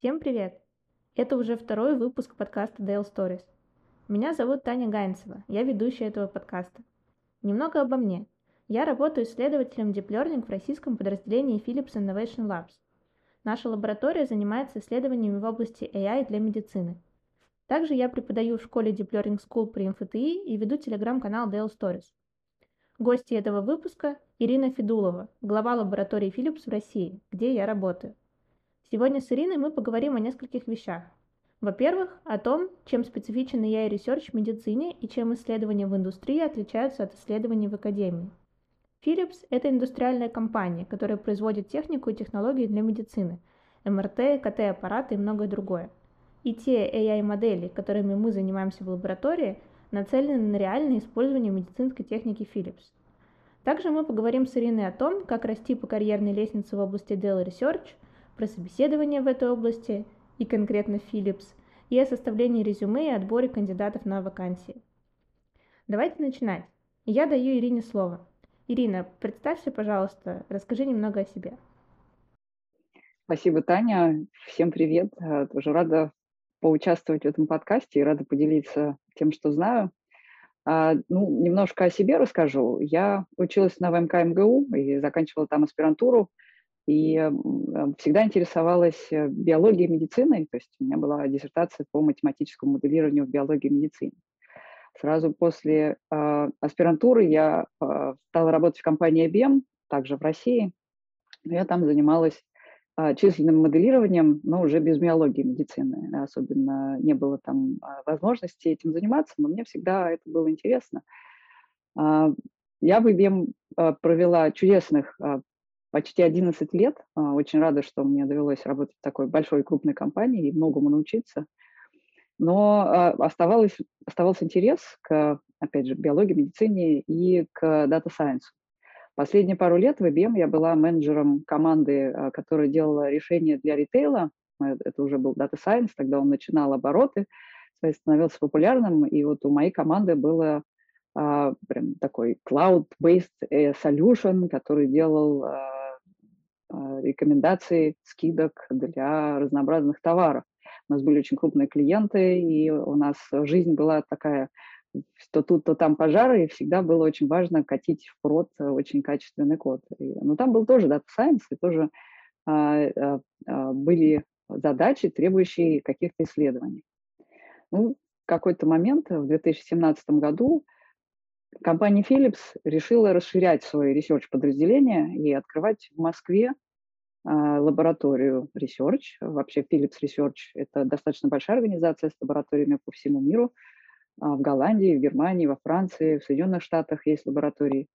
Всем привет! Это уже второй выпуск подкаста Dale Stories. Меня зовут Таня Гайнцева, я ведущая этого подкаста. Немного обо мне. Я работаю исследователем Deep Learning в российском подразделении Philips Innovation Labs. Наша лаборатория занимается исследованиями в области AI для медицины. Также я преподаю в школе Deep Learning School при МФТИ и веду телеграм-канал Dale Stories. Гости этого выпуска – Ирина Федулова, глава лаборатории Philips в России, где я работаю. Сегодня с Ириной мы поговорим о нескольких вещах. Во-первых, о том, чем специфичен AI Research в медицине и чем исследования в индустрии отличаются от исследований в академии. Philips – это индустриальная компания, которая производит технику и технологии для медицины, МРТ, КТ-аппараты и многое другое. И те AI-модели, которыми мы занимаемся в лаборатории, нацелены на реальное использование медицинской техники Philips. Также мы поговорим с Ириной о том, как расти по карьерной лестнице в области Dell Research – про собеседование в этой области и конкретно Philips, и о составлении резюме и отборе кандидатов на вакансии. Давайте начинать. Я даю Ирине слово. Ирина, представься, пожалуйста, расскажи немного о себе. Спасибо, Таня. Всем привет. Э, тоже рада поучаствовать в этом подкасте и рада поделиться тем, что знаю. А, ну, немножко о себе расскажу. Я училась на ВМК МГУ и заканчивала там аспирантуру и всегда интересовалась э, биологией и медициной, то есть у меня была диссертация по математическому моделированию в биологии и медицине. Сразу после э, аспирантуры я э, стала работать в компании IBM, также в России. Я там занималась э, численным моделированием, но уже без биологии медицины. Особенно не было там возможности этим заниматься, но мне всегда это было интересно. Э, я в IBM провела чудесных почти 11 лет. А, очень рада, что мне довелось работать в такой большой крупной компании и многому научиться. Но а, оставалось, оставался интерес к, опять же, биологии, медицине и к дата Science. Последние пару лет в IBM я была менеджером команды, а, которая делала решения для ритейла. Это уже был Data Science, тогда он начинал обороты, становился популярным. И вот у моей команды было прям такой cloud-based э, solution, который делал а, рекомендаций скидок для разнообразных товаров. У нас были очень крупные клиенты, и у нас жизнь была такая, то тут, то там пожары, и всегда было очень важно катить в прод очень качественный код. Но ну, там был тоже Data Science, и тоже а, а, а, были задачи, требующие каких-то исследований. Ну, в какой-то момент, в 2017 году, компания Philips решила расширять свое research-подразделение и открывать в Москве а, лабораторию Research. Вообще Philips Research – это достаточно большая организация с лабораториями по всему миру. А, в Голландии, в Германии, во Франции, в Соединенных Штатах есть лаборатории.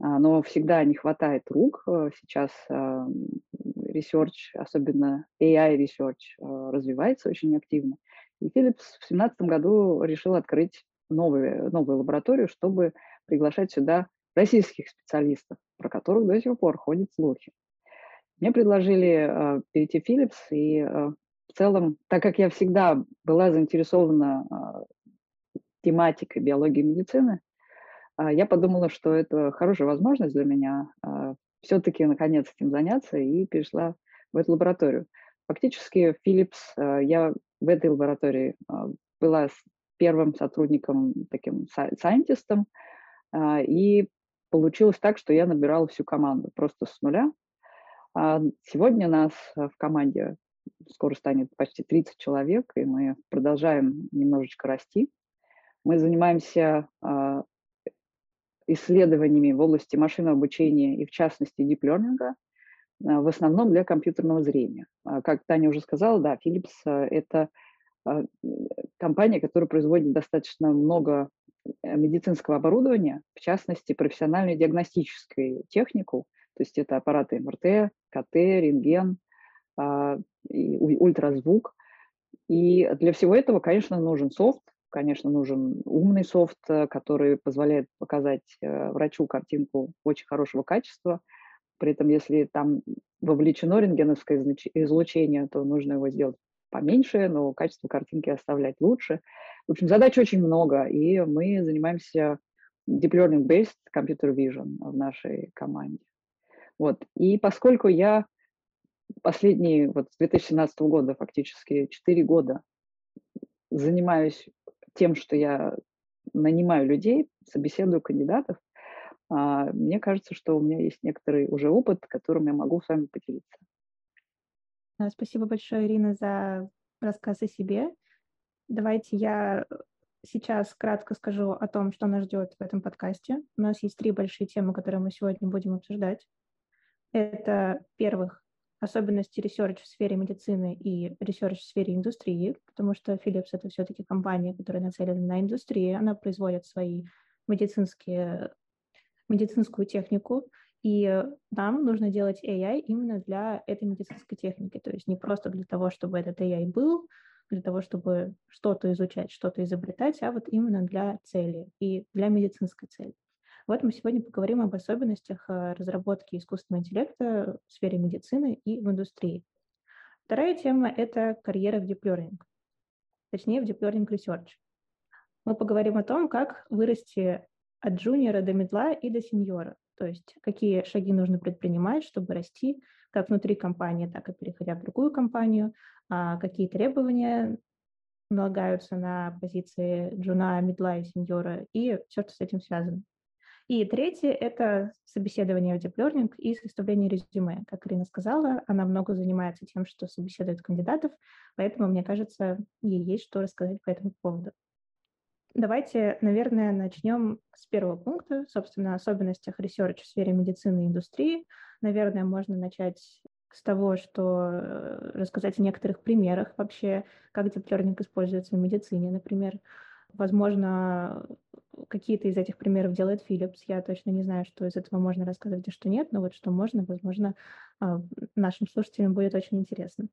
А, но всегда не хватает рук. Сейчас research, особенно AI research, развивается очень активно. И Philips в 2017 году решил открыть новую, новую лабораторию, чтобы приглашать сюда российских специалистов, про которых до сих пор ходят слухи. Мне предложили э, перейти в Philips, и э, в целом, так как я всегда была заинтересована э, тематикой биологии и медицины, э, я подумала, что это хорошая возможность для меня э, все-таки наконец этим заняться, и перешла в эту лабораторию. Фактически Philips, э, я в этой лаборатории э, была первым сотрудником, таким сайентистом, э, и получилось так, что я набирала всю команду просто с нуля. А сегодня нас в команде скоро станет почти 30 человек, и мы продолжаем немножечко расти. Мы занимаемся а, исследованиями в области машинного обучения и, в частности, deep learning, а, в основном для компьютерного зрения. Как Таня уже сказала, да, Philips – это компания, которая производит достаточно много э, медицинского оборудования, в частности, профессиональную диагностическую технику, то есть это аппараты МРТ, КТ, рентген, а, и ультразвук. И для всего этого, конечно, нужен софт, конечно, нужен умный софт, э, который позволяет показать э, врачу картинку очень хорошего качества. При этом, если там вовлечено рентгеновское излучение, то нужно его сделать поменьше, но качество картинки оставлять лучше. В общем, задач очень много, и мы занимаемся deep learning-based computer vision в нашей команде. Вот. И поскольку я последние, вот с 2017 года фактически, 4 года занимаюсь тем, что я нанимаю людей, собеседую кандидатов, а, мне кажется, что у меня есть некоторый уже опыт, которым я могу с вами поделиться. Спасибо большое, Ирина, за рассказ о себе. Давайте я сейчас кратко скажу о том, что нас ждет в этом подкасте. У нас есть три большие темы, которые мы сегодня будем обсуждать. Это, первых, особенности research в сфере медицины и research в сфере индустрии, потому что Philips — это все-таки компания, которая нацелена на индустрию, она производит свои медицинские, медицинскую технику, и нам нужно делать AI именно для этой медицинской техники, то есть не просто для того, чтобы этот AI был, для того, чтобы что-то изучать, что-то изобретать, а вот именно для цели и для медицинской цели. Вот мы сегодня поговорим об особенностях э, разработки искусственного интеллекта в сфере медицины и в индустрии. Вторая тема — это карьера в Deep Learning, точнее, в Deep Learning Research. Мы поговорим о том, как вырасти от джуниора до медла и до сеньора, то есть какие шаги нужно предпринимать, чтобы расти как внутри компании, так и переходя в другую компанию, а какие требования налагаются на позиции джуна, медла и сеньора, и все, что с этим связано. И третье – это собеседование в Deep Learning и составление резюме. Как Ирина сказала, она много занимается тем, что собеседует кандидатов, поэтому, мне кажется, ей есть что рассказать по этому поводу. Давайте, наверное, начнем с первого пункта, собственно, особенностях research в сфере медицины и индустрии. Наверное, можно начать с того, что э, рассказать о некоторых примерах вообще, как learning используется в медицине, например. Возможно, какие-то из этих примеров делает Philips. Я точно не знаю, что из этого можно рассказывать, а что нет, но вот что можно, возможно, а, нашим слушателям будет очень интересно.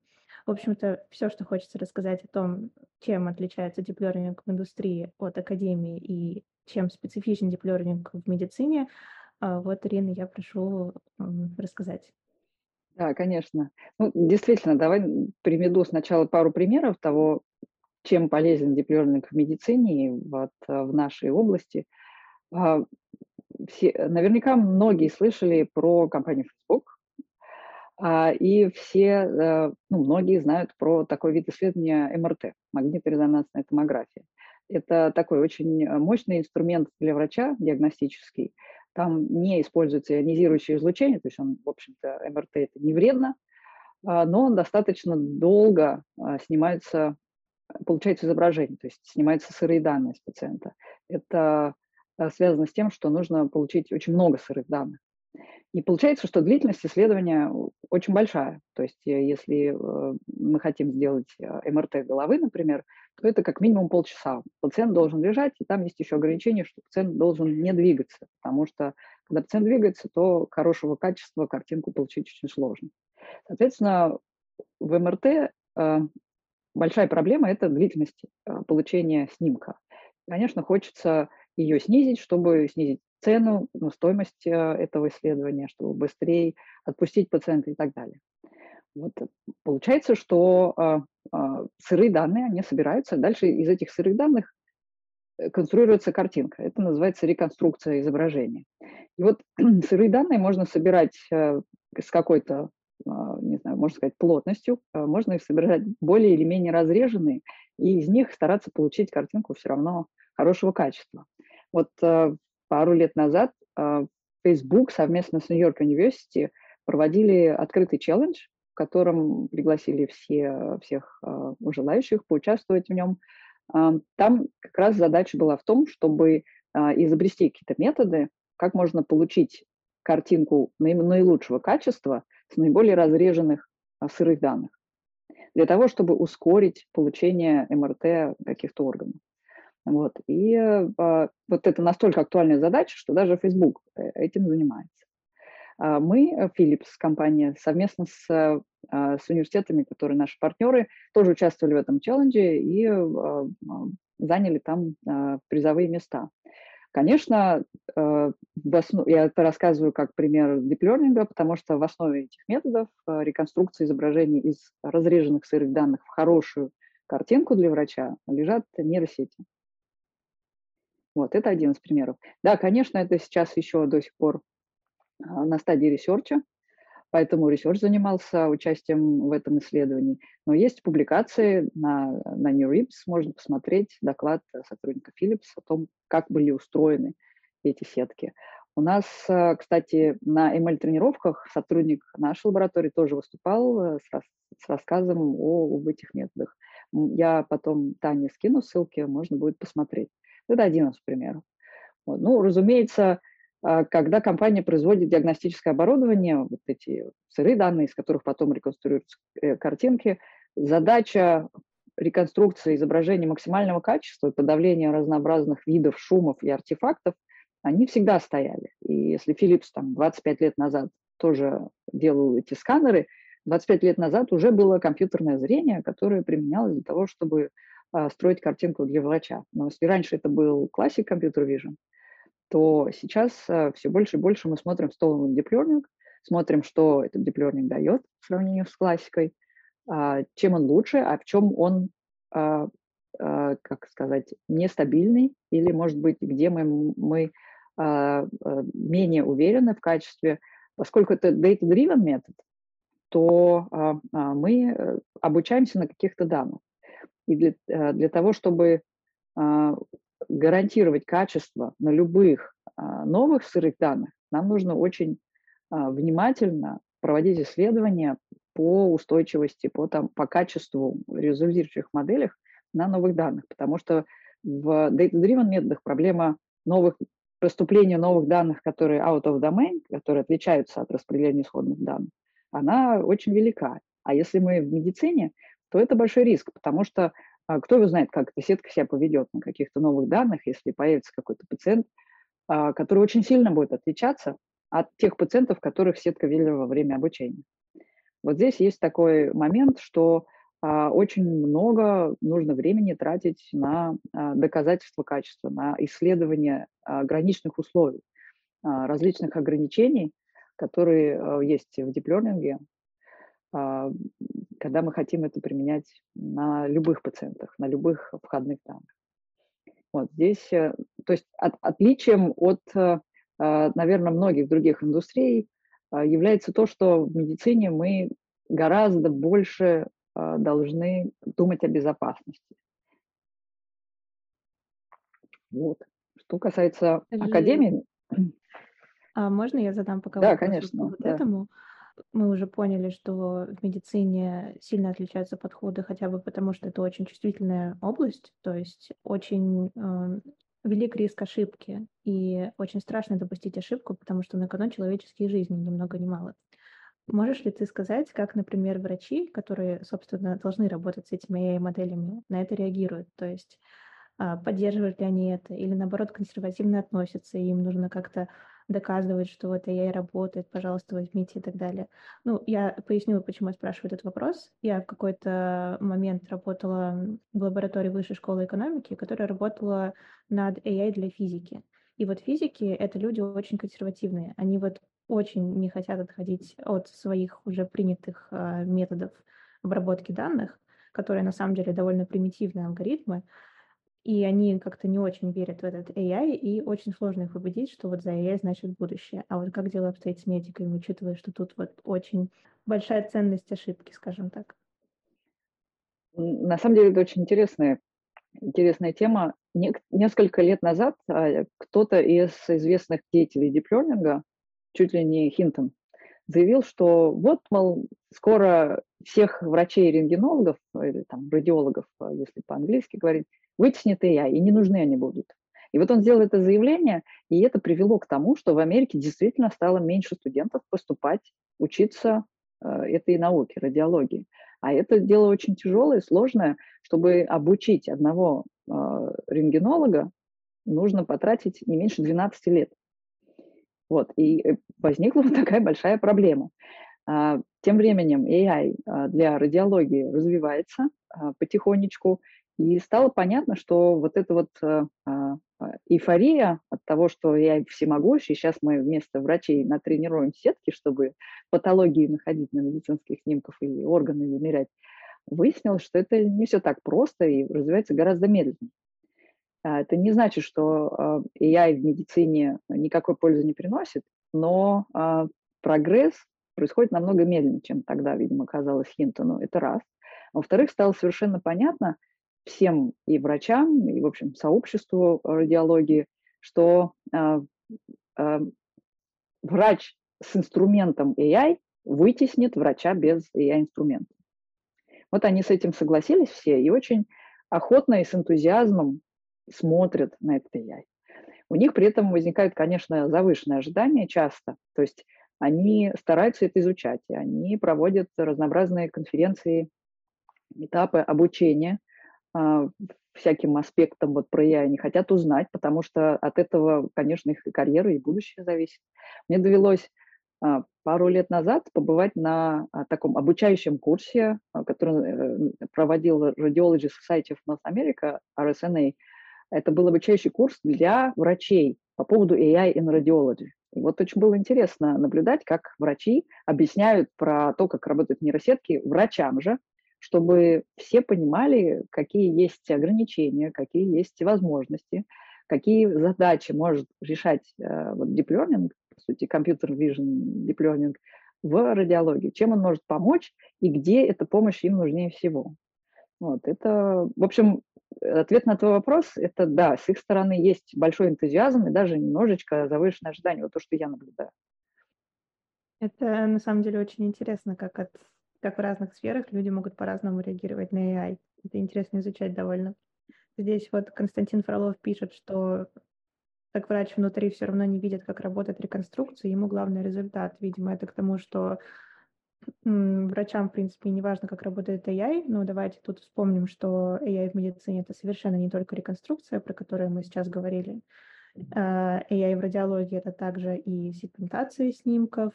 В общем-то, все, что хочется рассказать о том, чем отличается learning в индустрии от академии и чем специфичен learning в медицине, а, вот, Ирина, я прошу рассказать. Да, конечно. Ну, действительно, давай приведу сначала пару примеров того, чем полезен deep в медицине, вот, э, в нашей области. А, все, наверняка многие слышали про компанию Facebook, а, и все, э, ну, многие знают про такой вид исследования МРТ, магниторезонансная томография. Это такой очень мощный инструмент для врача, диагностический. Там не используется ионизирующее излучение, то есть он, в общем-то, МРТ это не вредно, а, но достаточно долго снимается получается изображение, то есть снимаются сырые данные с пациента. Это э, связано с тем, что нужно получить очень много сырых данных. И получается, что длительность исследования очень большая. То есть э, если э, мы хотим сделать МРТ головы, например, то это как минимум полчаса. Пациент должен лежать, и там есть еще ограничение, что пациент должен не двигаться, потому что когда пациент двигается, то хорошего качества картинку получить очень сложно. Соответственно, в МРТ большая проблема – это длительность а, получения снимка. Конечно, хочется ее снизить, чтобы снизить цену, ну, стоимость а, этого исследования, чтобы быстрее отпустить пациента и так далее. Вот э, получается, что э, э, сырые данные, они собираются, дальше из этих сырых данных э, конструируется картинка. Это называется реконструкция изображения. И вот сырые данные можно собирать э, с какой-то не знаю, можно сказать, плотностью, а, можно их собирать более или менее разреженные, и из них стараться получить картинку все равно хорошего качества. Вот а, пару лет назад Facebook совместно с Нью-Йорк University проводили открытый челлендж, в котором пригласили все, всех желающих поучаствовать в нем. Там как раз задача была в том, чтобы изобрести какие-то методы, как можно получить картинку наилучшего качества с наиболее разреженных а, сырых данных для того, чтобы ускорить получение МРТ каких-то органов. Вот. И а, вот это настолько актуальная задача, что даже Facebook э, этим занимается. А мы, э, Philips, компания, совместно с, а, с университетами, которые наши партнеры, тоже участвовали в этом челлендже и заняли там призовые места. Конечно, э, основ... я это рассказываю как пример диплернинга, потому что в основе этих методов э, реконструкции изображений из разреженных сырых данных в хорошую картинку для врача лежат нейросети. Вот, это один из примеров. Да, конечно, это сейчас еще до сих пор э, на стадии research а. Поэтому Research занимался участием в этом исследовании. Но есть публикации на, на NeurIPS, можно посмотреть доклад сотрудника Philips о том, как были устроены эти сетки. У нас, э, кстати, на ML-тренировках сотрудник нашей лаборатории тоже выступал с, с рассказом о, об этих методах. Я потом Тане скину ссылки, можно будет посмотреть. Это один из примеров. Вот. Ну, разумеется, когда компания производит диагностическое оборудование, вот эти сырые данные, из которых потом реконструируются э, картинки, задача реконструкции изображения максимального качества и подавления разнообразных видов шумов и артефактов, они всегда стояли. И если Philips там 25 лет назад тоже делал эти сканеры, 25 лет назад уже было компьютерное зрение, которое применялось для того, чтобы а, строить картинку для врача. Но если раньше это был классик компьютер vision, то сейчас а, все больше и больше мы смотрим столовый deep learning, смотрим, что этот deep learning дает в сравнении с классикой, а, чем он лучше, а в чем он, как сказать, нестабильный, или, может быть, где мы, мы менее уверены в качестве, поскольку это data-driven метод, то мы э, обучаемся на каких-то данных. И для, э, для того, чтобы а, гарантировать качество на любых а, новых сырых данных, нам нужно очень а, внимательно проводить исследования по устойчивости, по, там, по качеству результирующих моделях на новых данных, потому что в data-driven методах проблема новых поступления новых данных, которые out of domain, которые отличаются от распределения исходных данных, она очень велика. А если мы в медицине, то это большой риск, потому что кто его знает, как эта сетка себя поведет на каких-то новых данных, если появится какой-то пациент, а, который очень сильно будет отличаться от тех пациентов, которых сетка видела во время обучения. Вот здесь есть такой момент, что а, очень много нужно времени тратить на доказательство качества, на исследование граничных условий, различных ограничений, которые есть в диплернинге, а, когда мы хотим это применять на любых пациентах, на любых входных данных. Вот здесь, э, то есть от, отличием от, э, а, наверное, многих других индустрий а, является то, что в медицине мы гораздо больше должны думать о безопасности. Вот. Что касается Скажи, академии... А можно я задам пока да, конечно, по вот да. этому? Мы уже поняли, что в медицине сильно отличаются подходы, хотя бы потому, что это очень чувствительная область, то есть очень э, велик риск ошибки, и очень страшно допустить ошибку, потому что на кону человеческие жизни, ни много ни мало. Можешь ли ты сказать, как, например, врачи, которые, собственно, должны работать с этими AI-моделями, на это реагируют? То есть а, поддерживают ли они это, или наоборот консервативно относятся, и им нужно как-то доказывать, что вот AI работает, пожалуйста, возьмите и так далее. Ну, я поясню, почему я спрашиваю этот вопрос. Я в какой-то момент работала в лаборатории высшей школы экономики, которая работала над AI для физики. И вот физики — это люди очень консервативные. Они вот очень не хотят отходить от своих уже принятых э, методов обработки данных, которые на самом деле довольно примитивные алгоритмы, и они как-то не очень верят в этот AI, и очень сложно их убедить, что вот за AI значит будущее. А вот как дело обстоит с медиками, учитывая, что тут вот очень большая ценность ошибки, скажем так? На самом деле это очень интересная, интересная тема. Не, несколько лет назад а, кто-то из известных деятелей диплернинга, чуть ли не Хинтон, заявил, что вот, мол, скоро всех врачей и рентгенологов, или там радиологов, а, если по-английски говорить, вытеснит AI, и не нужны они будут. И вот он сделал это заявление, и это привело к тому, что в Америке действительно стало меньше студентов поступать, учиться э, этой науке, радиологии. А это дело очень тяжелое, сложное. Чтобы обучить одного э, рентгенолога, нужно потратить не меньше 12 лет. Вот, и э, возникла вот такая большая проблема. Тем временем AI а, для радиологии развивается а, потихонечку, и стало понятно, что вот эта вот а, эйфория от того, что я всемогущий, сейчас мы вместо врачей натренируем сетки, чтобы патологии находить на медицинских снимках и органы измерять, выяснилось, что это не все так просто и развивается гораздо медленнее. Это не значит, что AI в медицине никакой пользы не приносит, но прогресс происходит намного медленнее, чем тогда, видимо, казалось Хинтону. Это раз. Во-вторых, стало совершенно понятно всем и врачам, и, в общем, сообществу радиологии, что э, э, врач с инструментом AI вытеснит врача без AI-инструмента. Вот они с этим согласились все и очень охотно и с энтузиазмом смотрят на этот AI. У них при этом возникают, конечно, завышенные ожидания часто. То есть они стараются это изучать, и они проводят разнообразные конференции, этапы обучения э, всяким аспектам вот про AI. Они хотят узнать, потому что от этого, конечно, их карьера и будущее зависит. Мне довелось э, пару лет назад побывать на э, таком обучающем курсе, который э, проводил Radiology Society of North America, RSNA, это был обучающий курс для врачей по поводу AI in Radiology. И вот очень было интересно наблюдать, как врачи объясняют про то, как работают нейросетки врачам же, чтобы все понимали, какие есть ограничения, какие есть возможности, какие задачи может решать э, вот deep learning, по сути, компьютер vision deep learning в радиологии, чем он может помочь и где эта помощь им нужнее всего. Вот, это, в общем, ответ на твой вопрос, это да, с их стороны есть большой энтузиазм и даже немножечко завышенное ожидание, вот то, что я наблюдаю. Это на самом деле очень интересно, как, от, как в разных сферах люди могут по-разному реагировать на AI. Это интересно изучать довольно. Здесь вот Константин Фролов пишет, что как врач внутри все равно не видит, как работает реконструкция, ему главный результат. Видимо, это к тому, что врачам, в принципе, не важно, как работает AI, но давайте тут вспомним, что AI в медицине – это совершенно не только реконструкция, про которую мы сейчас говорили. А, AI в радиологии – это также и сегментация снимков,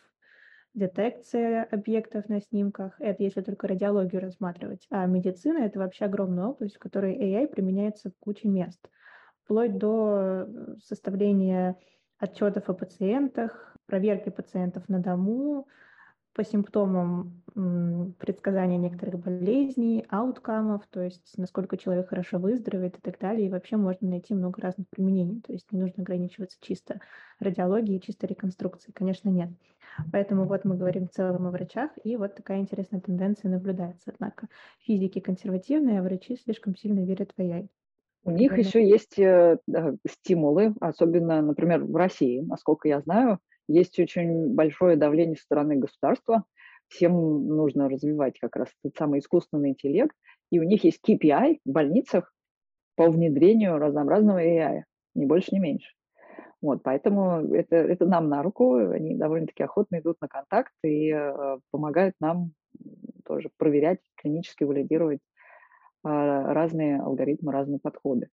детекция объектов на снимках. Это если только радиологию рассматривать. А медицина – это вообще огромная область, в которой AI применяется в куче мест. Вплоть до э, составления отчетов о пациентах, проверки пациентов на дому – по симптомам предсказания некоторых болезней, ауткамов, то есть насколько человек хорошо выздоровеет и так далее. И вообще можно найти много разных применений. То есть не нужно ограничиваться чисто радиологией, чисто реконструкцией. Конечно, нет. Поэтому вот мы говорим в целом о врачах, и вот такая интересная тенденция наблюдается. Однако физики консервативные, а врачи слишком сильно верят в AI. У них еще есть э, стимулы, особенно, например, в России, насколько я знаю, есть очень большое давление со стороны государства. Всем нужно развивать как раз этот самый искусственный интеллект. И у них есть KPI в больницах по внедрению разнообразного AI, ни больше, ни меньше. Вот, поэтому это, это нам на руку, они довольно-таки охотно идут на контакт и э, помогают нам тоже проверять, клинически валидировать э, разные алгоритмы, разные подходы.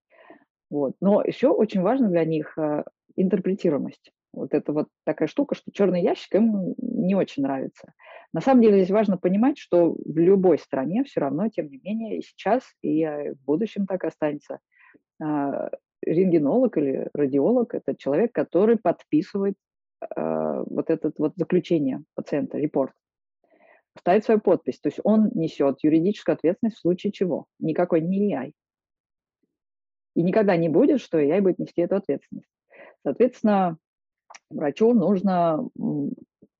Вот. Но еще очень важно для них э, интерпретируемость. Вот это вот такая штука, что черный ящик им не очень нравится. На самом деле здесь важно понимать, что в любой стране все равно, тем не менее, и сейчас, и в будущем так останется. А, рентгенолог или радиолог – это человек, который подписывает а, вот это вот заключение пациента, репорт, ставит свою подпись. То есть он несет юридическую ответственность в случае чего. Никакой не AI. И никогда не будет, что AI будет нести эту ответственность. Соответственно, врачу нужно,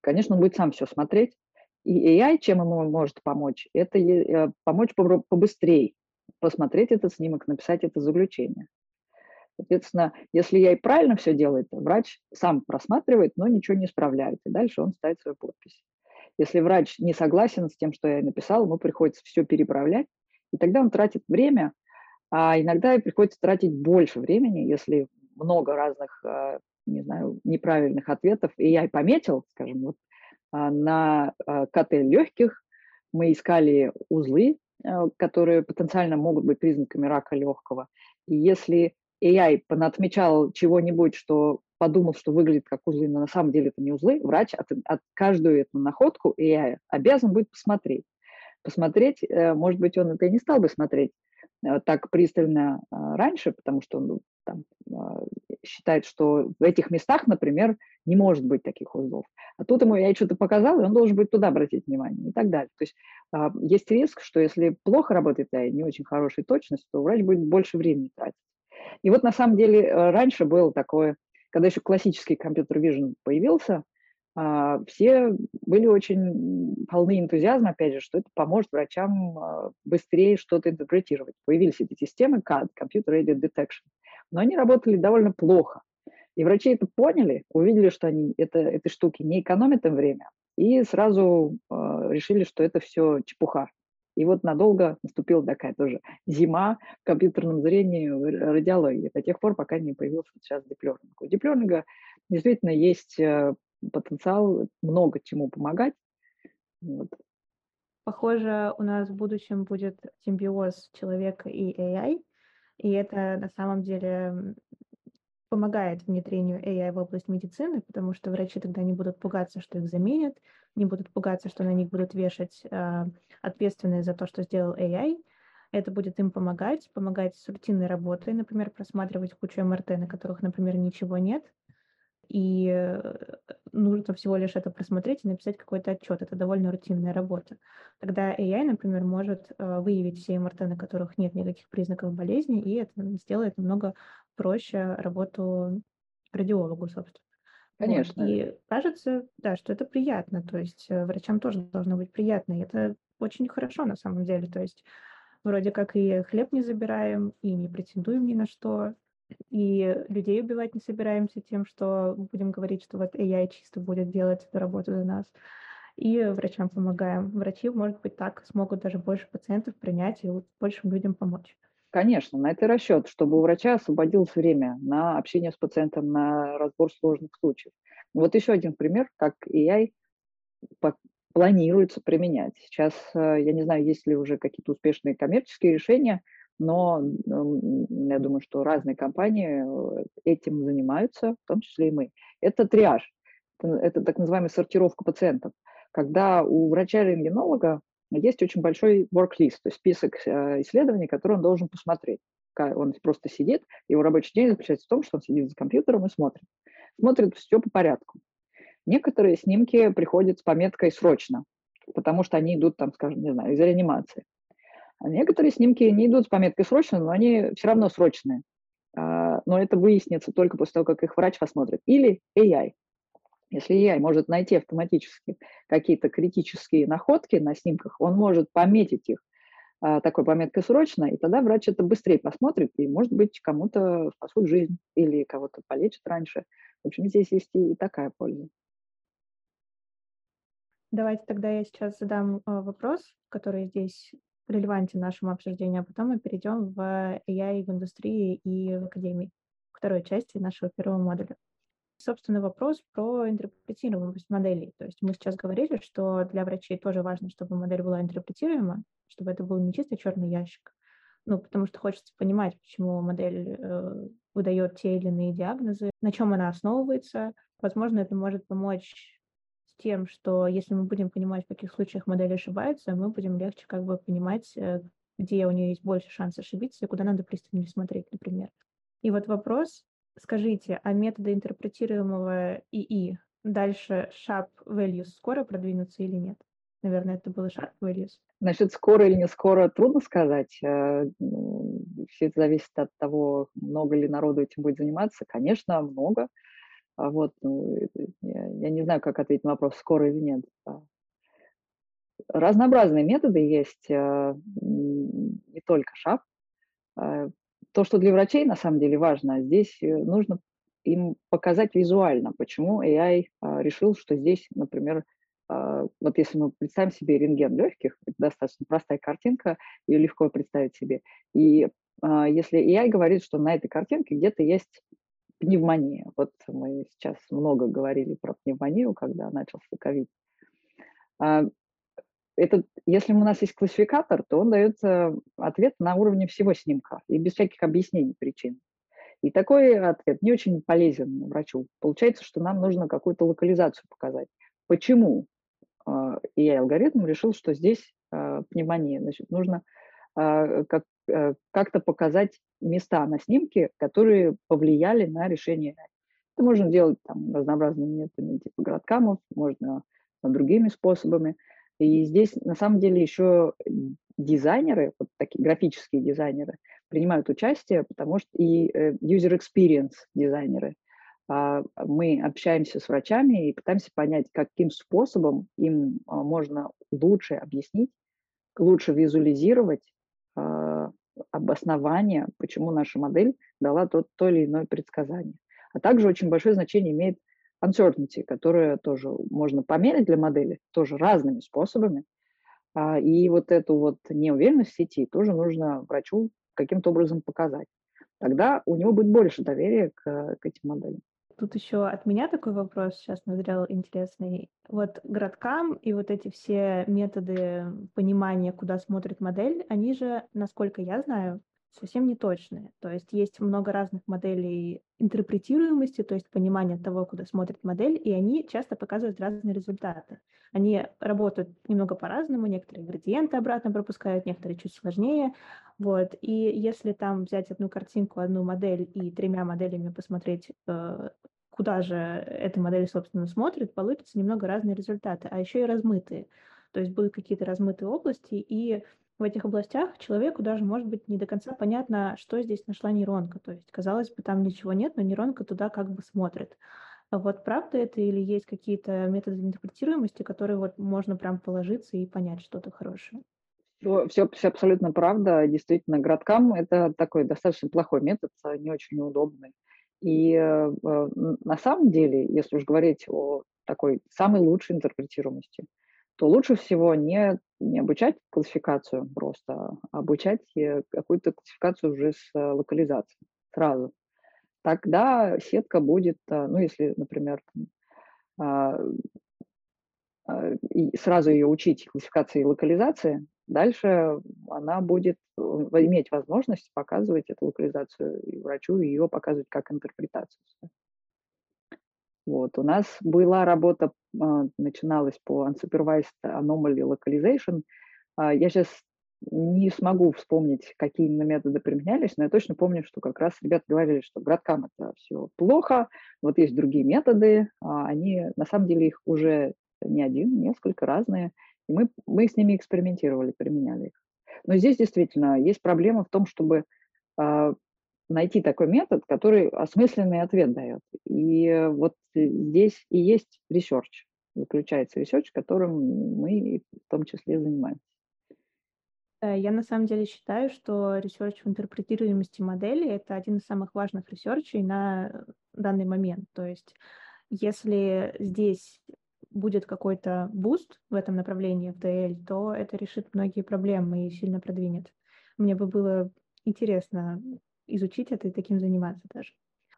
конечно, он будет сам все смотреть. И AI, чем ему может помочь, это э, помочь побыстрее посмотреть этот снимок, написать это заключение. Соответственно, если я и правильно все делает, врач сам просматривает, но ничего не исправляет, и дальше он ставит свою подпись. Если врач не согласен с тем, что я написал, ему приходится все переправлять, и тогда он тратит время, а иногда приходится тратить больше времени, если много разных э, не знаю, неправильных ответов. И я пометил, скажем, вот а, на а, КТ легких мы искали узлы, а, которые потенциально могут быть признаками рака легкого. И если AI отмечал чего-нибудь, что подумал, что выглядит как узлы, но на самом деле это не узлы, врач от, от каждую эту находку AI обязан будет посмотреть. Посмотреть, э, может быть, он это и не стал бы смотреть э, так пристально раньше, потому что он ну, там, считает, что в этих местах, например, не может быть таких узлов. А тут ему я что-то показал, и он должен будет туда обратить внимание и так далее. То есть а, есть риск, что если плохо работает AI, не очень хорошая точность, то врач будет больше времени тратить. И вот на самом деле э, раньше было такое, когда еще классический компьютер vision появился, все были очень полны энтузиазма, опять же, что это поможет врачам а, быстрее что-то интерпретировать. Появились эти системы CAD, Computer Aided Detection, но они работали довольно плохо. И врачи это поняли, увидели, что они это, этой штуки не экономят им время, и сразу э, решили, что это все чепуха. И вот надолго наступила такая тоже зима в компьютерном зрении, радиологии, до тех пор, пока не появился сейчас диплернинг. У диплернинга действительно есть потенциал много чему помогать. Вот. Похоже, у нас в будущем будет симбиоз человека и AI, и это на самом деле помогает внедрению AI в область медицины, потому что врачи тогда не будут пугаться, что их заменят, не будут пугаться, что на них будут вешать э, ответственность за то, что сделал AI. Это будет им помогать, помогать с рутинной работой, например, просматривать кучу МРТ, на которых, например, ничего нет, и э, нужно всего лишь это просмотреть и написать какой-то отчет. Это довольно рутинная работа. Тогда AI, например, может э, выявить все МРТ, на которых нет никаких признаков болезни, и это сделает намного проще работу радиологу, собственно. Конечно. Вот. И кажется, да, что это приятно. То есть э, врачам тоже должно быть приятно. И это очень хорошо на самом деле. То есть вроде как и хлеб не забираем, и не претендуем ни на что, и людей убивать не собираемся тем, что будем говорить, что вот AI чисто будет делать эту работу за нас. И врачам помогаем. Врачи, может быть, так смогут даже больше пациентов принять и большим людям помочь. Конечно, на это расчет, чтобы у врача освободилось время на общение с пациентом, на разбор сложных случаев. Вот еще один пример, как AI планируется применять. Сейчас, э, я не знаю, есть ли уже какие-то успешные коммерческие решения, но я думаю, что разные компании э, этим занимаются, в том числе и мы. Это триаж, это, это так называемая сортировка пациентов. Когда у врача-рентгенолога есть очень большой work-list, то есть список э, исследований, которые он должен посмотреть. Он просто сидит, его рабочий день заключается в том, что он сидит за компьютером и смотрит. Смотрит все по порядку. Некоторые снимки приходят с пометкой «срочно», потому что они идут, там, скажем, не знаю, из реанимации. А некоторые снимки не идут с пометкой «срочно», но они все равно срочные. А, но это выяснится только после того, как их врач посмотрит. Или AI. Если AI может найти автоматически какие-то критические находки на снимках, он может пометить их а, такой пометкой «срочно», и тогда врач это быстрее посмотрит, и, может быть, кому-то спасут жизнь или кого-то полечат раньше. В общем, здесь есть и такая польза. Давайте тогда я сейчас задам вопрос, который здесь релевантен нашему обсуждению, а потом мы перейдем в AI в индустрии и в академии, второй части нашего первого модуля. Собственно, вопрос про интерпретируемость моделей. То есть мы сейчас говорили, что для врачей тоже важно, чтобы модель была интерпретируема, чтобы это был не чисто черный ящик. Ну, потому что хочется понимать, почему модель э, выдает те или иные диагнозы, на чем она основывается. Возможно, это может помочь тем, что если мы будем понимать, в каких случаях модель ошибается, мы будем легче как бы понимать, э, где у нее есть больше шанс ошибиться и куда надо пристальнее смотреть, например. И вот вопрос, скажите, а методы интерпретируемого ИИ дальше sharp values скоро продвинутся или нет? Наверное, это было sharp values. Насчет скоро или не скоро трудно сказать. Э, ну, Все это зависит от того, много ли народу этим будет заниматься. Конечно, много. А вот, ну, я, я не знаю, как ответить на вопрос, скоро или нет. А. Разнообразные методы есть, а, не только ШАП. То, что для врачей на самом деле важно, здесь э, нужно им показать визуально, почему AI решил, что здесь, например, вот если мы представим себе рентген легких, это достаточно простая картинка, ее легко представить себе. И если AI говорит, что на этой картинке где-то есть пневмония. Вот мы сейчас много говорили про пневмонию, когда начался ковид. А, этот, если у нас есть классификатор, то он дает ответ на уровне всего снимка и без всяких объяснений причин. И такой ответ не очень полезен врачу. Получается, что нам нужно какую-то локализацию показать. Почему AI-алгоритм решил, что здесь а, пневмония? Значит, нужно а, как, как-то показать места на снимке, которые повлияли на решение. Это можно делать там, разнообразными методами, типа градкамов, можно другими способами. И здесь на самом деле еще дизайнеры, вот такие графические дизайнеры, принимают участие, потому что и э, user experience дизайнеры, а, мы общаемся с врачами и пытаемся понять, каким способом им а, можно лучше объяснить, лучше визуализировать обоснование, почему наша модель дала то, то или иное предсказание. А также очень большое значение имеет uncertainty, которое тоже можно померить для модели, тоже разными способами. И вот эту вот неуверенность сети тоже нужно врачу каким-то образом показать. Тогда у него будет больше доверия к, к этим моделям. Тут еще от меня такой вопрос сейчас назрел интересный. Вот градкам и вот эти все методы понимания, куда смотрит модель, они же, насколько я знаю, совсем не точные. То есть есть много разных моделей интерпретируемости, то есть понимания того, куда смотрит модель, и они часто показывают разные результаты. Они работают немного по-разному, некоторые градиенты обратно пропускают, некоторые чуть сложнее. Вот. И если там взять одну картинку, одну модель и тремя моделями посмотреть, э, куда же эта модель, собственно, смотрит, получится немного разные результаты, а еще и размытые. То есть будут какие-то размытые области, и в этих областях человеку даже может быть не до конца понятно, что здесь нашла нейронка. То есть, казалось бы, там ничего нет, но нейронка туда как бы смотрит. А вот правда это или есть какие-то методы интерпретируемости, которые вот можно прям положиться и понять что-то хорошее? Все, все, все абсолютно правда. Действительно, градкам это такой достаточно плохой метод, не очень удобный. И э, на самом деле, если уж говорить о такой самой лучшей интерпретируемости, то лучше всего не, не обучать классификацию просто, а обучать э, какую-то классификацию уже с э, локализацией сразу. Тогда сетка будет, э, ну, если, например, а, а, и сразу ее учить классификации и локализации, дальше она будет иметь возможность показывать эту локализацию и врачу, и ее показывать как интерпретацию. Вот. У нас была работа, а, начиналась по Unsupervised Anomaly Localization. А, я сейчас не смогу вспомнить, какие именно методы применялись, но я точно помню, что как раз ребята говорили, что градкам это все плохо, вот есть другие методы, а они, на самом деле, их уже не один, несколько разные, и мы, мы с ними экспериментировали, применяли их. Но здесь действительно есть проблема в том, чтобы найти такой метод, который осмысленный ответ дает. И вот здесь и есть research, заключается research, которым мы в том числе занимаемся. Э, я на самом деле считаю, что research в интерпретируемости модели — это один из самых важных research ей на данный момент. То есть если здесь будет какой-то буст в этом направлении, в DL, то это решит многие проблемы и сильно продвинет. Мне бы было интересно изучить это и таким заниматься даже.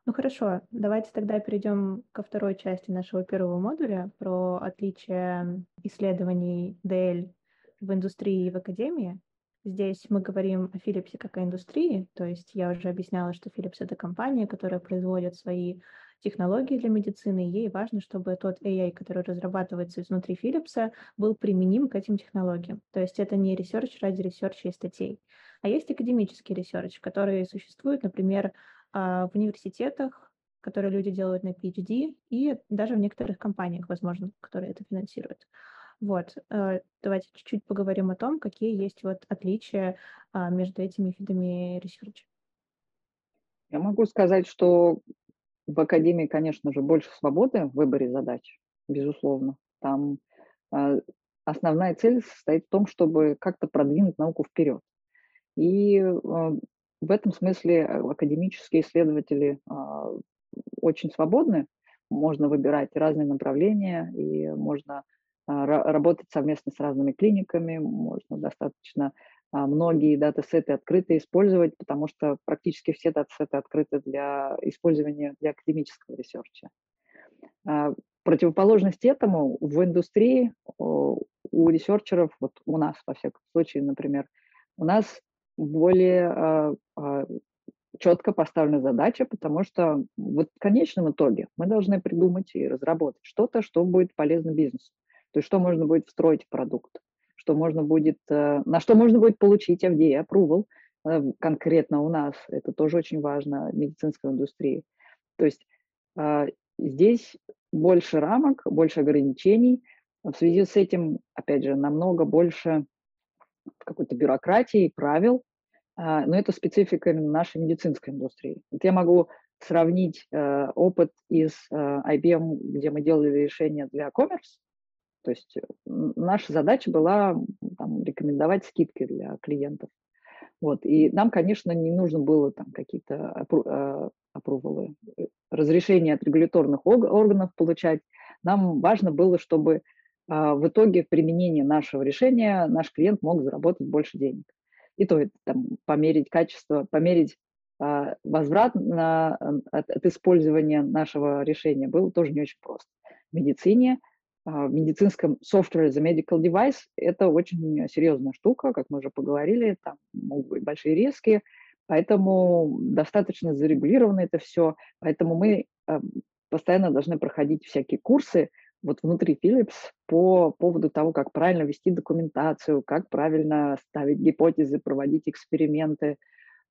Ну хорошо, давайте тогда перейдем ко второй части нашего первого модуля про отличие исследований DL в индустрии и в академии. Здесь мы говорим о Philips как о индустрии, то есть я уже объясняла, что Philips — это компания, которая производит свои технологии для медицины, и ей важно, чтобы тот AI, который разрабатывается изнутри Philips, был применим к этим технологиям. То есть это не research ради research а и статей. А есть академический research, который существует, например, а, в университетах, которые люди делают на PhD, и даже в некоторых компаниях, возможно, которые это финансируют. Вот, э, давайте чуть-чуть поговорим о том, какие есть вот отличия а, между этими видами research а. Я могу сказать, что в академии, конечно же, больше свободы в выборе задач, безусловно. Там а, основная цель состоит в том, чтобы как-то продвинуть науку вперед. И в этом смысле э, академические исследователи очень свободны, можно выбирать разные направления, и можно а, работать совместно с разными клиниками, можно достаточно а, многие датасеты открыто использовать, потому что практически все датасеты открыты для использования для академического research а. А, противоположность этому в индустрии у ресерчеров, вот у нас, во всяком случае, например, у нас более четко поставлена задача, потому что вот в конечном итоге мы должны придумать и разработать что-то, что будет полезно бизнесу. То есть что можно будет встроить в продукт, что можно будет, э, на что можно будет получить FDA approval э, конкретно у нас. Это тоже очень важно в медицинской индустрии. То есть а, здесь больше рамок, больше ограничений. В связи с этим, опять же, намного больше какой-то бюрократии, правил, а, но это специфика именно нашей медицинской индустрии. Вот я могу сравнить э, опыт из э, IBM, где мы делали решения для commerce. То есть наша задача была там, рекомендовать скидки для клиентов. Вот. И нам, конечно, не нужно было там какие-то опрувалы, разрешения от регуляторных органов получать. Нам важно было, чтобы в итоге в применении нашего решения наш клиент мог заработать больше денег. И то это там, померить качество, померить а, возврат на, от, от использования нашего решения был тоже не очень просто. В медицине, а, в медицинском software за medical device это очень серьезная штука, как мы уже поговорили, там могут быть большие риски, поэтому достаточно зарегулировано это все, поэтому мы а, постоянно должны проходить всякие курсы вот внутри Philips по поводу того, как правильно вести документацию, как правильно ставить гипотезы, проводить эксперименты,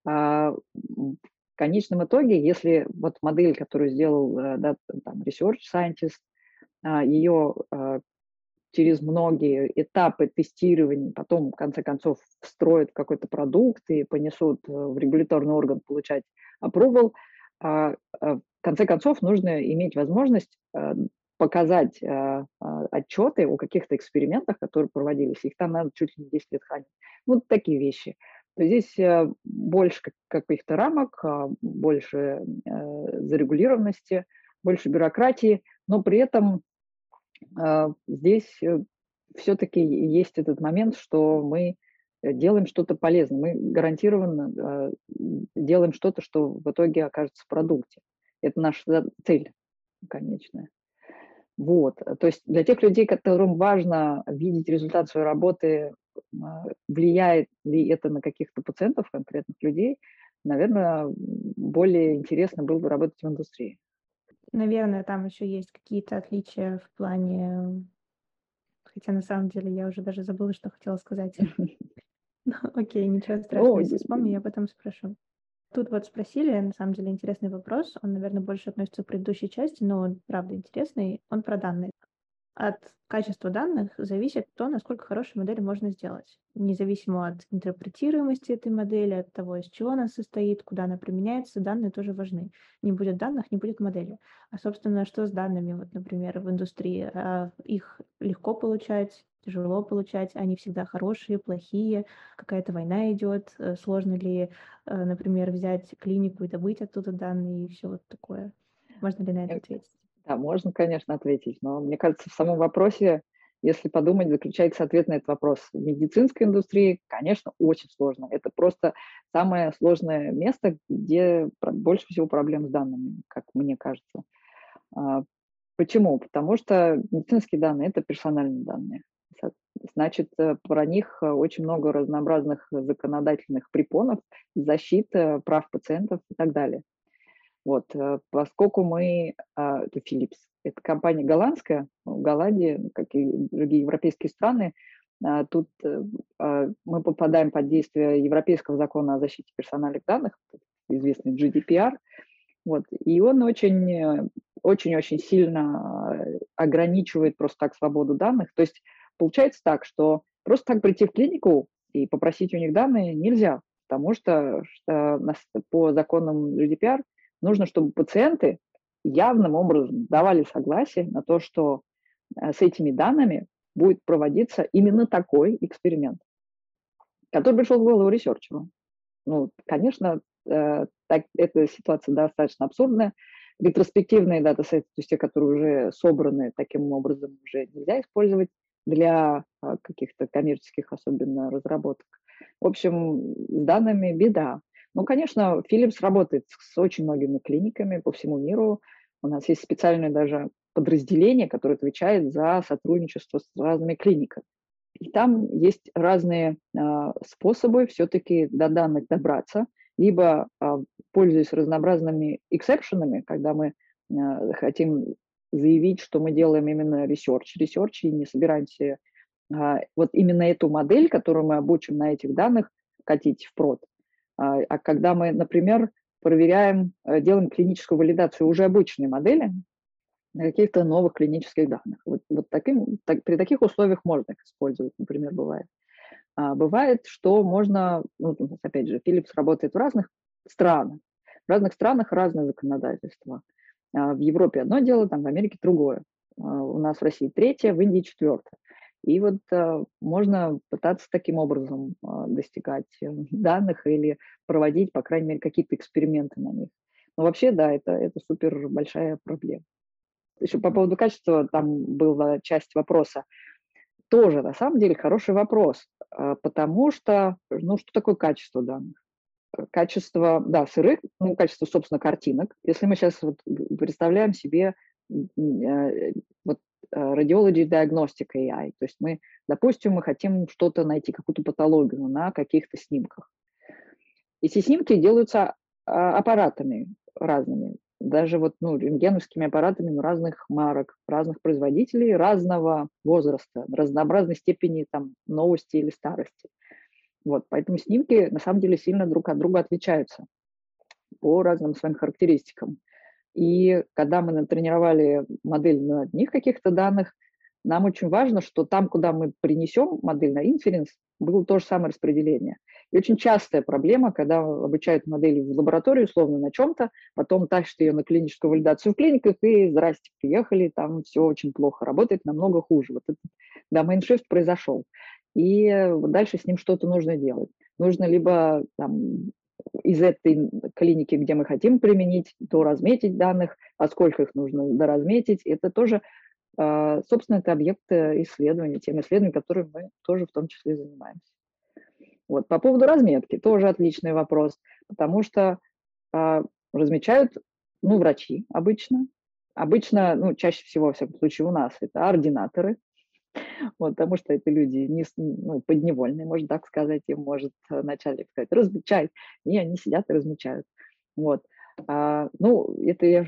а, в конечном итоге, если вот модель, которую сделал э, да, там, research scientist, а, ее а, через многие этапы тестирования, потом, в конце концов, встроят какой-то продукт и понесут э, в регуляторный орган получать approval, в конце концов, нужно иметь возможность э, показать отчеты о каких-то экспериментах, которые проводились. Их там надо чуть ли не 10 лет хранить. Вот такие вещи то здесь э, больше каких-то рамок, а, больше э, зарегулированности, больше бюрократии, но при этом а, здесь э, все-таки есть этот момент, что мы делаем что-то полезное, мы гарантированно делаем что-то, что в итоге окажется в продукте. Это наша цель конечная. Вот. То есть для тех людей, которым важно видеть результат своей работы а, влияет ли это на каких-то пациентов, конкретных людей, наверное, более интересно было бы работать в индустрии. Наверное, там еще есть какие-то отличия в плане... Хотя на самом деле я уже даже забыла, что хотела сказать. Ну, окей, ничего страшного, если вспомню, я об этом спрошу. Тут вот спросили, на самом деле, интересный вопрос. Он, наверное, больше относится к предыдущей части, но он, правда, интересный. Он про данные от качества данных зависит то, насколько хорошую модель можно сделать. Независимо от интерпретируемости этой модели, от того, из чего она состоит, куда она применяется, данные тоже важны. Не будет данных, не будет модели. А, собственно, что с данными, вот, например, в индустрии? А, их легко получать, тяжело получать, они всегда хорошие, плохие, какая-то война идет, э, сложно ли, э, например, взять клинику и добыть оттуда данные и все вот такое. Можно ли на это ответить? Да, можно, конечно, ответить, но мне кажется, в самом вопросе, если подумать, заключается ответ на этот вопрос. В медицинской индустрии, конечно, очень сложно. Это просто самое сложное место, где больше всего проблем с данными, как мне кажется. А, почему? Потому что медицинские данные – это персональные данные. Значит, э, про них э, очень много разнообразных законодательных препонов, защиты прав пациентов и так далее. Вот, э, поскольку мы, а, это Philips, это компания голландская, в Голландии, как и другие европейские страны, а, тут а, мы попадаем под действие Европейского закона о защите персональных данных, известный GDPR, вот, и он очень, очень-очень сильно ограничивает просто так свободу данных. То есть получается так, что просто так прийти в клинику и попросить у них данные нельзя, потому что, что по законам GDPR Нужно, чтобы пациенты явным образом давали согласие на то, что э, с этими данными будет проводиться именно такой эксперимент, который пришел в голову researcher у. Ну, конечно, э, так, эта ситуация достаточно абсурдная. Ретроспективные датасеты, то есть те, которые уже собраны таким образом, уже нельзя использовать для э, каких-то коммерческих особенно разработок. В общем, с данными беда. Ну, конечно, Philips работает с очень многими клиниками по всему миру. У нас есть специальное даже подразделение, которое отвечает за сотрудничество с разными клиниками. И там есть разные э, способы все-таки до данных добраться, либо э, пользуясь разнообразными эксепшенами, когда мы э, хотим заявить, что мы делаем именно research, research и не собираемся э, вот именно эту модель, которую мы обучим на этих данных, катить в прод. А, а когда мы, например, проверяем, э, делаем клиническую валидацию уже обычной модели на каких-то новых клинических данных. Вот, вот таким, так, при таких условиях можно их использовать, например, бывает. А бывает, что можно, ну, опять же, Philips работает в разных странах. В разных странах разное законодательство. А, в Европе одно дело, там в Америке другое. А, у нас в России третье, в Индии четвертое. И вот а, можно пытаться таким образом достигать э, данных или проводить, по крайней мере, какие-то эксперименты на них. Но вообще, да, это, это супер большая проблема. Еще по поводу качества, там была часть вопроса. Тоже, на самом деле, хороший вопрос, потому что, ну, что такое качество данных? Качество, да, сырых, ну, качество, собственно, картинок. Если мы сейчас вот представляем себе э, вот Radiology Diagnostic AI, то есть мы, допустим, мы хотим что-то найти, какую-то патологию на каких-то снимках. Эти снимки делаются а, аппаратами разными, даже вот, ну, рентгеновскими аппаратами ну, разных марок, разных производителей, разного возраста, разнообразной степени там новости или старости. Вот, поэтому снимки на самом деле сильно друг от друга отличаются по разным своим характеристикам. И когда мы натренировали модель на одних каких-то данных, нам очень важно, что там, куда мы принесем модель на инференс, было то же самое распределение. И очень частая проблема, когда обучают модели в лаборатории, условно, на чем-то, потом тащат ее на клиническую валидацию в клиниках, и здрасте, приехали, там все очень плохо работает, намного хуже. Вот этот domain shift произошел и дальше с ним что-то нужно делать. Нужно либо там, из этой клиники, где мы хотим применить, то разметить данных, а сколько их нужно доразметить, это тоже, а, собственно, это объект исследования, тем исследований, которыми мы тоже в том числе занимаемся. Вот. По поводу разметки, тоже отличный вопрос, потому что а, размечают, ну, врачи обычно, обычно, ну, чаще всего, во всяком случае, у нас это ординаторы, вот, потому что это люди не, ну, подневольные, можно так сказать, им может э, начальник сказать, размечай, и они сидят и размечают. Вот. А, ну, это я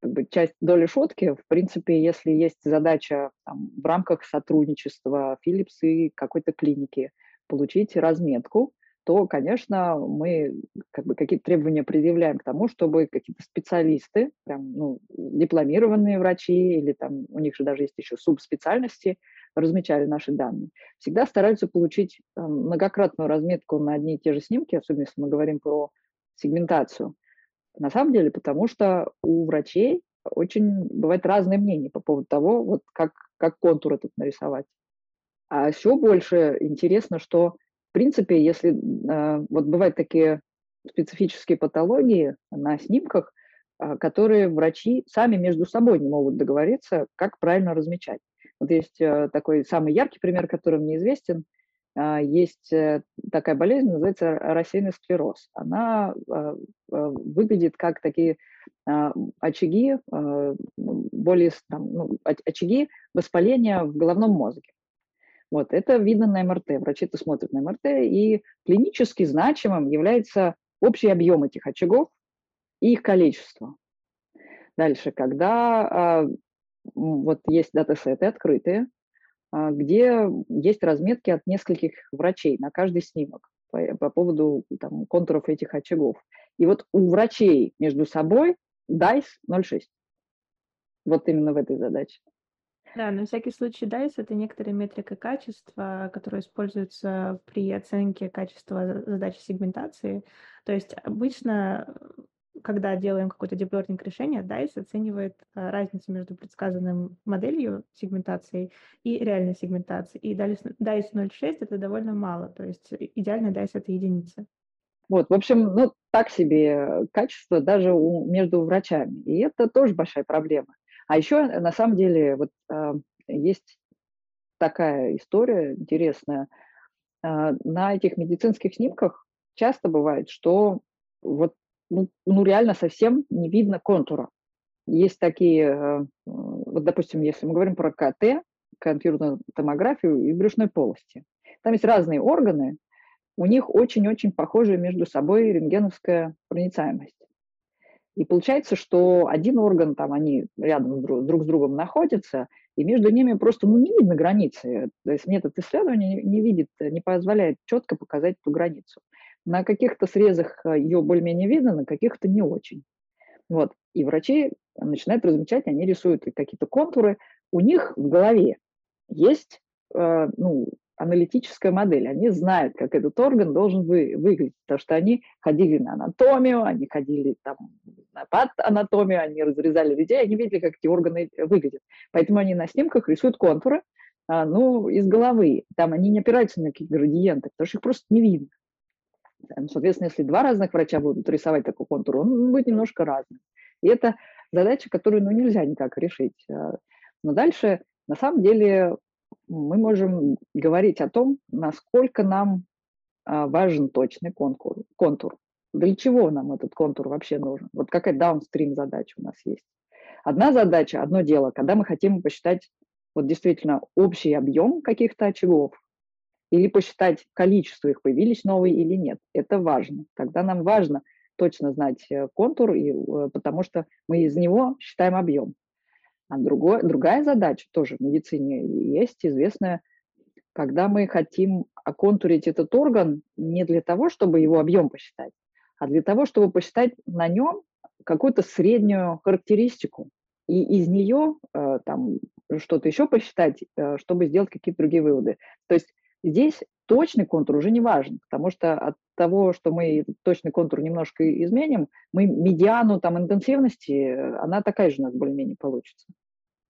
как бы часть доли шутки. В принципе, если есть задача там, в рамках сотрудничества Philips и какой-то клиники получить разметку, то, конечно, мы как бы какие-то требования предъявляем к тому, чтобы какие-то специалисты, прям, ну, дипломированные врачи или там у них же даже есть еще субспециальности, размечали наши данные, всегда стараются получить э, многократную разметку на одни и те же снимки, особенно если мы говорим про сегментацию. На самом деле, потому что у врачей очень бывает разное мнение по поводу того, вот как, как контур этот нарисовать. А еще больше интересно, что в принципе, если э, вот бывают такие специфические патологии на снимках, э, которые врачи сами между собой не могут договориться, как правильно размечать. Вот есть э, такой самый яркий пример, который мне известен. Э, есть э, такая болезнь, называется рассеянный склероз. Она выглядит как такие очаги, более, там, ну, очаги воспаления в головном мозге. Вот, это видно на МРТ. Врачи это смотрят на МРТ, и клинически значимым является общий объем этих очагов и их количество. Дальше, когда а, вот есть датасеты открытые, а, где есть разметки от нескольких врачей на каждый снимок по, по поводу там, контуров этих очагов. И вот у врачей между собой DICE 0,6. Вот именно в этой задаче. Да, на всякий случай DICE — это некоторая метрика качества, которая используется при оценке качества задачи сегментации. То есть обычно, когда делаем какое-то деплернинг решение, DICE оценивает а, разницу между предсказанным моделью сегментации и реальной сегментацией. И DICE 0.6 — это довольно мало, то есть идеальный DICE — это единица. Вот, в общем, ну, так себе качество даже у, между врачами. И это тоже большая проблема. А еще, э, на самом деле, вот э, есть такая история интересная. Э, на этих медицинских снимках часто бывает, что вот ну, ну реально совсем не видно контура. Есть такие, э, вот, допустим, если мы говорим про КТ, компьютерную томографию и брюшной полости. Там есть разные органы, у них очень-очень похожая между собой рентгеновская проницаемость. И получается, что один орган, там они рядом друг, друг с другом находятся, и между ними просто ну, не видно границы. То есть метод исследования не, не видит, не позволяет четко показать эту границу. На каких-то срезах э, ее более-менее видно, на каких-то не очень. Вот. И врачи начинают размечать, они рисуют какие-то контуры. У них в голове есть э, ну, аналитическая модель. Они знают, как этот орган должен вы, выглядеть, потому что они ходили на анатомию, они ходили там на анатомию, они разрезали людей, они видели, как эти органы выглядят. Поэтому они на снимках рисуют контуры, а, ну, из головы. Там они не опираются на какие-то градиенты, потому что их просто не видно. Соответственно, если два разных врача будут рисовать такой контур, он будет немножко разный. И это задача, которую ну, нельзя никак решить. А, но дальше, на самом деле, мы можем говорить о том, насколько нам а, важен точный контур. контур. Для чего нам этот контур вообще нужен? Вот какая даунстрим задача у нас есть. Одна задача, одно дело, когда мы хотим посчитать вот действительно общий объем каких-то очагов, или посчитать количество их, появились новые или нет. Это важно. Тогда нам важно точно знать э, контур, и, э, потому что мы из него считаем объем. А другой, другая задача тоже в медицине есть известная, когда мы хотим оконтурить этот орган не для того, чтобы его объем посчитать, а для того, чтобы посчитать на нем какую-то среднюю характеристику. И из нее э, там что-то еще посчитать, э, чтобы сделать какие-то другие выводы. То есть Здесь точный контур уже не важен, потому что от того, что мы точный контур немножко изменим, мы медиану там интенсивности, она такая же у нас более-менее получится.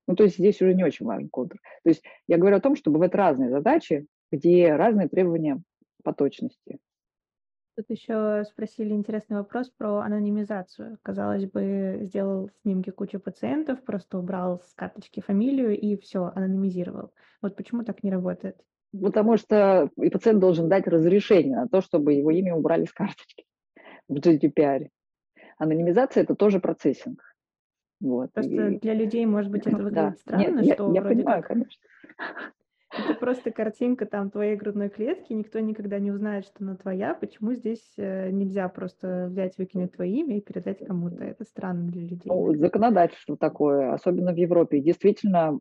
Ну, то есть здесь уже не очень важен контур. То есть я говорю о том, что бывают разные задачи, где разные требования по точности. Тут еще спросили интересный вопрос про анонимизацию. Казалось бы, сделал снимки кучи пациентов, просто убрал с карточки фамилию и все, анонимизировал. Вот почему так не работает? потому что и пациент должен дать разрешение на то, чтобы его имя убрали с карточки в GDPR. Анонимизация – это тоже процессинг. Вот. Просто и... для людей, может быть, это выглядит да. странно, Нет, что я, я понимаю, как... конечно. Это просто картинка там твоей грудной клетки, никто никогда не узнает, что она твоя. Почему здесь э, нельзя просто взять, выкинуть твое имя и передать кому-то? Это странно для людей. Ну, законодательство такое, особенно в Европе. Действительно,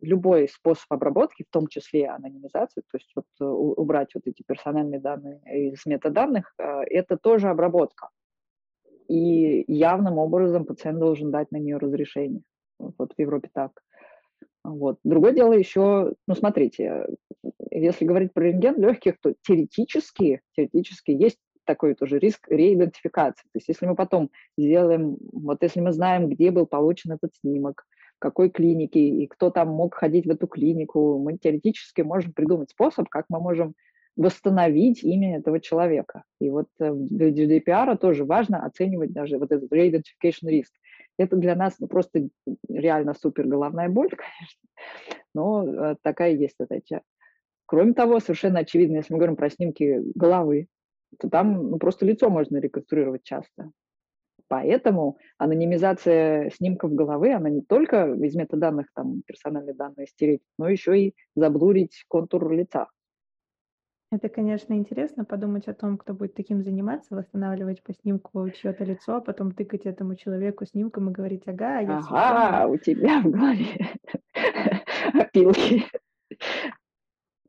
любой способ обработки, в том числе анонимизацию, то есть вот э, убрать вот эти персональные данные из метаданных, э, это тоже обработка. И явным образом пациент должен дать на нее разрешение. Вот в Европе так. Вот. Другое дело еще, ну, смотрите, если говорить про рентген легких, то теоретически, теоретически есть такой тоже риск реидентификации. То есть если мы потом сделаем, вот если мы знаем, где был получен этот снимок, какой клинике и кто там мог ходить в эту клинику, мы теоретически можем придумать способ, как мы можем восстановить имя этого человека. И вот для GDPR тоже важно оценивать даже вот этот re-identification риск. Это для нас ну, просто реально супер головная боль, конечно, но э, такая есть задача. Кроме того, совершенно очевидно, если мы говорим про снимки головы, то там ну, просто лицо можно реконструировать часто. Поэтому анонимизация снимков головы, она не только из метаданных, там, персональные данные стереть, но еще и заблурить контур лица. Это, конечно, интересно подумать о том, кто будет таким заниматься, восстанавливать по снимку чье-то лицо, а потом тыкать этому человеку снимком и говорить, ага, я Ага, у тебя в голове опилки.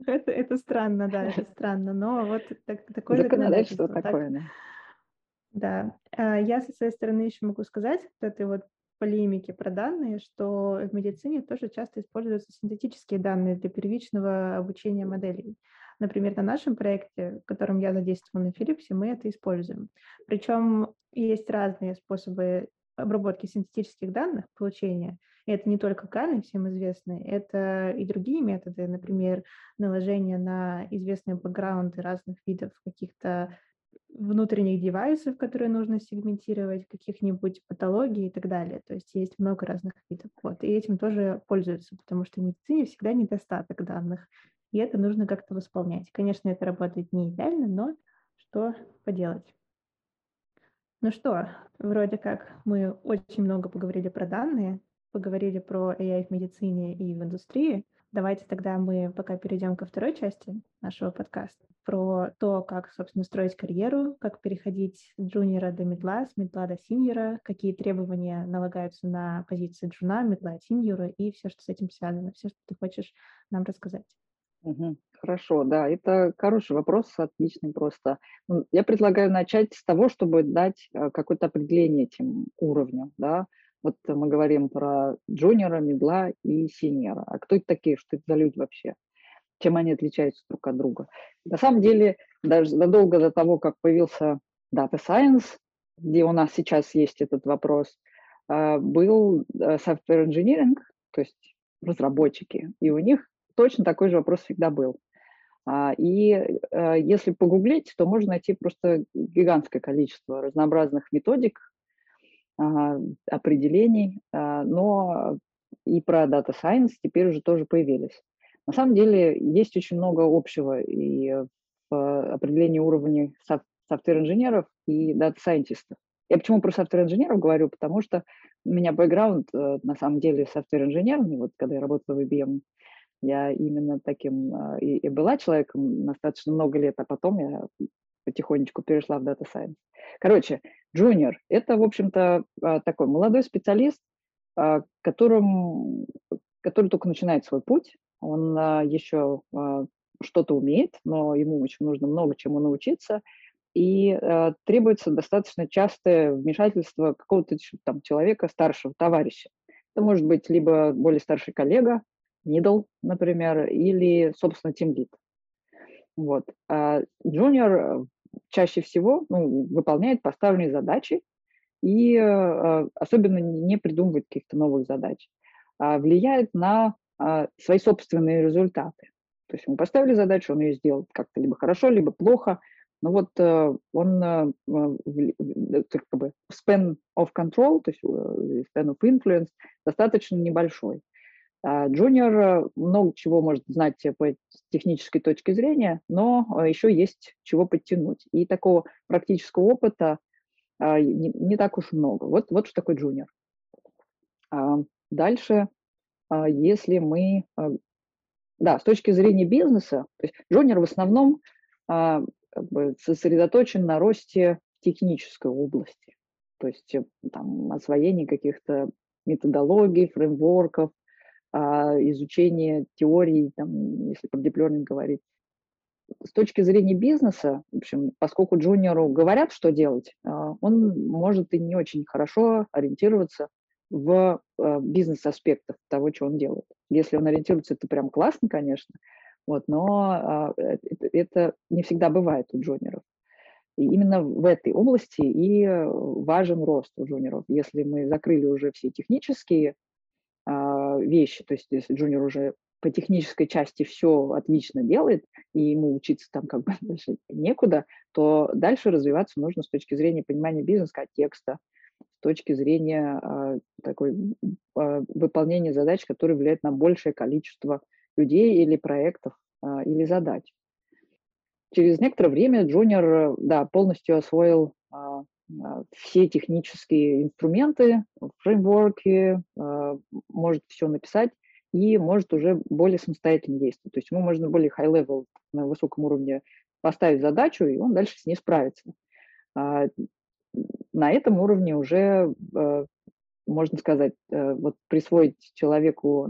Это, это странно, да, это странно, но вот так, такое законодательство такое, да. Да, а, я со своей стороны еще могу сказать, вот этой вот полемики про данные, что в медицине тоже часто используются синтетические данные для первичного обучения моделей. Например, на нашем проекте, в котором я задействована на Филипсе, мы это используем. Причем есть разные способы обработки синтетических данных, получения. И это не только Каны, всем известные, это и другие методы, например, наложение на известные бэкграунды разных видов каких-то внутренних девайсов, которые нужно сегментировать, каких-нибудь патологий и так далее. То есть есть много разных видов. Вот. И этим тоже пользуются, потому что в медицине всегда недостаток данных и это нужно как-то восполнять. Конечно, это работает не идеально, но что поделать. Ну что, вроде как мы очень много поговорили про данные, поговорили про AI в медицине и в индустрии. Давайте тогда мы пока перейдем ко второй части нашего подкаста про то, как, собственно, строить карьеру, как переходить с джуниора до медла, с медла до синьора, какие требования налагаются на позиции джуна, медла, синьора и все, что с этим связано, все, что ты хочешь нам рассказать. Хорошо, да, это хороший вопрос, отличный просто. Ну, я предлагаю начать с того, чтобы дать э, какое-то определение этим уровням, да. Вот мы говорим про джуниора, медла и синьора. А кто это такие, что это за люди вообще? чем они отличаются друг от друга. На самом деле, даже задолго до того, как появился Data Science, где у нас сейчас есть этот вопрос, а, был э, software engineering, то есть разработчики, и у них точно такой же вопрос всегда был. А, и э, если погуглить, то можно найти просто гигантское количество разнообразных методик, определений, но и про Data Science теперь уже тоже появились. На самом деле есть очень много общего и в определении уровня software-инженеров и дата-сайентистов. Я почему про софтвер-инженеров говорю? Потому что у меня бэкграунд э, на самом деле софтвер-инженерный. Вот когда я работала в IBM, я именно таким э, и, и была человеком достаточно много лет, а потом я потихонечку перешла в Data Science. Короче, джуниор – это, в общем-то, э, такой молодой специалист, которым, который только начинает свой путь. Он еще что-то умеет, но ему очень нужно много чему научиться – и э, требуется достаточно частое вмешательство какого-то там человека, старшего товарища. Это может быть либо более старший коллега, middle, например, или, собственно, тимлид. Вот. А джуниор чаще всего ну, выполняет поставленные задачи и э, особенно не придумывает каких-то новых задач, а влияет на э, свои собственные результаты. То есть мы поставили задачу, он ее сделал как-то либо хорошо, либо плохо – но вот э, он э, как бы span of control, то есть э, span of influence достаточно небольшой. А джуниор много чего может знать по технической точке зрения, но еще есть чего подтянуть. И такого практического опыта не, не так уж много. Вот, вот что такое джуниор. А дальше, если мы... Да, с точки зрения бизнеса, то есть джуниор в основном как бы сосредоточен на росте технической области, то есть э, там, освоение каких-то методологий, фреймворков, а, изучение теорий, там, если про learning говорить. С точки зрения бизнеса, в общем, поскольку джуниору говорят, что делать, а, он может и не очень хорошо ориентироваться в э, бизнес-аспектах того, что он делает. Если он ориентируется, это прям классно, конечно, вот, но а, э, это, не всегда бывает у джуниоров. И именно в этой области и важен рост у джуниоров. Если мы закрыли уже все технические а, вещи, то есть если джуниор уже по технической части все отлично делает, и ему учиться там как бы дальше некуда, то дальше развиваться нужно с точки зрения понимания бизнес-контекста, с точки зрения э, такой э, выполнения задач, которые влияют на большее количество людей или проектов, а, или задач. Через некоторое время джуниор да, полностью освоил а, а, все технические инструменты, фреймворки, может все написать и может уже более самостоятельно действовать. То есть ему можно более high-level, на высоком уровне поставить задачу, и он дальше с ней справится. На этом уровне уже можно сказать, э, вот присвоить человеку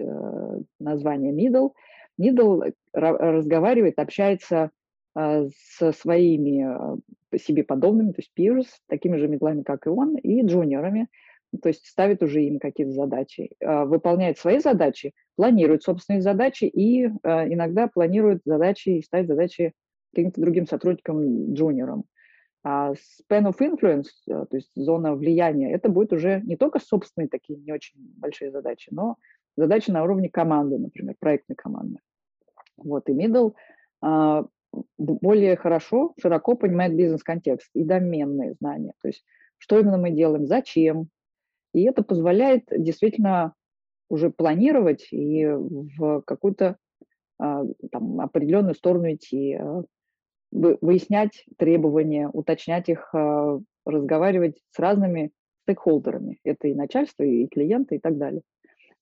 Э, название middle. Middle разговаривает, общается а, со своими а, себе подобными, то есть peers, такими же медлами, как и он, и джуниорами, то есть ставит уже им какие-то задачи, а, выполняет свои задачи, планирует собственные задачи и иногда планирует задачи и ставит задачи каким-то другим сотрудникам, джуниорам. А span of influence, то есть зона влияния, это будет уже не только собственные такие не очень большие задачи, но задачи на уровне команды, например, проектной команды. Вот, и middle а, более хорошо, широко понимает бизнес-контекст и доменные знания, то есть что именно мы делаем, зачем. И это позволяет действительно уже планировать и в какую-то а, там, определенную сторону идти, а, выяснять требования, уточнять их, а, разговаривать с разными стейкхолдерами. Это и начальство, и клиенты, и так далее.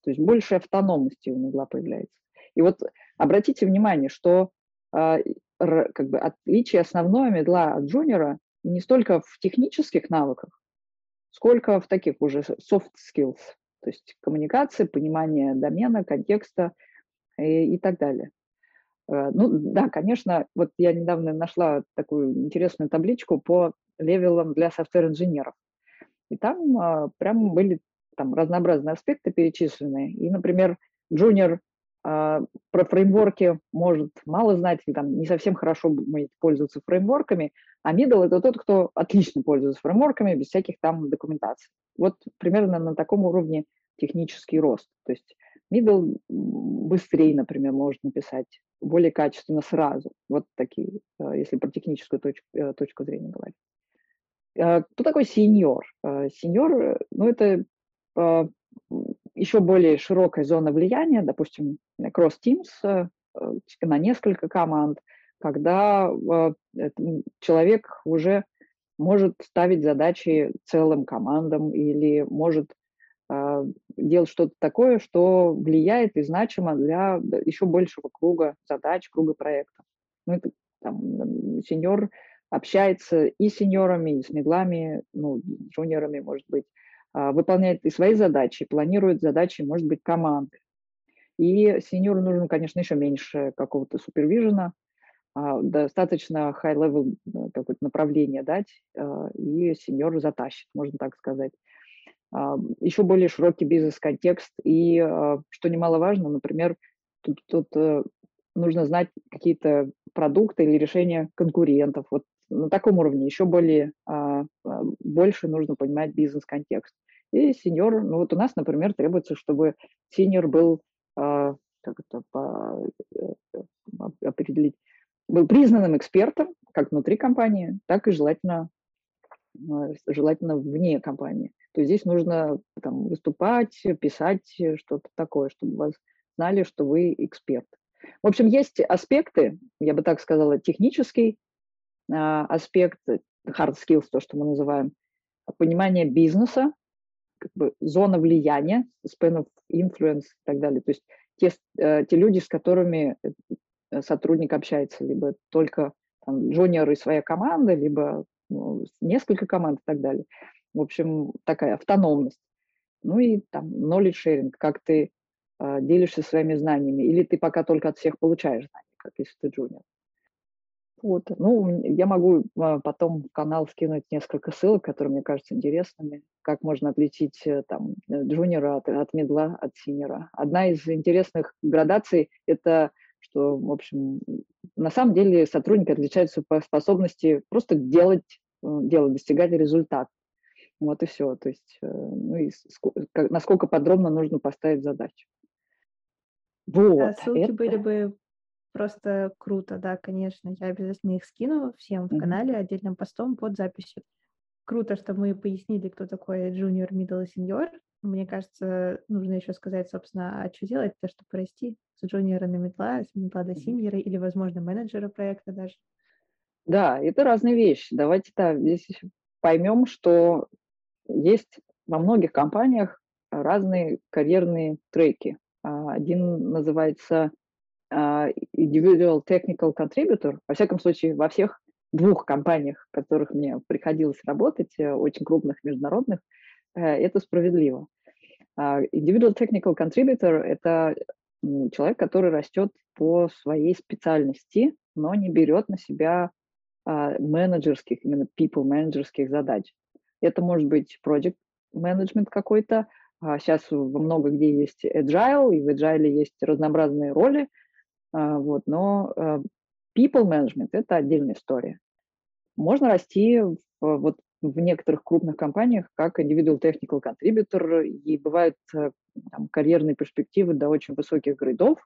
То есть больше автономности у медла появляется. И вот обратите внимание, что как бы отличие основное медла от джуниора не столько в технических навыках, сколько в таких уже soft skills, то есть коммуникация, понимание домена, контекста и, и так далее. Э, ну да, конечно, вот я недавно нашла такую интересную табличку по левелам для софтвер-инженеров. И там а, прям были там разнообразные аспекты перечислены. И, например, джуниор про фреймворки может мало знать, или там не совсем хорошо умеет пользоваться фреймворками, а middle – это тот, кто отлично пользуется фреймворками без всяких там документаций. Вот примерно на таком уровне технический рост. То есть middle быстрее, например, может написать, более качественно сразу. Вот такие, а, если про техническую точку, э, точку зрения говорить. А, кто такой сеньор? Сеньор, ну, это еще более широкая зона влияния, допустим, cross teams э, на несколько команд, когда э, человек уже может ставить задачи целым командам или может э, делать что-то такое, что влияет и значимо для еще большего круга задач, круга проектов. Ну, это там, сеньор общается и с сеньорами, и с медлами, ну, джуниорами, может быть, выполняет и свои задачи, планирует задачи, может быть, команды. И сеньору нужно, конечно, еще меньше какого-то супервижена, а, достаточно high-level э, какое-то направление дать, а, и сеньор затащит, можно так сказать. Еще более широкий бизнес-контекст, и, что немаловажно, например, тут, тут э, нужно знать какие-то продукты или решения конкурентов. Вот на таком уровне еще более, а, а, больше нужно понимать бизнес-контекст. И сеньор, ну вот у нас, например, требуется, чтобы сеньор был, а, как это по, э, определить, был признанным экспертом, как внутри компании, так и желательно, желательно вне компании. То есть здесь нужно там, выступать, писать что-то такое, чтобы вас знали, что вы эксперт. В общем, есть аспекты, я бы так сказала, технический аспект, hard skills, то, что мы называем, понимание бизнеса, как бы зона влияния, span of influence и так далее. То есть те, э, те люди, с которыми э, сотрудник общается, либо только там, джуниор и своя команда, либо ну, несколько команд и так далее. В общем, такая автономность. Ну и там knowledge sharing, как ты э, делишься своими знаниями, или ты пока только от всех получаешь знания, как если ты джуниор. Вот. Ну, я могу а, потом в канал скинуть несколько ссылок, которые мне кажутся интересными, как можно отличить э, там э, джуниора от, от медла, от синера. Одна из интересных градаций – это что, в общем, на самом деле сотрудники отличаются по способности просто делать, э, делать, достигать результат. Вот и все. То есть, ну и насколько подробно нужно поставить задачу. Вот. А ссылки это... были бы Просто круто, да, конечно. Я обязательно их скину всем в канале отдельным постом под записью. Круто, что мы пояснили, кто такой junior, middle и senior. Мне кажется, нужно еще сказать, собственно, а что делать, то что расти с джуниора на медла, с медла до синьора или, возможно, менеджера проекта даже. Да, это разные вещи. Давайте так, здесь поймем, что есть во многих компаниях разные карьерные треки. А, один называется individual technical contributor, во всяком случае, во всех двух компаниях, в которых мне приходилось работать, э, очень крупных международных, э, это справедливо. А, individual technical contributor – это человек, который растет по своей специальности, но не берет на себя а, менеджерских, именно people менеджерских задач. Это может быть project management какой-то. Сейчас много где есть agile, и в agile есть разнообразные роли – а, вот, но э, people management – это отдельная история. Можно расти в, вот, в некоторых крупных компаниях как individual technical contributor, и бывают э, там, карьерные перспективы до очень высоких грейдов,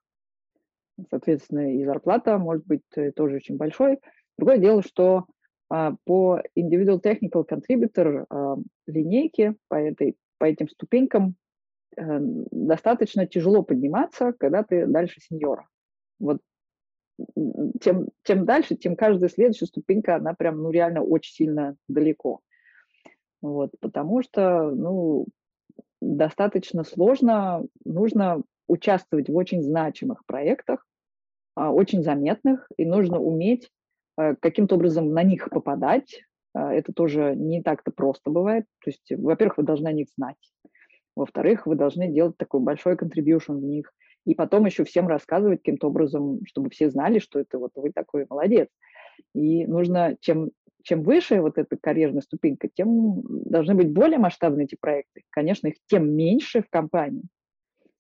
соответственно, и зарплата может быть э, тоже очень большой. Другое дело, что а, по individual technical contributor а, линейке, по, этой, по этим ступенькам достаточно тяжело подниматься, когда ты дальше сеньора вот тем, тем дальше, тем каждая следующая ступенька, она прям, ну, реально очень сильно далеко. Вот, потому что, ну, достаточно сложно, нужно участвовать в очень значимых проектах, а, очень заметных, и нужно уметь э, каким-то образом на них попадать. А, это тоже не так-то просто бывает. То есть, во-первых, вы должны о них знать. Во-вторых, вы должны делать такой большой contribution в них и потом еще всем рассказывать каким-то образом, чтобы все знали, что это вот вы такой молодец. И нужно, чем, чем выше вот эта карьерная ступенька, тем должны быть более масштабные эти проекты. Конечно, их тем меньше в компании.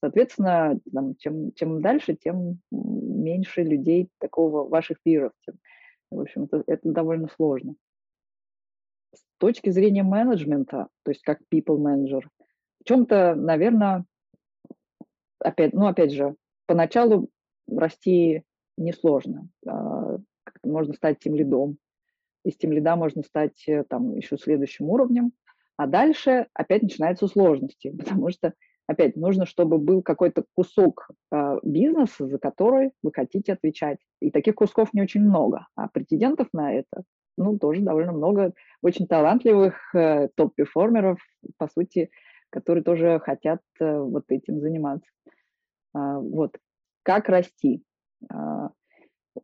Соответственно, там, чем, чем дальше, тем меньше людей такого ваших пиров. Тем, в общем, это, это довольно сложно. С точки зрения менеджмента, то есть как people manager, в чем-то, наверное, опять, ну, опять же, поначалу расти несложно. А, можно стать тем лидом. Из тем лида можно стать э, там еще следующим уровнем. А дальше опять начинаются сложности, потому что опять нужно, чтобы был какой-то кусок э, бизнеса, за который вы хотите отвечать. И таких кусков не очень много, а претендентов на это, ну, тоже довольно много очень талантливых э, топ-перформеров, по сути, которые тоже хотят э, вот этим заниматься. Э, вот. Как расти? Э,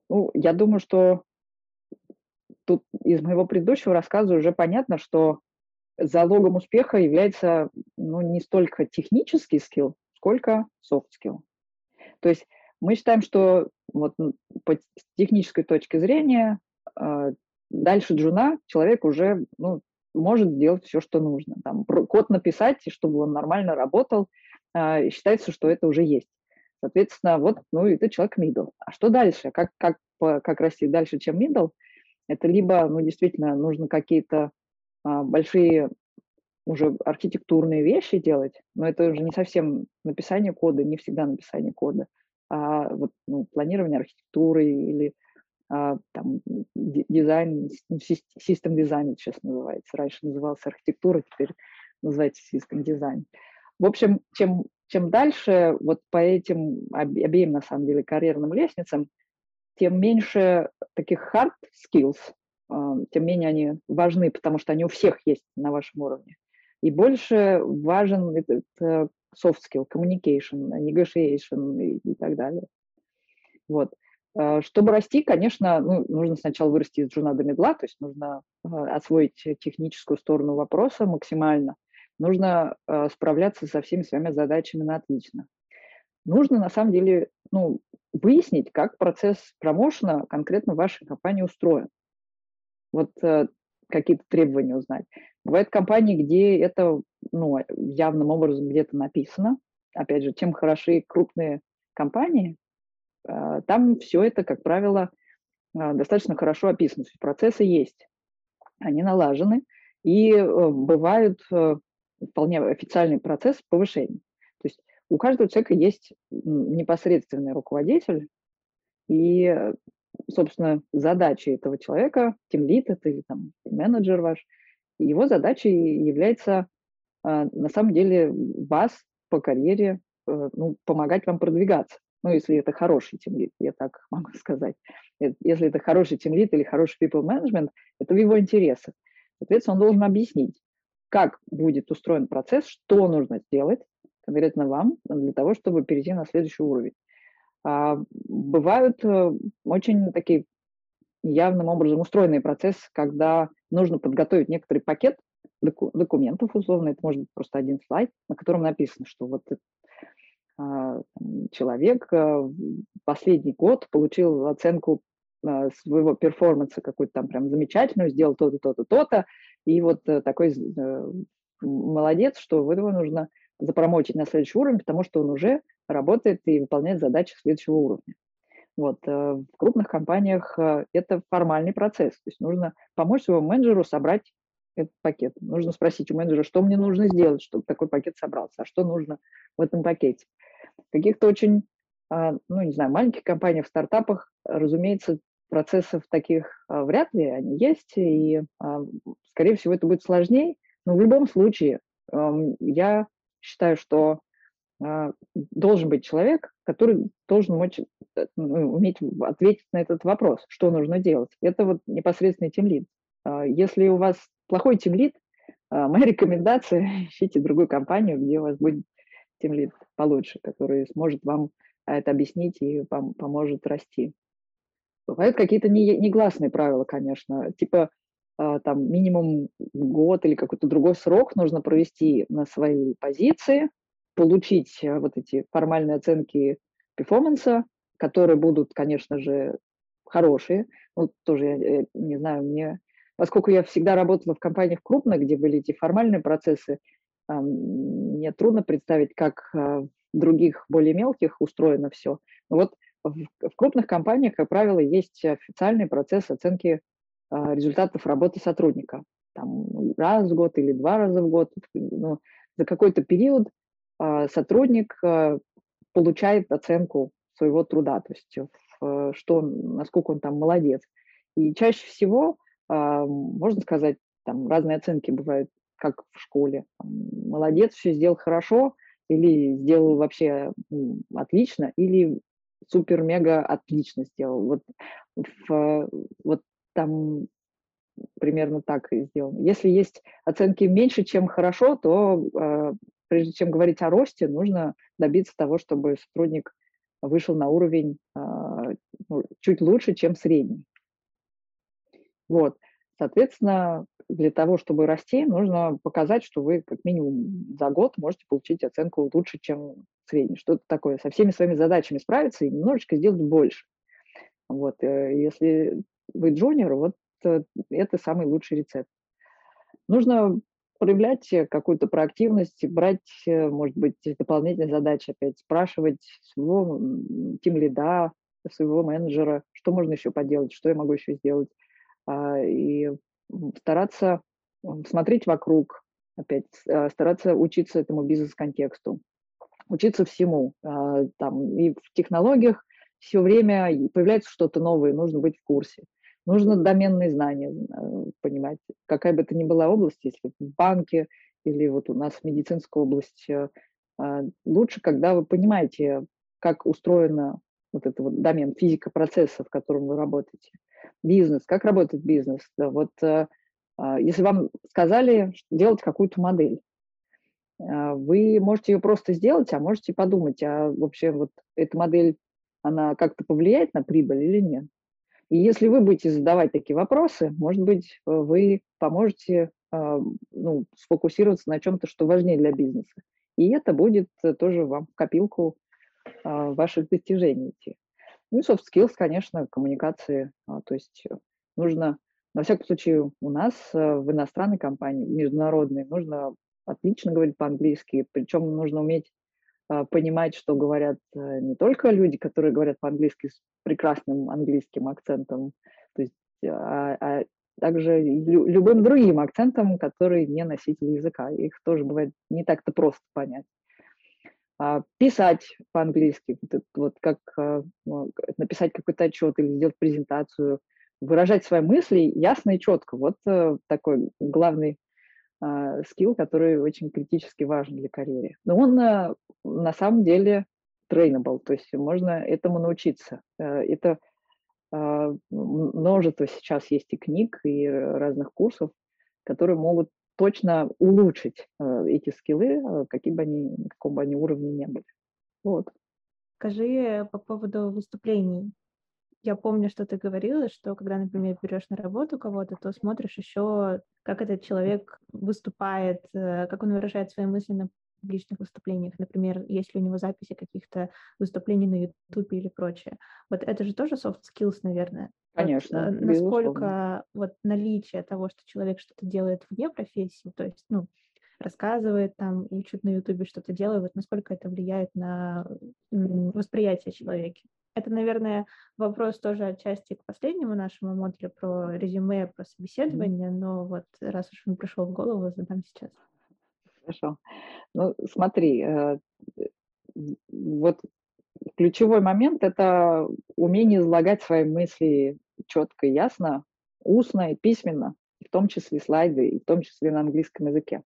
ну, я думаю, что тут из моего предыдущего рассказа уже понятно, что залогом успеха является ну, не столько технический скилл, сколько soft skill. То есть мы считаем, что вот по технической точке зрения э, дальше джуна человек уже ну, может сделать все, что нужно. Там, код написать, чтобы он нормально работал, э, считается, что это уже есть. Соответственно, вот, ну, это человек middle. А что дальше? Как, как, как расти дальше, чем middle? Это либо, ну, действительно, нужно какие-то а, большие уже архитектурные вещи делать, но это уже не совсем написание кода, не всегда написание кода, а вот, ну, планирование архитектуры или там, дизайн, ну, систем дизайн сейчас называется. Раньше назывался архитектура, теперь называется систем дизайн. В общем, чем, чем дальше вот по этим обеим, на самом деле, карьерным лестницам, тем меньше таких hard skills, а, тем менее они важны, потому что они у всех есть на вашем уровне. И больше важен этот soft skill, communication, negotiation и, и так далее. Вот. А, чтобы расти, конечно, ну, нужно сначала вырасти из джуна до медла, то есть нужно а, освоить техническую сторону вопроса максимально. Нужно справляться со всеми своими задачами на отлично. Нужно, на самом деле, ну, выяснить, как процесс промоушена конкретно в вашей компании устроен вот э, какие-то требования узнать. Бывают компании, где это ну, явным образом где-то написано. Опять же, чем хороши крупные компании, э, там все это, как правило, э, достаточно хорошо описано. Процессы есть, они налажены, и бывают вполне официальный процесс повышения. То есть у каждого человека есть непосредственный руководитель, и собственно, задача этого человека, тимлит это или там менеджер ваш, его задачей является а, на самом деле вас по карьере э, ну, помогать вам продвигаться. Ну, если это хороший тимлит, я так могу сказать. Э, если это хороший тимлит или хороший people management, это в его интересах. Соответственно, он должен объяснить, как будет устроен процесс, что нужно сделать конкретно вам для того, чтобы перейти на следующий уровень. А, бывают э, очень такие явным образом устроенные процессы, когда нужно подготовить некоторый пакет документов, условно, это может быть просто один слайд, на котором написано, что вот человек э, последний год получил оценку э, своего перформанса какую-то там прям замечательную, сделал то-то, то-то, то-то, и вот такой молодец, что его нужно запромочить на следующий уровень, потому что он уже работает и выполняет задачи следующего уровня. Вот. Э, в крупных компаниях э, это формальный процесс. То есть нужно помочь своему менеджеру собрать этот пакет. Нужно спросить у менеджера, что мне нужно сделать, чтобы такой пакет собрался, а что нужно в этом пакете. В каких-то очень, э, ну, не знаю, маленьких компаниях, стартапах, разумеется, процессов таких вряд ли они есть, и, скорее всего, это будет сложнее. Но в любом случае, я считаю, что а, должен быть человек, который должен мочь, э, ну, уметь ответить на этот вопрос, что нужно делать. Это вот непосредственный. А, если у вас плохой тимлид, а, моя рекомендация – ищите другую компанию, где у вас будет тимлид получше, который сможет вам это объяснить и вам поможет расти. Бывают какие-то негласные правила, конечно, типа там минимум год или какой-то другой срок нужно провести на своей позиции, получить вот эти формальные оценки перформанса, которые будут, конечно же, хорошие. Ну, тоже, я э, не знаю, мне... Поскольку я всегда работала в компаниях крупных, где были эти формальные процессы, мне трудно представить, как в других более мелких устроено все. Но вот в, крупных компаниях, как правило, есть официальный процесс оценки результатов работы сотрудника. Там раз в год или два раза в год. Ну, за какой-то период сотрудник получает оценку своего труда, то есть что, насколько он там молодец. И чаще всего, можно сказать, там разные оценки бывают, как в школе. Молодец, все сделал хорошо, или сделал вообще отлично, или супер-мега отлично сделал. Вот, в, вот там примерно так и сделано. Если есть оценки меньше, чем хорошо, то э, прежде чем говорить о росте, нужно добиться того, чтобы сотрудник вышел на уровень э, чуть лучше, чем средний. Вот. Соответственно, для того, чтобы расти, нужно показать, что вы как минимум за год можете получить оценку лучше, чем средний. Что-то такое. Со всеми своими задачами справиться и немножечко сделать больше. Вот. Э, если вы джуниор, вот э, это самый лучший рецепт. Нужно проявлять какую-то проактивность, брать, э, может быть, дополнительные задачи опять, спрашивать своего тим лида, своего менеджера, что можно еще поделать, что я могу еще сделать, и стараться смотреть вокруг, опять а, стараться учиться этому бизнес-контексту, учиться всему. А, там, и в технологиях все время появляется что-то новое, нужно быть в курсе. Нужно доменные знания понимать, какая бы это ни была область, если в банке или вот у нас в медицинской области, э, а, лучше, когда вы понимаете, как устроена вот этот вот домен, физика процесса, в котором вы работаете. Бизнес, как работает бизнес. Вот э, а, если вам сказали делать какую-то модель, вы можете ее просто сделать, а можете подумать, а вообще вот эта модель, она как-то повлияет на прибыль или нет. И если вы будете задавать такие вопросы, может быть, э, вы поможете ну, сфокусироваться на чем-то, что важнее для бизнеса. И это будет э, тоже вам в копилку ваших достижений идти. Ну и soft skills, конечно, коммуникации. А, то есть нужно, на всяком случае, у нас э, в иностранной компании, международной, нужно отлично говорить по-английски, причем нужно уметь а, понимать, что говорят э, не только люди, которые говорят по-английски с прекрасным английским акцентом, то есть, а, а также лю- любым другим акцентом, который не носитель языка. Их тоже бывает не так-то просто понять. А, писать по-английски, вот, как а, написать какой-то отчет или сделать презентацию, выражать свои мысли ясно и четко. Вот а, такой главный а, скилл, который очень критически важен для карьеры. Но он а, на самом деле trainable, то есть можно этому научиться. Э, это множество сейчас есть и книг, и разных курсов, которые могут точно улучшить э, эти скиллы, какие бы они, каком бы они уровне не были. Вот. Скажи по поводу выступлений я помню, что ты говорила, что когда, например, берешь на работу кого-то, то смотришь еще, как этот человек выступает, э, как он выражает свои мысли на публичных выступлениях, например, есть ли у него записи каких-то выступлений на YouTube или прочее. Вот это же тоже soft skills, наверное. Конечно. Вот, насколько вот наличие того, что человек что-то делает вне профессии, то есть, ну, рассказывает там и чуть на Ютубе что-то делает, вот насколько это влияет на восприятие человека. Это, наверное, вопрос тоже отчасти к последнему нашему модулю про резюме, про собеседование, но вот раз уж он пришел в голову, задам сейчас. Хорошо. Ну, смотри, э, вот ключевой момент – это умение излагать свои мысли четко и ясно, устно и письменно, в том числе слайды, и в том числе на английском языке.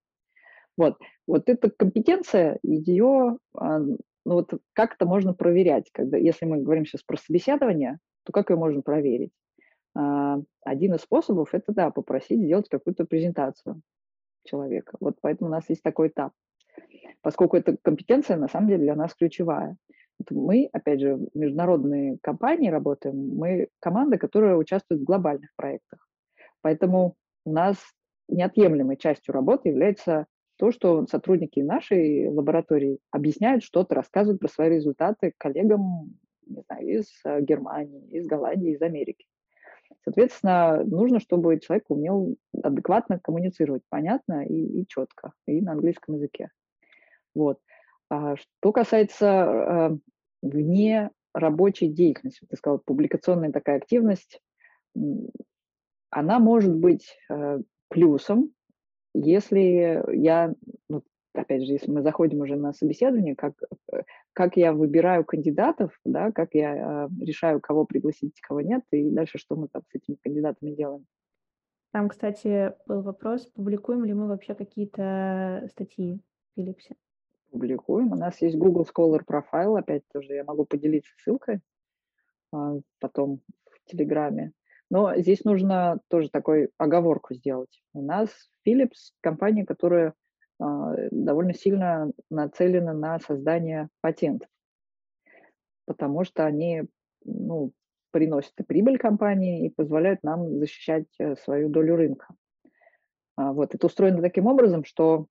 Вот, вот эта компетенция, ее а, ну вот как это можно проверять, когда, если мы говорим сейчас про собеседование, то как ее можно проверить? А, один из способов – это, да, попросить сделать какую-то презентацию человека. Вот поэтому у нас есть такой этап. Поскольку эта компетенция, на самом деле, для нас ключевая. Мы, опять же, в международной компании работаем, мы команда, которая участвует в глобальных проектах. Поэтому у нас неотъемлемой частью работы является то, что сотрудники нашей лаборатории объясняют что-то, рассказывают про свои результаты коллегам не знаю, из э, Германии, из Голландии, из Америки. Соответственно, нужно, чтобы человек умел адекватно коммуницировать, понятно и, и четко, и на английском языке. Вот. А что касается э, вне рабочей деятельности, ты сказал, публикационная такая активность, она может быть э, плюсом, если я, ну, опять же, если мы заходим уже на собеседование, как, э, как я выбираю кандидатов, да, как я э, решаю, кого пригласить, кого нет, и дальше что мы там с этими кандидатами делаем. Там, кстати, был вопрос, публикуем ли мы вообще какие-то статьи в Philips? Публикуем. У нас есть Google Scholar профайл, опять тоже я могу поделиться ссылкой а, потом в Телеграме. Но здесь нужно тоже такой оговорку сделать. У нас Philips компания, которая довольно сильно нацелена на создание патентов, потому что они ну, приносят и прибыль компании и позволяют нам защищать э, свою долю рынка. А, вот это устроено таким образом, что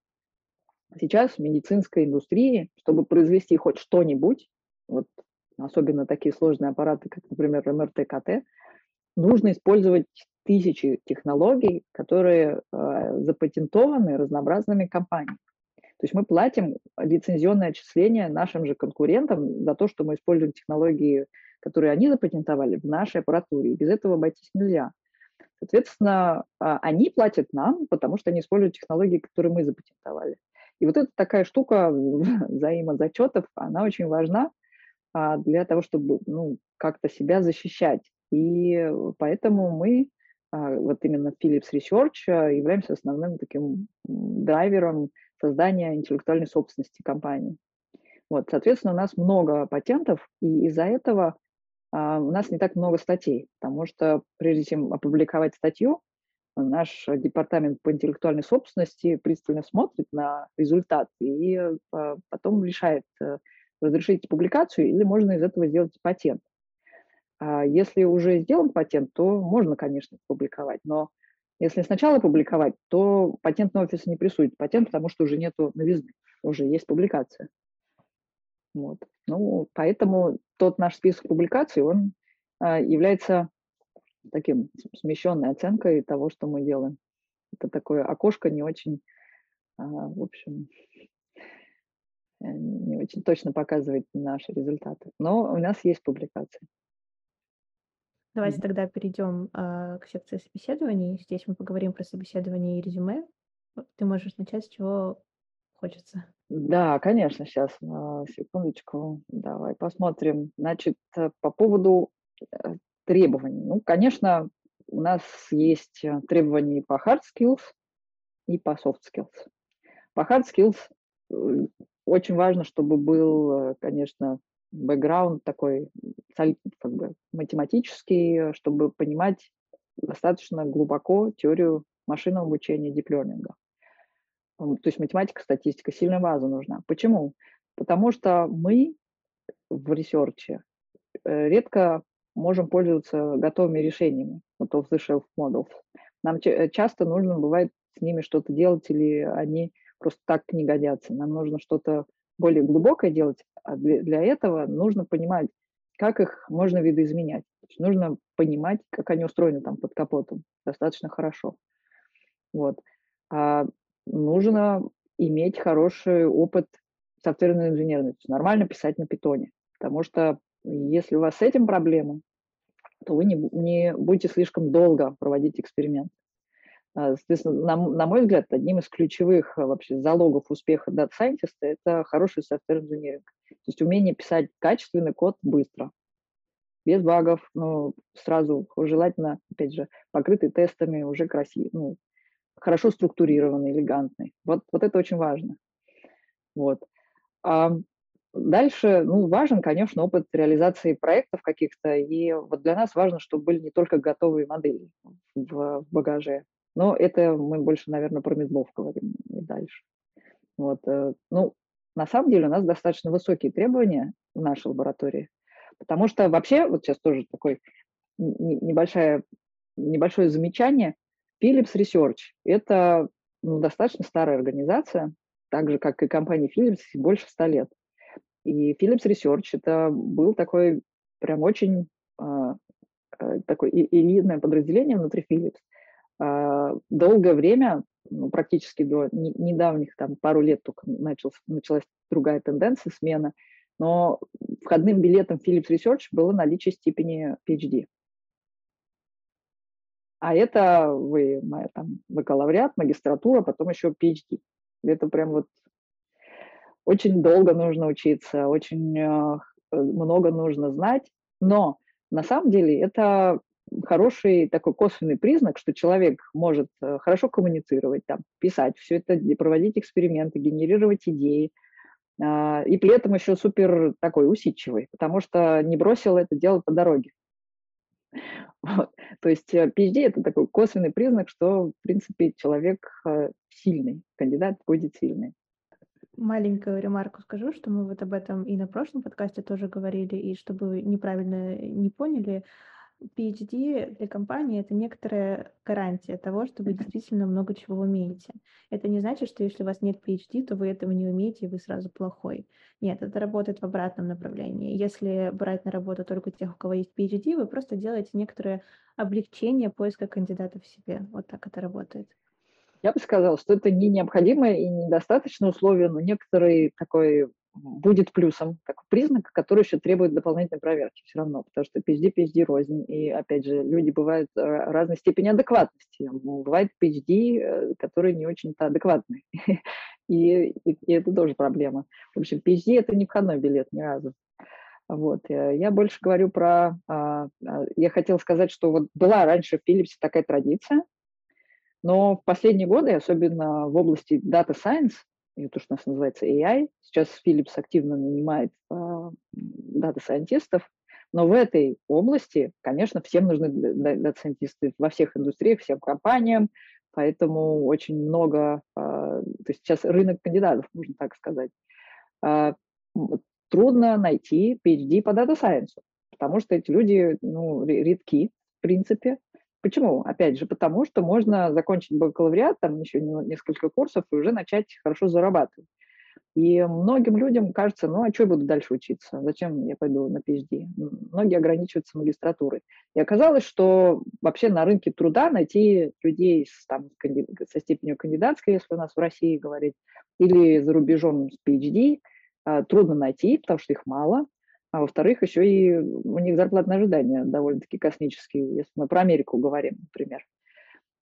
сейчас в медицинской индустрии, чтобы произвести хоть что-нибудь, вот особенно такие сложные аппараты, как, например, МРТ, КТ, нужно использовать тысячи технологий, которые э, запатентованы разнообразными компаниями. То есть мы платим лицензионное отчисление нашим же конкурентам за то, что мы используем технологии, которые они запатентовали в нашей аппаратуре. И без этого обойтись нельзя. Соответственно, э, они платят нам, потому что они используют технологии, которые мы запатентовали. И вот эта такая штука взаимозачетов, она очень важна а, для того, чтобы ну, как-то себя защищать. И поэтому мы, а, вот именно Philips Research, а, являемся основным таким драйвером создания интеллектуальной собственности компании. Вот, соответственно, у нас много патентов, и из-за этого а, у нас не так много статей, потому что прежде чем опубликовать статью, наш департамент по интеллектуальной собственности пристально смотрит на результат и потом решает, э, разрешить публикацию или можно из этого сделать патент. А если уже сделан патент, то можно, конечно, публиковать, но если сначала публиковать, то патентный офис не присудит патент, потому что уже нету новизны, уже есть публикация. Вот. Ну, поэтому тот наш список публикаций, он а, является таким смещенной оценкой того, что мы делаем. Это такое окошко не очень, а, в общем, э, не очень точно показывает наши результаты. Но у нас есть публикации. Давайте mm-hmm. тогда перейдем а, к секции собеседований. Здесь мы поговорим про собеседование и резюме. Ты можешь начать с чего хочется. Да, конечно, сейчас, а, секундочку, давай посмотрим. Значит, э, по поводу э, требований. Ну, конечно, у нас есть э, требования по hard skills и по soft skills. По hard skills очень важно, чтобы был, конечно, бэкграунд такой как бы математический, чтобы понимать достаточно глубоко теорию машинного обучения deep learning а. То есть математика, статистика, сильная база нужна. Почему? Потому что мы в research е э, редко можем пользоваться готовыми решениями, вот off-the-shelf models. Нам э, часто нужно бывает с ними что-то делать, или они просто так не годятся. Нам нужно что-то более глубокое делать, а для, для этого нужно понимать, как их можно видоизменять. То есть нужно понимать, как они устроены там под капотом достаточно хорошо. Вот. А нужно иметь хороший опыт софтверной инженерной, то есть нормально писать на питоне. Потому что если у вас с этим проблемы, то вы не, не будете слишком долго проводить эксперимент. А, соответственно, на, на мой взгляд, одним из ключевых а, вообще залогов успеха Data Scientist – это хороший software engineering. То есть умение писать качественный код быстро, без багов, ну, сразу желательно, опять же, покрытый тестами, уже красивый, ну, хорошо структурированный, элегантный. Вот, вот это очень важно. Вот. А дальше, ну, важен, конечно, опыт реализации проектов каких-то, и вот для нас важно, чтобы были не только готовые модели в, в багаже, но это мы больше, наверное, про медлов говорим и дальше. Вот. Э, ну, на самом деле у нас достаточно высокие требования в нашей лаборатории, потому что вообще, вот сейчас тоже такой небольшое, небольшое замечание, Philips Research – это ну, достаточно старая организация, так же, как и компания Philips, больше ста лет. И Philips Research – это был такой прям очень э, такое элитное подразделение внутри Philips. А, долгое время, ну, практически до недавних, там, пару лет только началась, началась другая тенденция, смена, но входным билетом Philips Research было наличие степени PhD. А это вы там, бакалавриат, магистратура, потом еще PhD. Это прям вот очень долго нужно учиться, очень э, много нужно знать, но на самом деле это хороший такой косвенный признак, что человек может э, хорошо коммуницировать, там, писать все это, проводить эксперименты, генерировать идеи, а, и при этом еще супер такой усидчивый, потому что не бросил это делать по дороге. Вот. То есть э, PhD – это такой косвенный признак, что, в принципе, человек э, сильный, кандидат будет сильный. Маленькую ремарку скажу, что мы вот об этом и на прошлом подкасте тоже говорили, и чтобы неправильно не поняли, PhD для компании это некоторая гарантия того, что вы действительно много чего умеете. Это не значит, что если у вас нет PhD, то вы этого не умеете, и вы сразу плохой. Нет, это работает в обратном направлении. Если брать на работу только тех, у кого есть PhD, вы просто делаете некоторое облегчение поиска кандидатов в себе. Вот так это работает. Я бы сказала, что это не необходимое и недостаточное условие, но некоторый такой будет плюсом, такой признак, который еще требует дополнительной проверки все равно, потому что PhD, PhD рознь, и опять же, люди бывают э, разной степени адекватности. Бывает PhD, э, который не очень-то адекватный, и, и, и это тоже проблема. В общем, PhD – это не входной билет ни разу. Вот. Э, я больше говорю про... А, а, я хотела сказать, что вот была раньше в Philips такая традиция, но в последние годы, особенно в области Data Science, то, что у нас называется AI. Сейчас Philips активно нанимает дата-сайентистов, но в этой области, конечно, всем нужны дата-сайентисты во всех индустриях, всем компаниям, поэтому очень много, а, то есть сейчас рынок кандидатов, можно так сказать. А, трудно найти PhD по Science, потому что эти люди ну, редки, в принципе, Почему? Опять же, потому что можно закончить бакалавриат, там еще несколько курсов и уже начать хорошо зарабатывать. И многим людям кажется, ну а что я буду дальше учиться? Зачем я пойду на PhD? Многие ограничиваются магистратурой. И оказалось, что вообще на рынке труда найти людей с, там, со степенью кандидатской, если у нас в России говорить, или за рубежом с PhD, а, трудно найти, потому что их мало а во-вторых, еще и у них зарплатные ожидания довольно-таки космические, если мы про Америку говорим, например.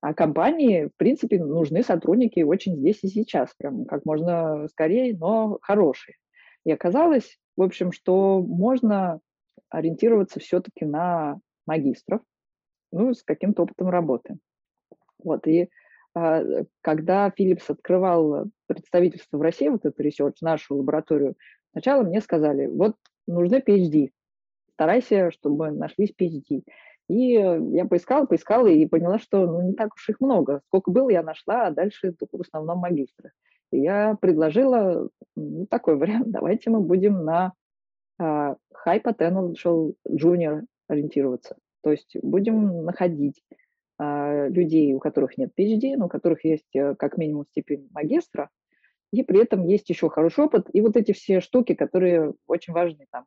А компании, в принципе, нужны сотрудники очень здесь и сейчас, прям как можно скорее, но хорошие. И оказалось, в общем, что можно ориентироваться все-таки на магистров, ну, с каким-то опытом работы. Вот, и а, когда Philips открывал представительство в России, вот эту research, нашу лабораторию, сначала мне сказали, вот нужны PhD. Старайся, чтобы нашлись PhD. И я поискала, поискала и поняла, что ну, не так уж их много. Сколько было, я нашла, а дальше только в основном магистры. И я предложила ну, такой вариант. Давайте мы будем на uh, high potential junior ориентироваться. То есть будем находить uh, людей, у которых нет PhD, но у которых есть uh, как минимум степень магистра, и при этом есть еще хороший опыт, и вот эти все штуки, которые очень важны, там,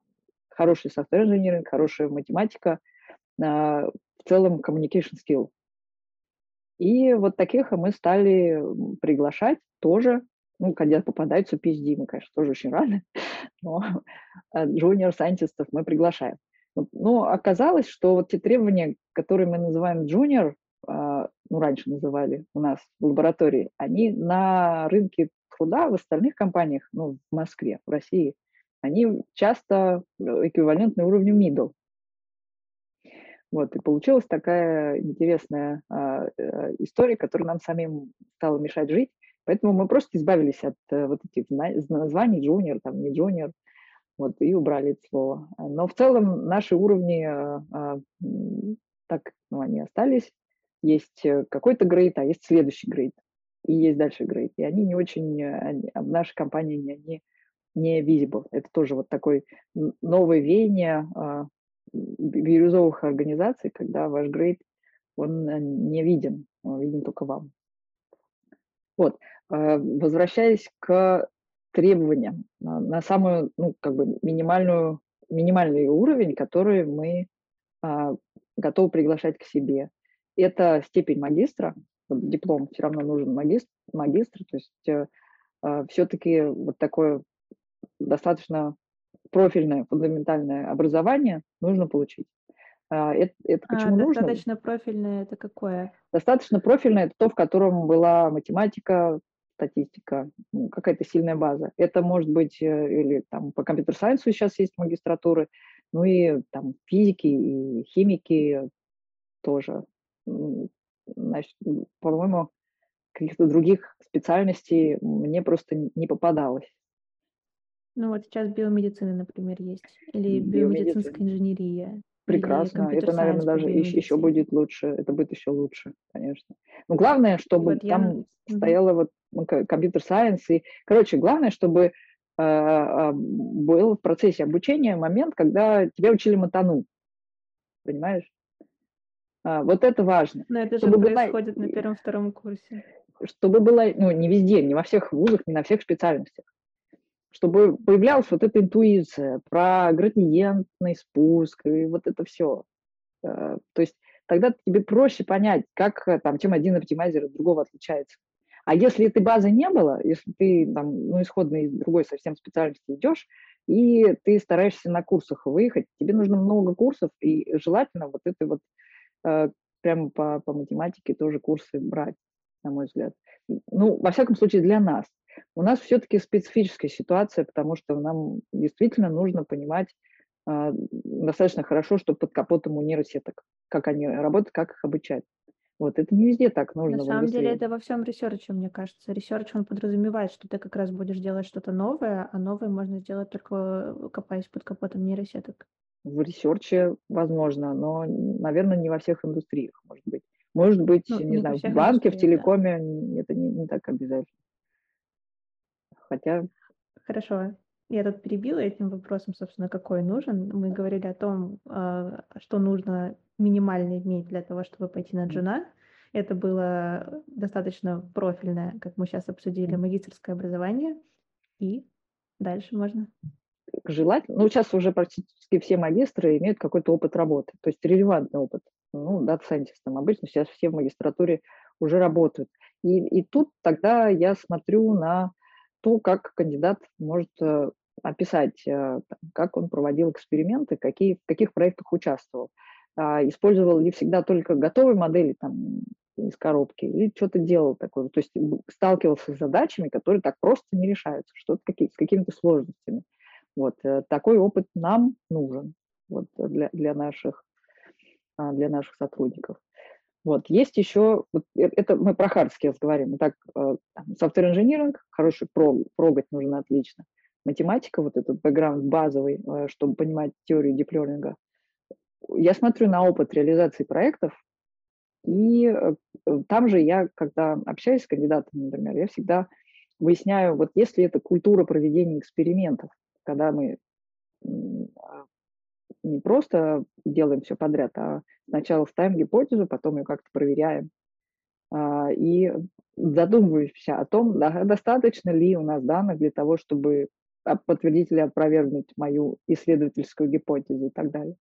хороший software инженеринг, хорошая математика, а, в целом communication skill. И вот таких мы стали приглашать тоже, ну, когда попадаются PhD, мы, конечно, тоже очень рады, но junior сайентистов мы приглашаем. Но оказалось, что вот те требования, которые мы называем junior, а, ну, раньше называли у нас в лаборатории, они на рынке труда в остальных компаниях, ну, в Москве, в России, они часто э, эквивалентны уровню middle. Вот, и получилась такая интересная а, э, история, которая нам самим стала мешать жить. Поэтому мы просто избавились от э, вот этих названий junior, там, не junior, вот, и убрали это слово. Но в целом наши уровни, а, а, так, ну, они остались. Есть какой-то грейд, а есть следующий грейд и есть дальше грейд. И они не очень, э, они, в нашей компании они не visible. Это тоже вот такой новое веяние а, бирюзовых организаций, когда ваш грейд, он э, не виден, он виден только вам. Вот, а, возвращаясь к требованиям на самую, ну, как бы минимальную, минимальный уровень, который мы а, готовы приглашать к себе. Это степень магистра, диплом все равно нужен магистр, магистр то есть э, э, все-таки вот такое достаточно профильное, фундаментальное образование нужно получить. А, это, это а, почему а, нужно? Достаточно профильное это какое? Достаточно профильное это то, в котором была математика, статистика, какая-то сильная база. Это может быть э, или там по компьютер-сайенсу сейчас есть магистратуры, ну и там физики и химики тоже. Значит, по-моему, каких-то других специальностей мне просто не попадалось. Ну вот сейчас биомедицина, например, есть. Или биомедицинская инженерия. Прекрасно. Это, наверное, даже еще, еще будет лучше. Это будет еще лучше, конечно. Но главное, чтобы вот там я... стояло вот ну, компьютер-сайенс. И, короче, главное, чтобы э, был в процессе обучения момент, когда тебя учили матану. Понимаешь? А, вот это важно. Но это же чтобы происходит была... на первом-втором курсе. Чтобы было, ну, не везде, не во всех вузах, не на всех специальностях чтобы появлялась вот эта интуиция про градиентный спуск и вот это все. Э, то есть тогда тебе проще понять, как э, там, чем один оптимайзер от другого отличается. А если этой базы не было, если ты там, ну, исходно из другой совсем специальности идешь, и ты стараешься на курсах выехать, тебе нужно много курсов, и желательно вот это вот э, прямо по, по математике тоже курсы брать, на мой взгляд. Ну, во всяком случае, для нас. У нас все-таки специфическая ситуация, потому что нам действительно нужно понимать э, достаточно хорошо, что под капотом у нейросеток, как они работают, как их обучать. Вот это не везде так нужно. На самом деле это во всем research е, мне кажется. Research, он подразумевает, что ты как раз будешь делать что-то новое, а новое можно сделать только э, копаясь под капотом нейросеток. В research е возможно, но, наверное, не во всех индустриях, может быть. Может быть, ну, не, не знаю, в банке, в телекоме да. это не, не так обязательно хотя... Хорошо. Я тут перебила этим вопросом, собственно, какой нужен. Мы говорили о том, а, что нужно минимально иметь для того, чтобы пойти на джуна. Это было достаточно профильное, как мы сейчас обсудили, магистрское образование. И дальше можно. Желательно. Ну, сейчас уже практически все магистры имеют какой-то опыт работы, то есть релевантный опыт. Ну, дата-сайентистам обычно сейчас все в магистратуре уже работают. И, и тут тогда я смотрю на то, как кандидат может э, описать, э, как он проводил эксперименты, какие, в каких проектах участвовал. А, использовал ли всегда только готовые модели там, из коробки или что-то делал такое. То есть сталкивался с задачами, которые так просто не решаются, что-то какие, с какими-то сложностями. Вот э, такой опыт нам нужен вот, для, для, наших, а, для наших сотрудников. Вот. Есть еще, вот э, это мы про hard skills говорим, так, э, software engineering, хороший прог, прогать нужно отлично. Математика, вот этот бэкграунд базовый, э, чтобы понимать теорию диплернинга. Я смотрю на опыт реализации проектов, и там же я, когда общаюсь с кандидатами, например, я всегда выясняю, вот если это культура проведения экспериментов, когда мы а, не просто делаем все подряд, а сначала ставим гипотезу, потом ее как-то проверяем. А, и задумываемся о том, достаточно ли у нас данных для того, чтобы подтвердить или опровергнуть мою исследовательскую гипотезу и так далее.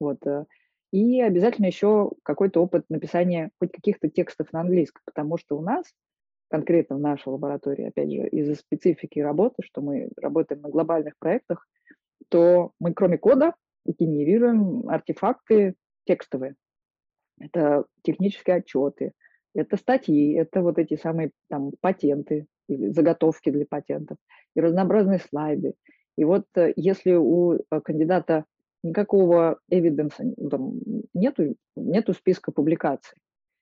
Вот. Э. И обязательно еще какой-то опыт написания хоть каких-то текстов на английском, потому что у нас, конкретно в нашей лаборатории, опять же, из-за специфики работы, что мы работаем на глобальных проектах, то мы кроме кода генерируем артефакты текстовые. Это технические отчеты, это статьи, это вот эти самые там патенты или заготовки для патентов и разнообразные слайды. И вот э, если у э, кандидата никакого эвиденса нету, нету списка публикаций,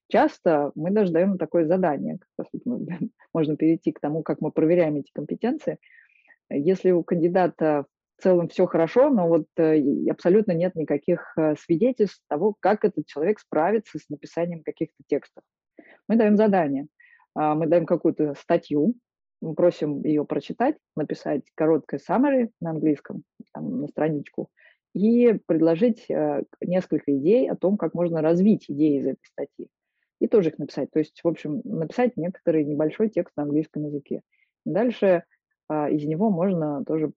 часто мы даже даем такое задание, можно перейти к тому, как мы проверяем эти компетенции. Если у кандидата в целом все хорошо, но вот э, абсолютно нет никаких э, свидетельств того, как этот человек справится с написанием каких-то текстов. Мы даем задание, а, мы даем какую-то статью, мы просим ее прочитать, написать короткое summary на английском, там, на страничку, и предложить э, несколько идей о том, как можно развить идеи из этой статьи. И тоже их написать. То есть, в общем, написать некоторый небольшой текст на английском языке. Дальше а, из него можно тоже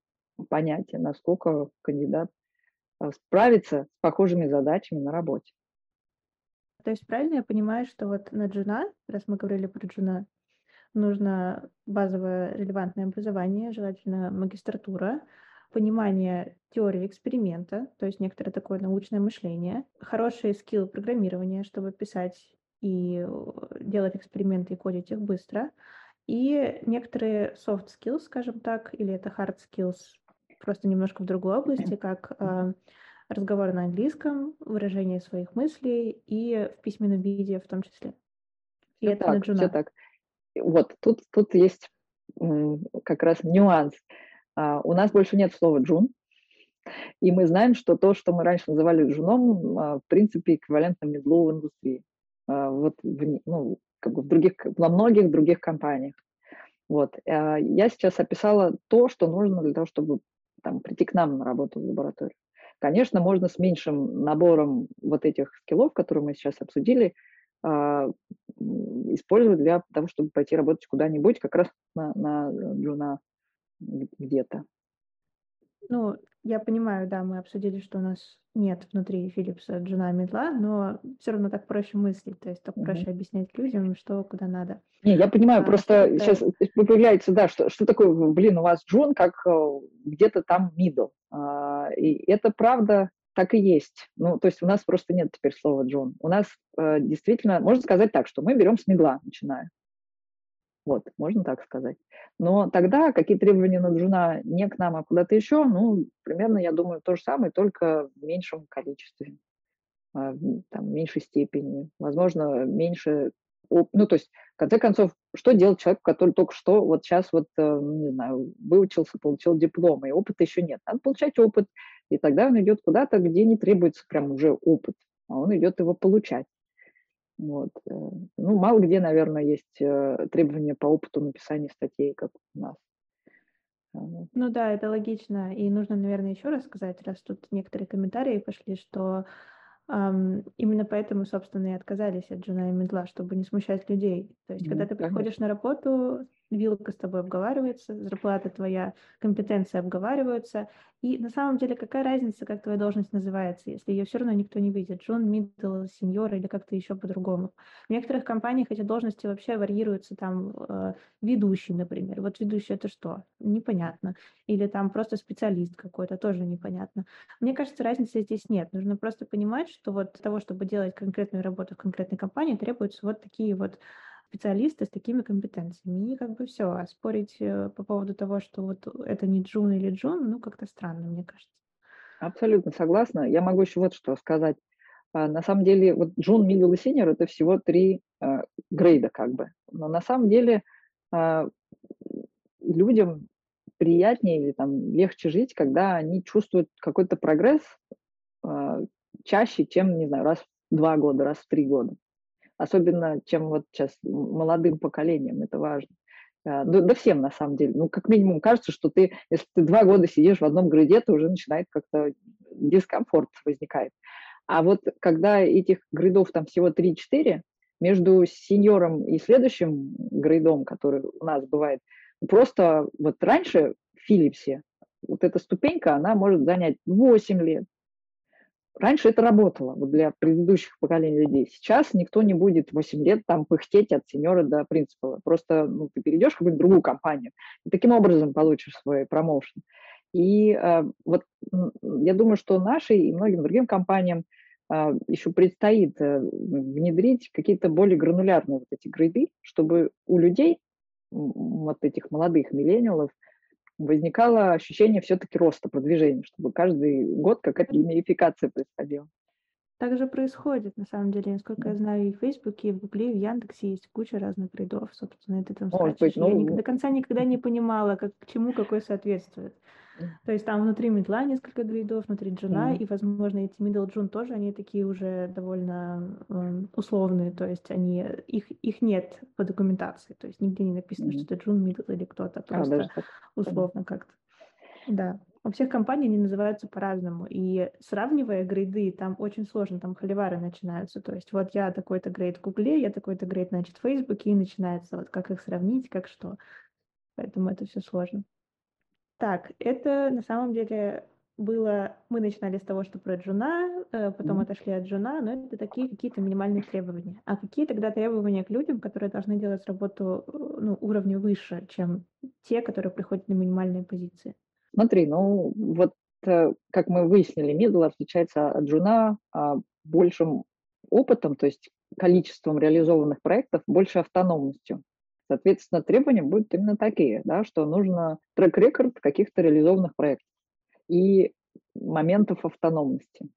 понятие, насколько кандидат а, справится с похожими задачами на работе. То есть правильно я понимаю, что вот на джуна, раз мы говорили про джуна, нужно базовое релевантное образование, желательно магистратура, понимание теории эксперимента, то есть некоторое такое научное мышление, хорошие скиллы программирования, чтобы писать и делать эксперименты и кодить их быстро, и некоторые soft skills, скажем так, или это hard skills, просто немножко в другой области, как э, разговор на английском, выражение своих мыслей и в письменном виде в том числе. И все это так, на джуна. Все так. Вот, тут, тут есть как раз нюанс. А, у нас больше нет слова «джун», и мы знаем, что то, что мы раньше называли джуном, а, в принципе, эквивалентно медлу в индустрии. А, вот ну, как бы в других, во многих других компаниях. Вот. Я сейчас описала то, что нужно для того, чтобы там, прийти к нам на работу в лабораторию. Конечно, можно с меньшим набором вот этих скиллов, которые мы сейчас обсудили, использовать для того, чтобы пойти работать куда-нибудь, как раз на, на джуна где-то. Ну, я понимаю, да, мы обсудили, что у нас нет внутри Philips джуна медла, но все равно так проще мыслить, то есть так mm-hmm. проще объяснять людям, что куда надо. Не, я понимаю, а, просто это... сейчас появляется, да, что, что такое, блин, у вас джун как э, где-то там middle. А, и это правда так и есть. Ну, то есть у нас просто нет теперь слова джун. У нас э, действительно, можно сказать так, что мы берем с медла, начиная. Вот, можно так сказать. Но тогда какие требования на джуна не к нам, а куда-то еще, ну, примерно, я думаю, то же самое, только в меньшем количестве, а, там, в меньшей степени, возможно, меньше, ну, то есть, в конце концов, что делать человеку, который только что, вот сейчас вот, э, не знаю, выучился, получил диплом, и опыта еще нет. Надо получать опыт, и тогда он идет куда-то, где не требуется прям уже опыт, а он идет его получать. Вот. Э, ну, мало где, наверное, есть э, требования по опыту написания статей, как у нас. Ну да, это логично. И нужно, наверное, еще раз сказать, раз тут некоторые комментарии пошли, что эм, именно поэтому, собственно, и отказались от Джуна и Мидла, чтобы не смущать людей. То есть, mm, когда ты конечно. приходишь на работу, вилка с тобой обговаривается, зарплата твоя, компетенции обговариваются. И на самом деле какая разница, как твоя должность называется, если ее все равно никто не видит, джун, мидл, сеньор или как-то еще по-другому. В некоторых компаниях эти должности вообще варьируются, там э, ведущий, например. Вот ведущий это что? Непонятно. Или там просто специалист какой-то, тоже непонятно. Мне кажется, разницы здесь нет. Нужно просто понимать, что вот для того, чтобы делать конкретную работу в конкретной компании, требуются вот такие вот специалисты с такими компетенциями. И как бы все. А спорить э, по поводу того, что вот это не Джун или Джун, ну, как-то странно, мне кажется. Абсолютно согласна. Я могу еще вот что сказать. А, на самом деле, вот Джун, Middle и Senior – это всего три э, грейда как бы. Но на самом деле э, людям приятнее или там легче жить, когда они чувствуют какой-то прогресс э, чаще, чем, не знаю, раз в два года, раз в три года особенно чем вот сейчас молодым поколением, это важно. А, да, да всем на самом деле. Ну, как минимум, кажется, что ты, если ты два года сидишь в одном гриде, то уже начинает как-то дискомфорт возникает. А вот когда этих гридов там всего 3-4, между сеньором и следующим грейдом, который у нас бывает, просто вот раньше в Филипсе вот эта ступенька, она может занять 8 лет, Раньше это работало вот для предыдущих поколений людей. Сейчас никто не будет 8 лет там пыхтеть от сеньора до принципала. Просто ну, ты перейдешь в какую-нибудь другую компанию и таким образом получишь свой промоушен. И э, вот я думаю, что нашей и многим другим компаниям э, еще предстоит э, внедрить какие-то более гранулярные вот эти грейды, чтобы у людей, вот этих молодых миллениалов, возникало ощущение все-таки роста, продвижения, чтобы каждый год какая-то геймификация происходила. Так же происходит, на самом деле. Насколько я знаю, и в Фейсбуке, и в Гугле, и в Яндексе есть куча разных грейдов, собственно, это там Может быть, ну... Я до конца никогда не понимала, как, к чему какой соответствует. То есть там внутри медла несколько грейдов, внутри джуна, mm-hmm. и, возможно, эти middle джун тоже, они такие уже довольно э, условные, то есть они, их, их нет по документации, то есть нигде не написано, mm-hmm. что это джун, middle или кто-то, просто а, условно как-то. Да. У всех компаний они называются по-разному. И сравнивая грейды, там очень сложно, там холивары начинаются. То есть вот я такой-то грейд в Гугле, я такой-то грейд, значит, в Фейсбуке, и начинается вот как их сравнить, как что. Поэтому это все сложно. Так, это на самом деле было, мы начинали с того, что про джуна, э, потом mm-hmm. отошли от джуна, но это такие какие-то минимальные требования. А какие тогда требования к людям, которые должны делать работу э, ну, уровня выше, чем те, которые приходят на минимальные позиции? Смотри, ну вот э, как мы выяснили, middle отличается от джуна а, большим опытом, то есть количеством реализованных проектов, больше автономностью. Соответственно, требования будут именно такие, да, что нужно трек-рекорд каких-то реализованных проектов и моментов автономности.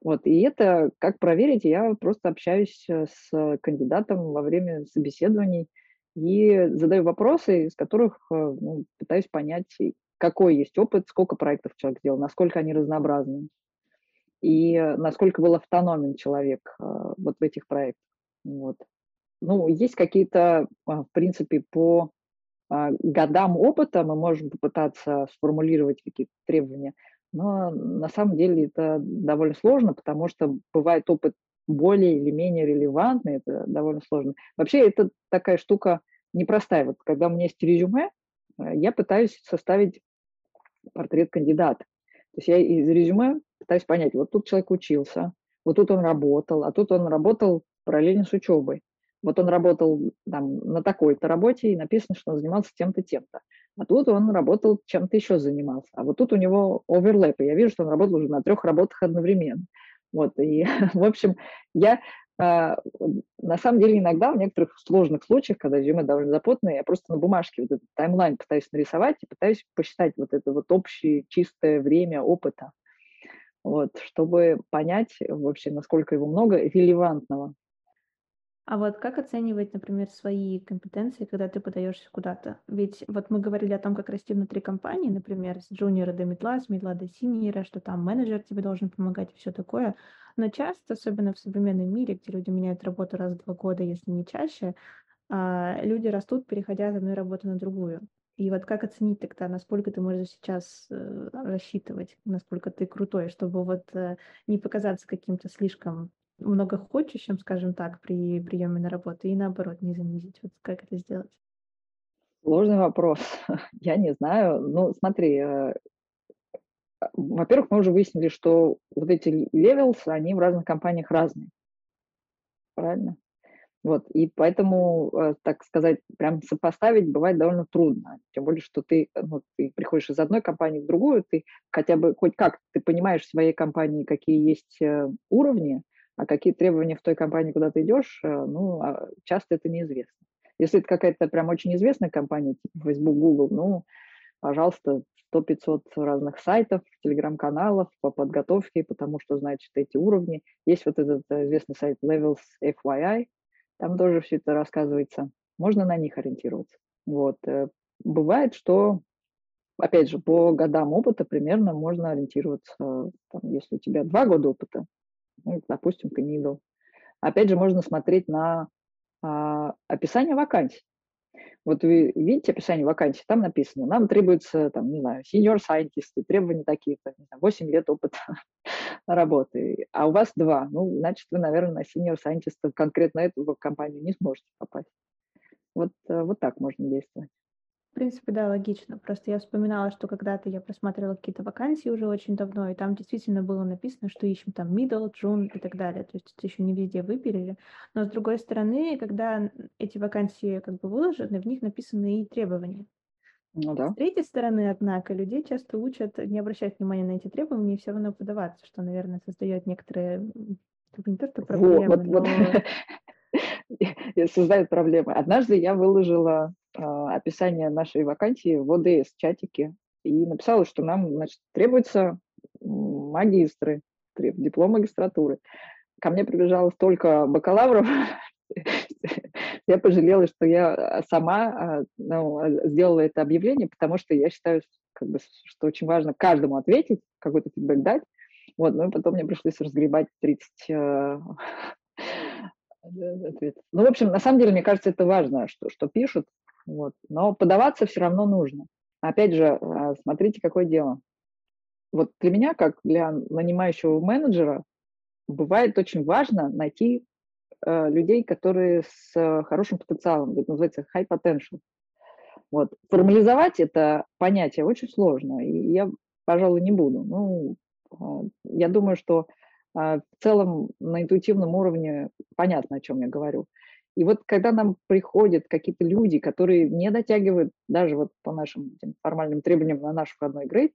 Вот, и это, как проверить, я просто общаюсь э, с кандидатом во время собеседований и задаю вопросы, из которых э, ну, пытаюсь понять, какой есть опыт, сколько проектов человек сделал, насколько они разнообразны, и насколько был автономен человек э, вот в этих проектах. Вот. Ну, есть какие-то, в принципе, по а, годам опыта мы можем попытаться сформулировать какие-то требования, но на самом деле это довольно сложно, потому что бывает опыт более или менее релевантный, это довольно сложно. Вообще это такая штука непростая. Вот когда у меня есть резюме, э, я пытаюсь составить портрет кандидата. То есть я из резюме пытаюсь понять, вот тут человек учился, вот тут он работал, а тут он работал параллельно с учебой. Вот он работал там, на такой-то работе, и написано, что он занимался тем-то, тем-то. А тут он работал чем-то еще занимался. А вот тут у него оверлэп, и я вижу, что он работал уже на трех работах одновременно. Вот, и, в общем, я а, на самом деле иногда в некоторых сложных случаях, когда резюме довольно запутанное, я просто на бумажке вот этот таймлайн пытаюсь нарисовать и пытаюсь посчитать вот это вот общее чистое время опыта, вот, чтобы понять вообще, насколько его много релевантного. А вот как оценивать, например, свои компетенции, когда ты подаешься куда-то? Ведь вот мы говорили о том, как расти внутри компании, например, с джуниора до медла, с медла до синьора, что там менеджер тебе должен помогать и все такое. Но часто, особенно в современном мире, где люди меняют работу раз в два года, если не чаще, а, люди растут, переходя от одной работы на другую. И вот как оценить тогда, насколько ты можешь сейчас э, рассчитывать, насколько ты крутой, чтобы вот э, не показаться каким-то слишком многохочущим, скажем так, при приеме на работу, и наоборот, не занизить. Вот как это сделать? Сложный вопрос. Я не знаю. Ну, смотри, э, во-первых, мы уже выяснили, что вот эти levels, они в разных компаниях разные. Правильно? Вот, и поэтому, э, так сказать, прям сопоставить бывает довольно трудно. Тем более, что ты, ну, ты приходишь из одной компании в другую, ты хотя бы хоть как ты понимаешь в своей компании, какие есть э, уровни, а какие требования в той компании, куда ты идешь, э, ну, а часто это неизвестно. Если это какая-то прям очень известная компания, типа Facebook, Google, ну, пожалуйста, 100-500 разных сайтов, телеграм-каналов по подготовке, потому что, значит, эти уровни. Есть вот этот э, известный сайт Levels FYI, там тоже все это рассказывается. Можно на них ориентироваться. Вот. Э, бывает, что, опять же, по годам опыта примерно можно ориентироваться. Там, если у тебя два года опыта, ну, допустим, ты. Опять же, можно смотреть на а, описание вакансий. Вот вы видите описание вакансии, там написано, нам требуется, там, не знаю, senior scientist, требования такие-то, 8 лет опыта работы, а у вас два, ну, значит, вы, наверное, на senior scientist конкретно эту компанию не сможете попасть. Вот, э, вот так можно действовать. В принципе, да, логично. Просто я вспоминала, что когда-то я просматривала какие-то вакансии уже очень давно, и там действительно было написано, что ищем там middle, june и так далее. То есть это еще не везде выпилили. Но с другой стороны, когда эти вакансии как бы выложены, в них написаны и требования. Ну да. С третьей стороны, однако, людей часто учат не обращать внимания на эти требования и все равно подаваться, что, наверное, создает некоторые не то, что проблемы, вот, но... вот. создает проблемы. Однажды я выложила а, описание нашей вакансии в ОДС-чатике и написала, что нам значит, требуются магистры, диплом магистратуры. Ко мне прибежало столько бакалавров, я пожалела, что я сама а, ну, сделала это объявление, потому что я считаю, как бы, что очень важно каждому ответить, какой-то фидбэк дать. Вот, ну и потом мне пришлось разгребать 30 э, ответов. Ну, в общем, на самом деле, мне кажется, это важно, что, что пишут, вот. Но подаваться все равно нужно. Опять же, а, смотрите, какое дело. Вот для меня, как для нанимающего менеджера, бывает очень важно найти э, людей, которые с э, хорошим потенциалом, это называется high potential. Вот. Формализовать это понятие очень сложно. И я пожалуй, не буду. Ну, а, я думаю, что в целом на интуитивном уровне понятно, о чем я говорю. И вот когда нам приходят какие-то люди, которые не дотягивают даже вот по нашим формальным требованиям на наш входной грейд,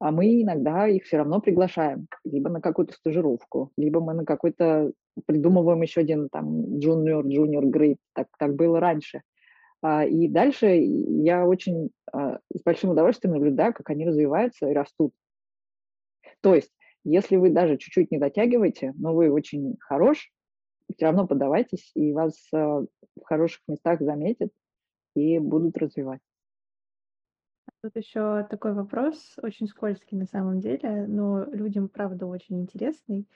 а мы иногда их все равно приглашаем либо на какую-то стажировку, либо мы на какой-то придумываем еще один там junior, junior grade, так, так было раньше. А, и дальше я очень а, с большим удовольствием наблюдаю, как они развиваются и растут. То есть, если вы даже чуть-чуть не дотягиваете, но вы очень хорош, все равно подавайтесь, и вас а, в хороших местах заметят и будут развивать. Тут еще такой вопрос, очень скользкий на самом деле, но людям, правда, очень интересный.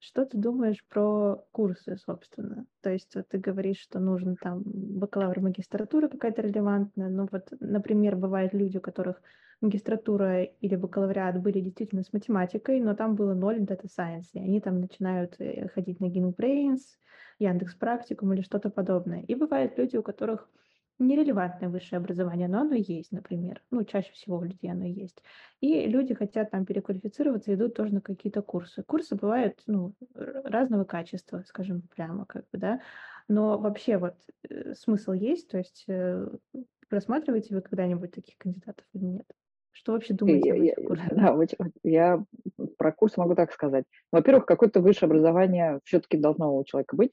Что ты думаешь про курсы, собственно? То есть вот ты говоришь, что нужно там бакалавр, магистратура какая-то релевантная. Ну вот, например, бывают люди, у которых магистратура или бакалавриат были действительно с математикой, но там было ноль Data Science, и они там начинают э, ходить на GNU Яндекс Практикум или что-то подобное. И бывают люди, у которых нерелевантное высшее образование, но оно есть, например. Ну, чаще всего у людей оно есть. И люди хотят там переквалифицироваться, идут тоже на какие-то курсы. Курсы бывают, ну, разного качества, скажем прямо, как бы, да. Но вообще вот э, смысл есть, то есть э, рассматриваете вы когда-нибудь таких кандидатов или нет? Что вообще думаете я, об этих Да, я про курс могу так сказать. Во-первых, какое-то высшее образование все-таки должно у человека быть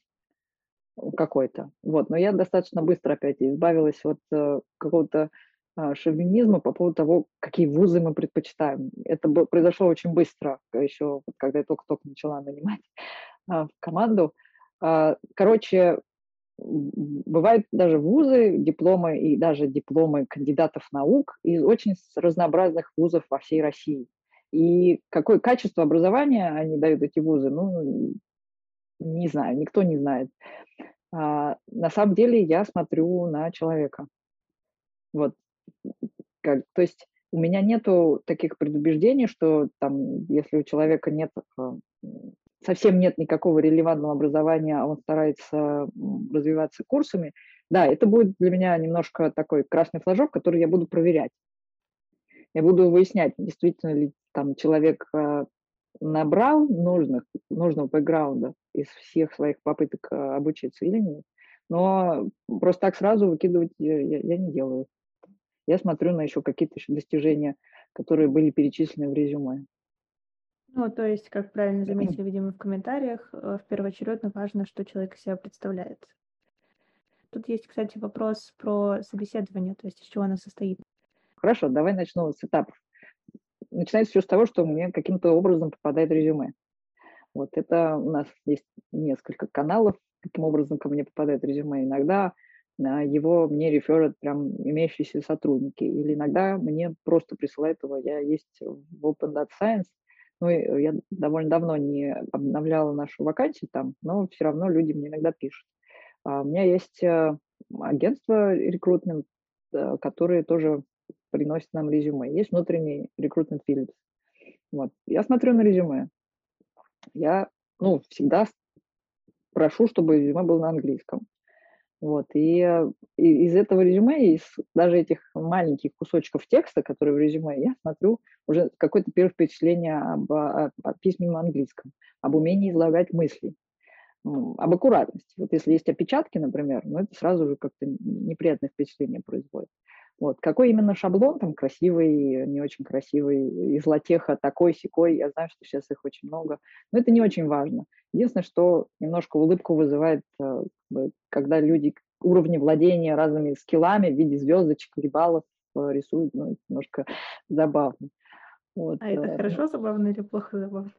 какой-то. Вот. Но я достаточно быстро опять избавилась от э, какого-то э, шовинизма по поводу того, какие вузы мы предпочитаем. Это было, произошло очень быстро, еще когда я только-только начала нанимать э, в команду. Э, короче, бывают даже вузы, дипломы и даже дипломы кандидатов наук из очень разнообразных вузов во всей России. И какое качество образования они дают, эти вузы, ну, не знаю, никто не знает. А, на самом деле я смотрю на человека. Вот, как, то есть у меня нету таких предубеждений, что там, если у человека нет а, совсем нет никакого релевантного образования, а он старается развиваться курсами, да, это будет для меня немножко такой красный флажок, который я буду проверять. Я буду выяснять, действительно ли там человек а, набрал нужных, нужного бэкграунда из всех своих попыток а, обучиться или нет. Но просто так сразу выкидывать я, я, не делаю. Я смотрю на еще какие-то еще достижения, которые были перечислены в резюме. Ну, то есть, как правильно заметили, видимо, в комментариях, э, в первоочередно важно, что человек себя представляет. Тут есть, кстати, вопрос про собеседование, то есть из чего оно состоит. Хорошо, давай начну с этапов начинается все с того, что мне каким-то образом попадает резюме. Вот это у нас есть несколько каналов, каким образом ко мне попадает резюме. Иногда а, его мне реферят прям имеющиеся сотрудники, или иногда мне просто присылают его. Я есть в Open Data Science, ну, я довольно давно не обновляла нашу вакансию там, но все равно люди мне иногда пишут. А у меня есть э, агентство рекрутмент, э, которые тоже приносит нам резюме. Есть внутренний рекрутмент Philips. Вот. Я смотрю на резюме. Я, ну, всегда прошу, чтобы резюме было на английском. Вот, и, и из этого резюме, из даже этих маленьких кусочков текста, которые в резюме, я смотрю уже какое-то первое впечатление об, об, об письменном английском, об умении излагать мысли, об аккуратности. Вот если есть опечатки, например, ну, это сразу же как-то неприятное впечатление производит. Вот. Какой именно шаблон, там красивый, не очень красивый, из латеха такой, секой, я знаю, что сейчас их очень много, но это не очень важно. Единственное, что немножко улыбку вызывает, э, когда люди уровни владения разными скиллами в виде звездочек или баллов э, рисуют, ну, немножко забавно. Вот. А это э, хорошо забавно или плохо забавно?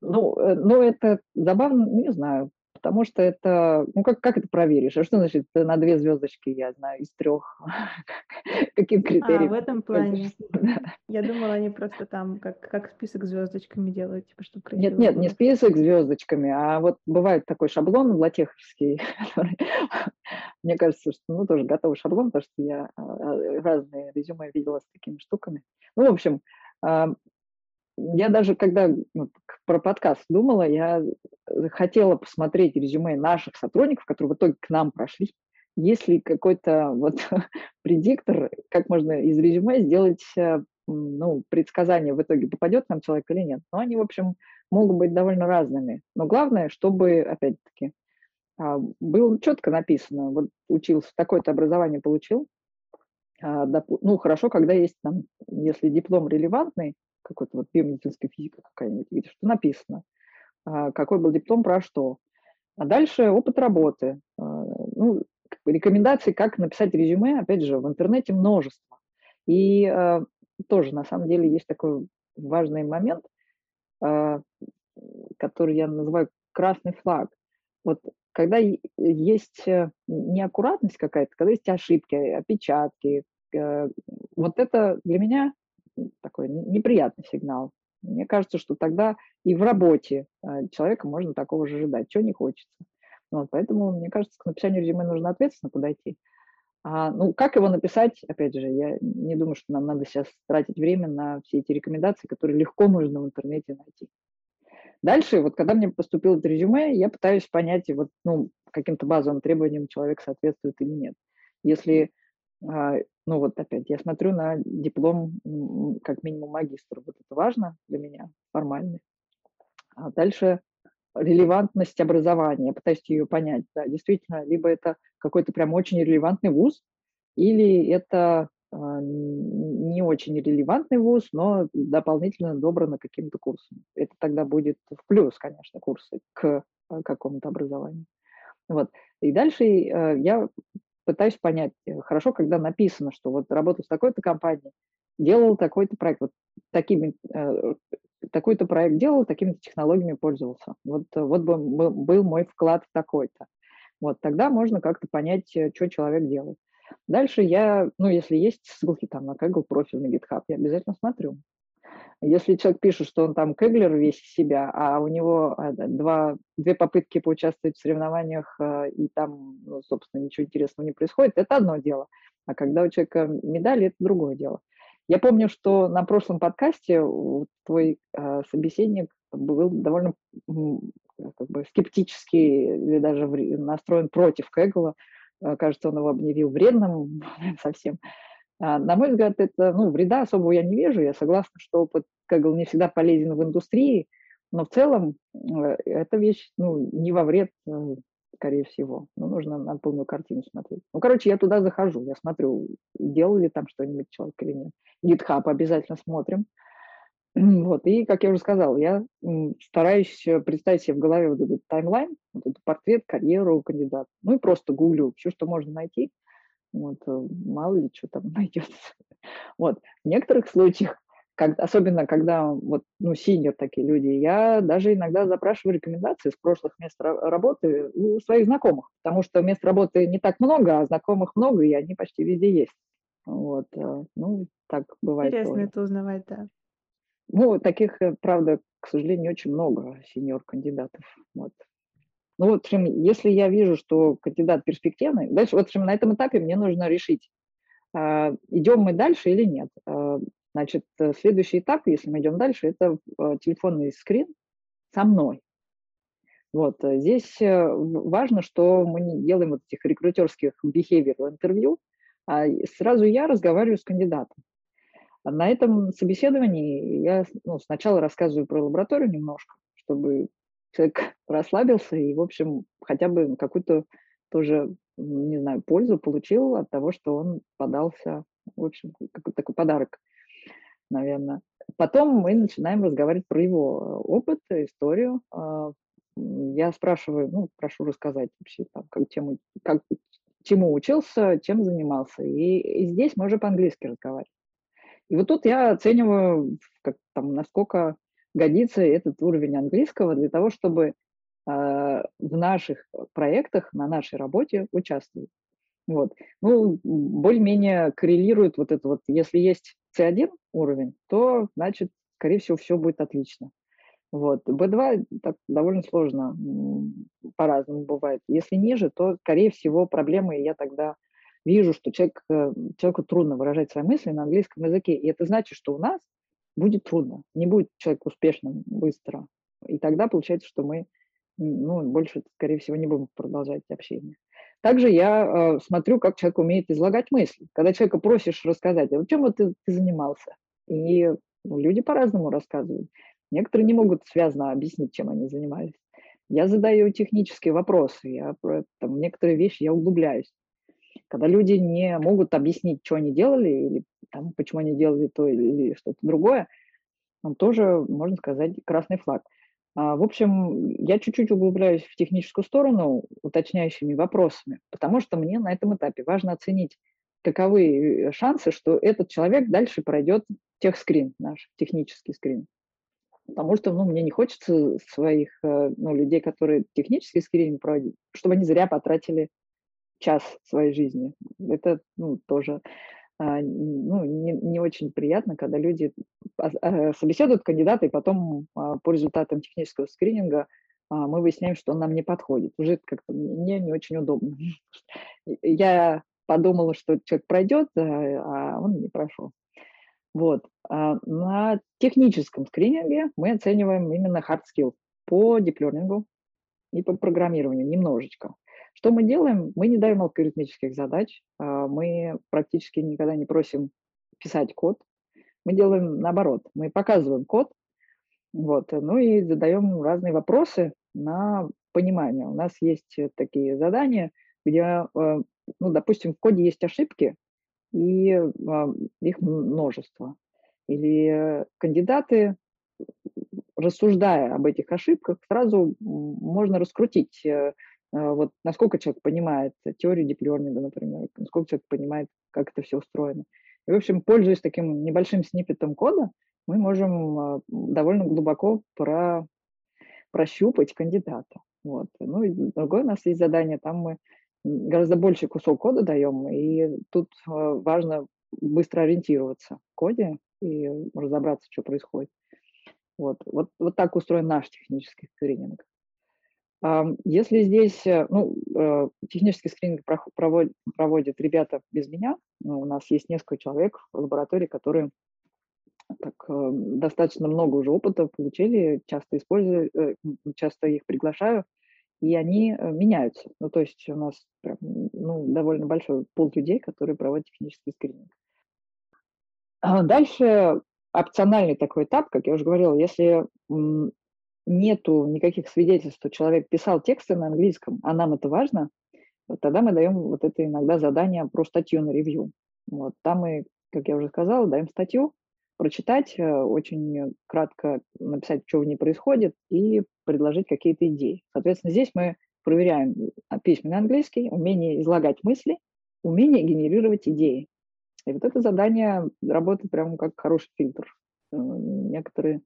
Ну, ну, это забавно, не знаю потому что это, ну как, как это проверишь? А что значит на две звездочки, я знаю, из трех? Каким критерием? А, в этом плане. Я думала, они просто там как, как список звездочками делают, типа, чтобы красиво Нет, нет, не список звездочками, а вот бывает такой шаблон латеховский, мне кажется, что ну тоже готовый шаблон, потому что я а, а, разные резюме видела с такими штуками. Ну, в общем, я даже когда ну, про подкаст думала, я хотела посмотреть резюме наших сотрудников, которые в итоге к нам прошли. Есть ли какой-то вот предиктор, как можно из резюме сделать э, ну, предсказания в итоге, попадет нам человек или нет. Но они, в общем, могут быть довольно разными. Но главное, чтобы, опять-таки, а, было четко написано, вот учился, такое-то образование получил, а, ну, хорошо, когда есть там, если диплом релевантный, какой-то вот биомедицинская физика какая-нибудь, видишь, что написано, а, какой был диплом про что. А дальше опыт работы. Ну, рекомендации, как написать резюме, опять же, в интернете множество. И тоже, на самом деле, есть такой важный момент, который я называю красный флаг. Вот когда есть э, неаккуратность какая-то, когда есть ошибки, опечатки, э, вот это для меня такой неприятный сигнал. Мне кажется, что тогда и в работе э, человека можно такого же ожидать, чего не хочется. Вот, поэтому, мне кажется, к написанию резюме нужно ответственно подойти. А, ну, как его написать, опять же, я не думаю, что нам надо сейчас тратить время на все эти рекомендации, которые легко можно в интернете найти. Дальше, вот когда мне поступило это резюме, я пытаюсь понять, вот, ну, каким-то базовым требованиям человек соответствует или нет. Если, а, ну вот опять, я смотрю на диплом как минимум магистра, вот это важно для меня, формальный. А дальше релевантность образования, я пытаюсь ее понять, да, действительно, либо это какой-то прям очень релевантный вуз, или это а, не очень релевантный вуз, но дополнительно добрано каким-то курсом. Это тогда будет в плюс, конечно, курсы к а, какому-то образованию. Вот. И дальше э, я пытаюсь понять, э, хорошо, когда написано, что вот работал с такой-то компанией, делал такой-то проект, вот такими, э, такой-то проект делал, такими-то технологиями пользовался. Вот, вот был мой вклад такой-то. Вот тогда можно как-то понять, что человек делает. Дальше я, ну, если есть ссылки там на Kaggle профиль на GitHub, я обязательно смотрю. Если человек пишет, что он там кеглер весь себя, а у него а, два, две попытки поучаствовать в соревнованиях, а, и там, ну, собственно, ничего интересного не происходит, это одно дело. А когда у человека медали, это другое дело. Я помню, что на прошлом подкасте твой э, собеседник был довольно как бы скептически или даже настроен против Кэгла, Э, кажется, он его объявил вредным совсем. А, на мой взгляд, это, ну, вреда особого я не вижу. Я согласна, что опыт Kaggle не всегда полезен в индустрии, но в целом э, эта вещь, ну, не во вред, э, скорее всего. Ну, нужно на полную картину смотреть. Ну, короче, я туда захожу, я смотрю, делал ли там что-нибудь человек или нет. GitHub обязательно смотрим. Вот, и, как я уже сказал, я стараюсь э, представить себе в голове вот этот таймлайн, вот этот портрет, карьеру кандидата. Ну и просто гуглю все, что можно найти. Вот, э, мало ли что там найдется. Вот. В некоторых случаях, как, особенно когда вот, ну, senior такие люди, я даже иногда запрашиваю рекомендации с прошлых мест работы у своих знакомых, потому что мест работы не так много, а знакомых много, и они почти везде есть. Вот, э, ну, так бывает. Интересно тоже. это узнавать, да. Ну, таких, э, правда, к сожалению, очень много сеньор-кандидатов. Вот. Ну, вот, если я вижу, что кандидат перспективный, дальше, вот, на этом этапе мне нужно решить, а, идем мы дальше или нет. А, значит, э, следующий этап, если мы идем дальше, это а, телефонный скрин со мной. Вот, здесь важно, что мы не делаем вот этих рекрутерских behavioral интервью, а сразу я разговариваю с кандидатом. На этом собеседовании я ну, сначала рассказываю про лабораторию немножко, чтобы человек расслабился и, в общем, хотя бы какую-то тоже, не знаю, пользу получил от того, что он подался, в общем, какой-то такой подарок, наверное. Потом мы начинаем разговаривать про его опыт, историю. А, я спрашиваю, ну, прошу рассказать вообще, там, как, тему, как, чему учился, чем занимался. И, и здесь мы уже по-английски разговариваем. И вот тут я оцениваю, как, там, насколько годится этот уровень английского для того, чтобы э, в наших проектах, на нашей работе участвовать. Вот. Ну, более-менее коррелирует вот это вот. Если есть C1 уровень, то, значит, скорее всего, все будет отлично. Вот. B2 так довольно сложно, по-разному бывает. Если ниже, то, скорее всего, проблемы я тогда вижу, что человек, э, человеку трудно выражать свои мысли на английском языке, и это значит, что у нас будет трудно, не будет человек успешным быстро. И тогда получается, что мы ну, больше, скорее всего, не будем продолжать общение. Также я э, смотрю, как человек умеет излагать мысли. Когда человека просишь рассказать, а чем вот ты, ты занимался? И ну, люди по-разному рассказывают. Некоторые не могут связно объяснить, чем они занимались. Я задаю технические вопросы, я там, некоторые вещи я углубляюсь. Когда люди не могут объяснить, что они делали, или там, почему они делали то или что-то другое, там тоже, можно сказать, красный флаг. А, в общем, я чуть-чуть углубляюсь в техническую сторону уточняющими вопросами, потому что мне на этом этапе важно оценить, каковы э, шансы, что этот человек дальше пройдет техскрин, наш технический скрин. Потому что ну, мне не хочется своих э, ну, людей, которые технический скрининг проводят, чтобы они зря потратили час своей жизни. Это ну, тоже ну, не, не очень приятно, когда люди а, собеседуют кандидата, и потом а, по результатам технического скрининга мы выясняем, что он нам не подходит. Уже как-то мне не очень удобно. Я подумала, что человек пройдет, а он не прошел. Вот. На техническом скрининге мы оцениваем именно hard skill по диплернингу и по программированию немножечко. Что мы делаем? Мы не даем алгоритмических задач, а, мы практически никогда не просим писать код. Мы делаем наоборот, мы показываем код, вот, ну и задаем разные вопросы на понимание. У нас есть такие задания, где, а, ну, допустим, в коде есть ошибки, и а, их множество. Или кандидаты, рассуждая об этих ошибках, сразу можно раскрутить э, а, вот насколько человек понимает теорию диплернинга, например, насколько человек понимает, как это все устроено. И, в общем, пользуясь таким небольшим сниппетом кода, мы можем а, довольно глубоко про, прощупать кандидата. Вот. Ну и другое у нас есть задание, там мы гораздо больше кусок кода даем, и тут важно быстро ориентироваться в коде и разобраться, что происходит. Вот, вот, вот так устроен наш технический скрининг. Если здесь, э, ну, э, технический скрининг проводят, ребята без меня, ну, у нас есть несколько человек в лаборатории, которые так, э, достаточно много уже опыта получили, часто использую, часто их приглашаю, и они меняются. Ну, то есть у нас прям, ну, довольно большой пол людей, которые проводят технический скрининг. А дальше опциональный такой этап, как я уже говорила, если нету никаких свидетельств, что человек писал тексты на английском, а нам это важно, вот тогда мы даем вот это иногда задание про статью на ревью. Вот, там мы, как я уже сказала, даем статью, прочитать, э, очень кратко написать, что в ней происходит, и предложить какие-то идеи. Соответственно, здесь мы проверяем а, письменный английский, умение излагать мысли, умение генерировать идеи. И вот это задание работает прямо как хороший фильтр. Э, некоторые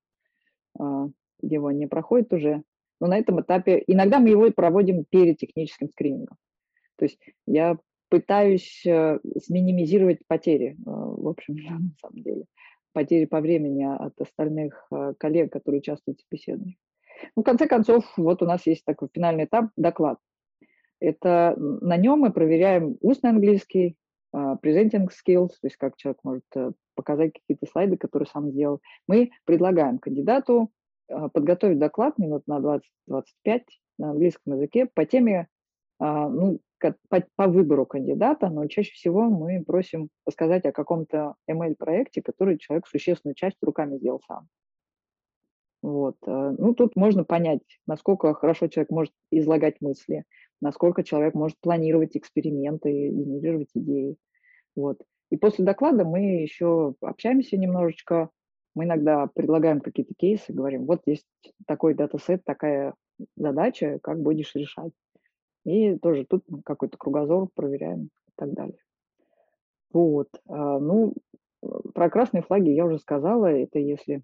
а, его не проходит уже. Но на этом этапе иногда мы его проводим перед техническим скринингом. То есть я пытаюсь э, сминимизировать потери, э, в общем, на самом деле, потери по времени от остальных коллег, которые участвуют в собеседовании. Ну, в конце концов, вот у нас есть такой финальный этап – доклад. Это на нем мы проверяем устный английский, presenting skills, то есть как человек может показать какие-то слайды, которые сам сделал. Мы предлагаем кандидату а, подготовить доклад минут на 20-25 на английском языке по теме, а, ну, по, по выбору кандидата, но чаще всего мы просим рассказать о каком-то ML-проекте, который человек существенную часть руками сделал сам. Вот. А, ну, тут можно понять, насколько хорошо человек может излагать мысли, насколько человек может планировать эксперименты, генерировать идеи. Вот. И после доклада мы еще общаемся немножечко, мы иногда предлагаем какие-то кейсы, говорим, вот есть такой датасет, такая задача, как будешь решать. И тоже тут какой-то кругозор проверяем и так далее. Вот. А, ну, про красные флаги я уже сказала. Это если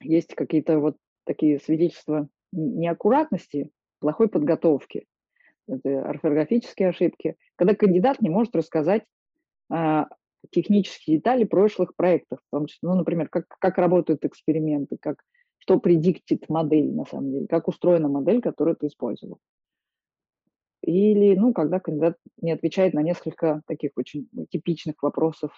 есть какие-то вот такие свидетельства неаккуратности, плохой подготовки, это орфографические ошибки, когда кандидат не может рассказать а, технические детали прошлых проектов, том числе, ну, например, как, как работают эксперименты, как, что предиктит модель, на самом деле, как устроена модель, которую ты использовал. Или, ну, когда кандидат не отвечает на несколько таких очень типичных вопросов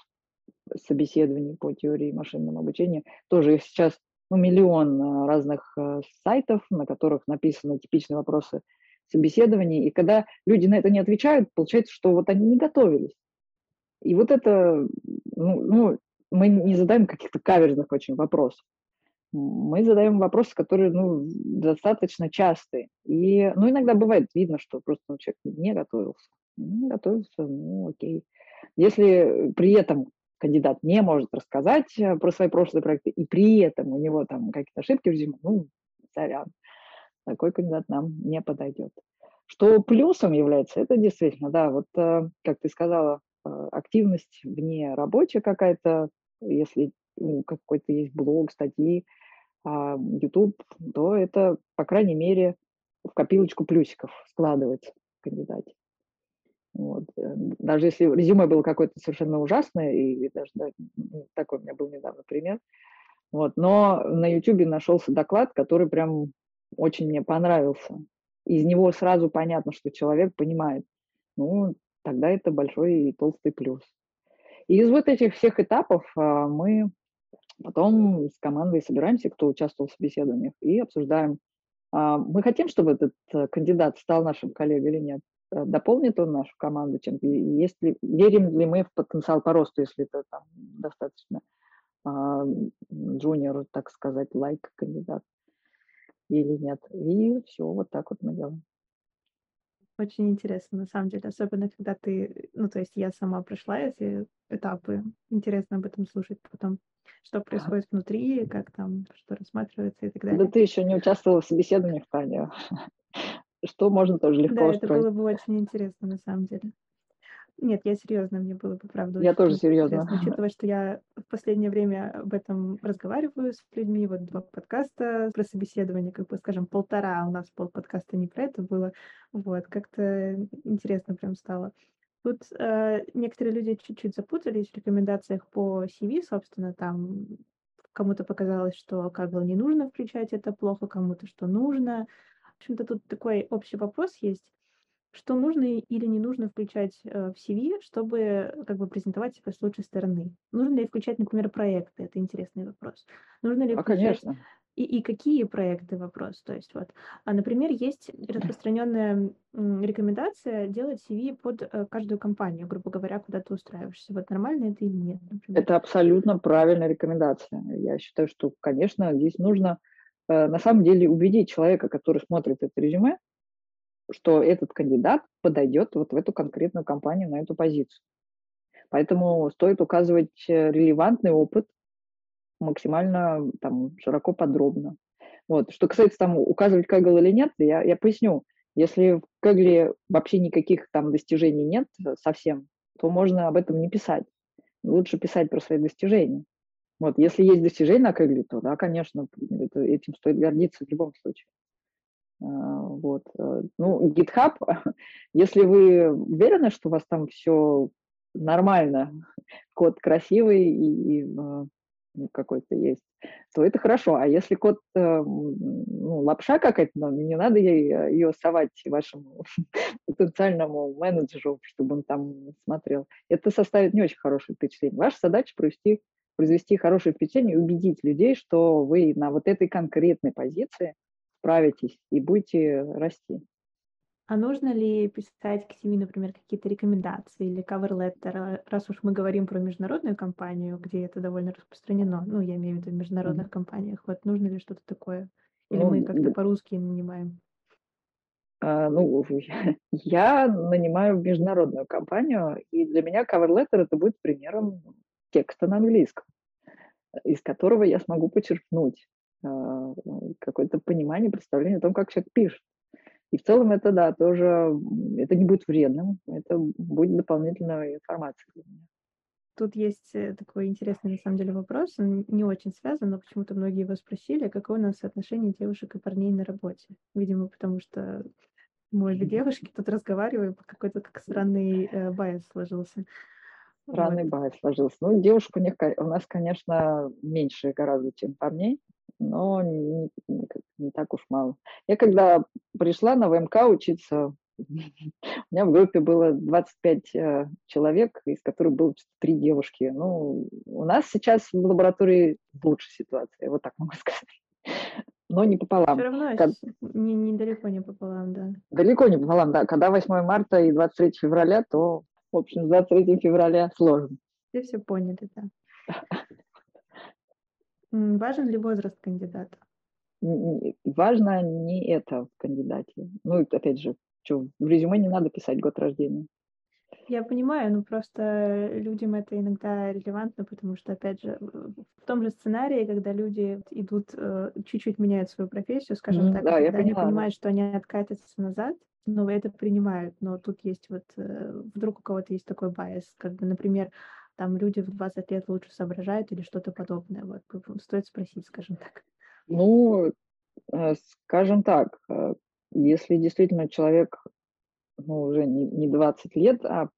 собеседований по теории машинного обучения. Тоже их сейчас ну, миллион а, разных а, сайтов, на которых написаны типичные вопросы собеседований. И когда люди на это не отвечают, получается, что вот они не готовились. И вот это, ну, ну, мы не задаем каких-то каверзных очень вопросов. Мы задаем вопросы, которые ну, достаточно частые. И, ну, иногда бывает видно, что просто ну, человек не готовился. Не готовился, ну, окей. Если при этом кандидат не может рассказать э, про свои прошлые проекты, и при этом у него там какие-то ошибки в резюме, ну, сорян, такой кандидат нам не подойдет. Что плюсом является, это действительно, да, вот, э, как ты сказала, э, активность вне рабочая какая-то, если ну, какой-то есть блог, статьи, а, YouTube, то это, по крайней мере, в копилочку плюсиков складывается в кандидате. Вот. Э, даже если резюме было какое-то совершенно ужасное, и, даже да, такой у меня был недавно пример, вот, но на YouTube нашелся доклад, который прям очень мне понравился. Из него сразу понятно, что человек понимает. Ну, тогда это большой и толстый плюс. И из вот этих всех этапов а, мы потом с командой собираемся, кто участвовал в собеседованиях, и обсуждаем, а, мы хотим, чтобы этот э, кандидат стал нашим коллегой или нет. Э, дополнит он нашу команду чем-то? Есть ли, верим ли мы в потенциал по росту, если это там достаточно джуниор, так сказать, лайк кандидат или нет. И все, вот так вот мы делаем. Очень интересно, на самом деле, особенно когда ты, ну, то есть я сама прошла эти этапы, интересно об этом слушать потом, что происходит внутри, как там, что рассматривается и так далее. Да ты еще не участвовала в собеседованиях, Таня. Что можно тоже легко Да, это было бы очень интересно, на самом деле. Нет, я серьезно, мне было бы правда. Я тоже серьезно. Учитывая, что я в последнее время об этом разговариваю с людьми, вот два подкаста про собеседование, как бы, скажем, полтора, а у нас пол подкаста не про это было, вот, как-то интересно прям стало. Тут э, некоторые люди чуть-чуть запутались в рекомендациях по CV, собственно, там кому-то показалось, что как бы не нужно включать это плохо, кому-то что нужно. В общем-то, тут такой общий вопрос есть что нужно или не нужно включать э, в CV, чтобы как бы презентовать себя с лучшей стороны? Нужно ли включать, например, проекты? Это интересный вопрос. Нужно ли А, включать конечно. и, и какие проекты вопрос? То есть вот, а, например, есть распространенная рекомендация делать CV под э, каждую компанию, грубо говоря, куда ты устраиваешься. Вот нормально это или нет, например? Это абсолютно правильная рекомендация. Я считаю, что, конечно, здесь нужно э, на самом деле убедить человека, который смотрит это резюме, что этот кандидат подойдет вот в эту конкретную компанию, на эту позицию. Поэтому стоит указывать э, релевантный опыт максимально там, широко, подробно. Вот. Что касается там указывать Kaggle или нет, я, я поясню. Если в Kaggle вообще никаких там достижений нет совсем, то можно об этом не писать. Лучше писать про свои достижения. Вот. Если есть достижения на Kaggle, то да, конечно, это, этим стоит гордиться в любом случае. А, вот. Э, ну, GitHub, если вы уверены, что у вас там все нормально, код красивый и, и ну, какой-то есть, то это хорошо. А если код, э, ну, лапша какая-то, ну, не надо ей, э, ее совать вашему потенциальному менеджеру, чтобы он там смотрел. Это составит не очень хорошее впечатление. Ваша задача провести, произвести хорошее впечатление и убедить людей, что вы на вот этой конкретной позиции – справитесь и будете расти. А нужно ли писать к CV, например, какие-то рекомендации или cover letter, раз уж мы говорим про международную компанию, где это довольно распространено, ну, я имею в виду в международных mm-hmm. компаниях, вот нужно ли что-то такое? Или ну, мы как-то по-русски нанимаем? А, ну, я нанимаю международную компанию, и для меня cover letter это будет примером текста на английском, из которого я смогу почерпнуть какое-то понимание, представление о том, как человек пишет. И в целом это, да, тоже, это не будет вредным, это будет дополнительной информацией для меня. Тут есть э, такой интересный, на самом деле, вопрос, он не очень связан, но почему-то многие его спросили, какое у нас отношение девушек и парней на работе. Видимо, потому что мы обе девушки тут разговариваем, какой-то как странный э, bias сложился. Странный вот. bias сложился. Ну, девушек у, них, у нас, конечно, меньше гораздо, чем парней но не, не, не так уж мало. Я когда пришла на ВМК учиться, у меня в группе было 25 э, человек, из которых было три девушки. Ну, у нас сейчас в лаборатории лучшая ситуация, вот так могу сказать. Но не пополам. Все равно Как... не, недалеко не пополам, да. Далеко не пополам, да. Когда 8 марта и 23 февраля, то, в общем, с 23 февраля сложно. Все все поняли, да. Важен ли возраст кандидата? Важно не это в кандидате. Ну, опять же, что, в резюме не надо писать год рождения. Я понимаю, но просто людям это иногда релевантно, потому что, опять же, в том же сценарии, когда люди идут, э, чуть-чуть меняют свою профессию, скажем Мгм. так, Да, я когда они поняла, да. понимают, что они откатятся назад, но это принимают. Но тут есть вот, э, вдруг у кого-то есть такой bias, как бы, например, там люди в 20 лет лучше соображают или что-то подобное. Вот, стоит спросить, скажем так. Ну, э, скажем так, э, если действительно человек, ну, уже не не 20 лет, а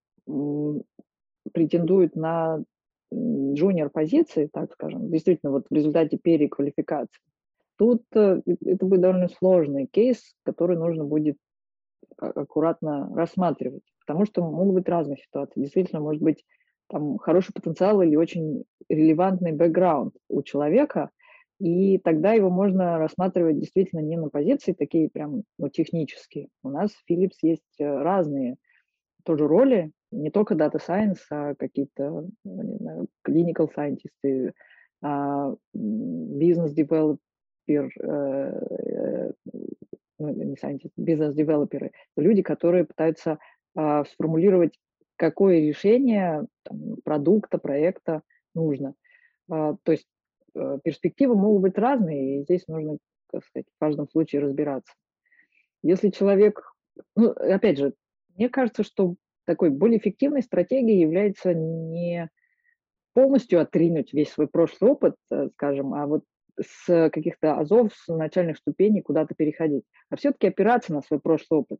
претендует на junior позиции, так скажем, действительно, вот в результате переквалификации, тут э, это будет довольно сложный кейс, который нужно будет а, аккуратно рассматривать, потому что могут быть разные ситуации. Действительно, может быть там хороший потенциал или очень релевантный бэкграунд у человека, и тогда его можно рассматривать действительно не на позиции такие прям ну, технические. У нас в Philips есть э, разные тоже роли, не только data science, а какие-то, ну, не знаю, clinical scientists, а, бизнес-девелопер, э, ну, не scientist, бизнес-девелоперы, люди, которые пытаются а, сформулировать, какое решение там, продукта, проекта нужно. А, то есть а, перспективы могут быть разные, и здесь нужно, как сказать, в каждом случае разбираться. Если человек, ну, опять же, мне кажется, что такой более эффективной стратегией является не полностью отринуть весь свой прошлый опыт, э, скажем, а вот с каких-то азов, с начальных ступеней куда-то переходить, а все-таки опираться на свой прошлый опыт.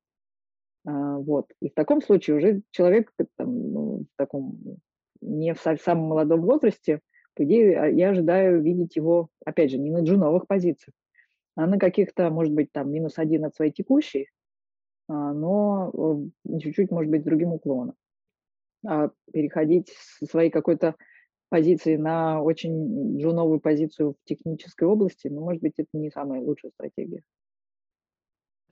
А, вот. И в таком случае уже человек там, ну, в таком не в самом молодом возрасте, по идее, а, я ожидаю видеть его, опять же, не на джуновых позициях, а на каких-то, может быть, там минус один от своей текущей, а, но э, чуть-чуть, может быть, другим уклоном. А переходить со своей какой-то позиции на очень джуновую позицию в технической области, ну, может быть, это не самая лучшая стратегия.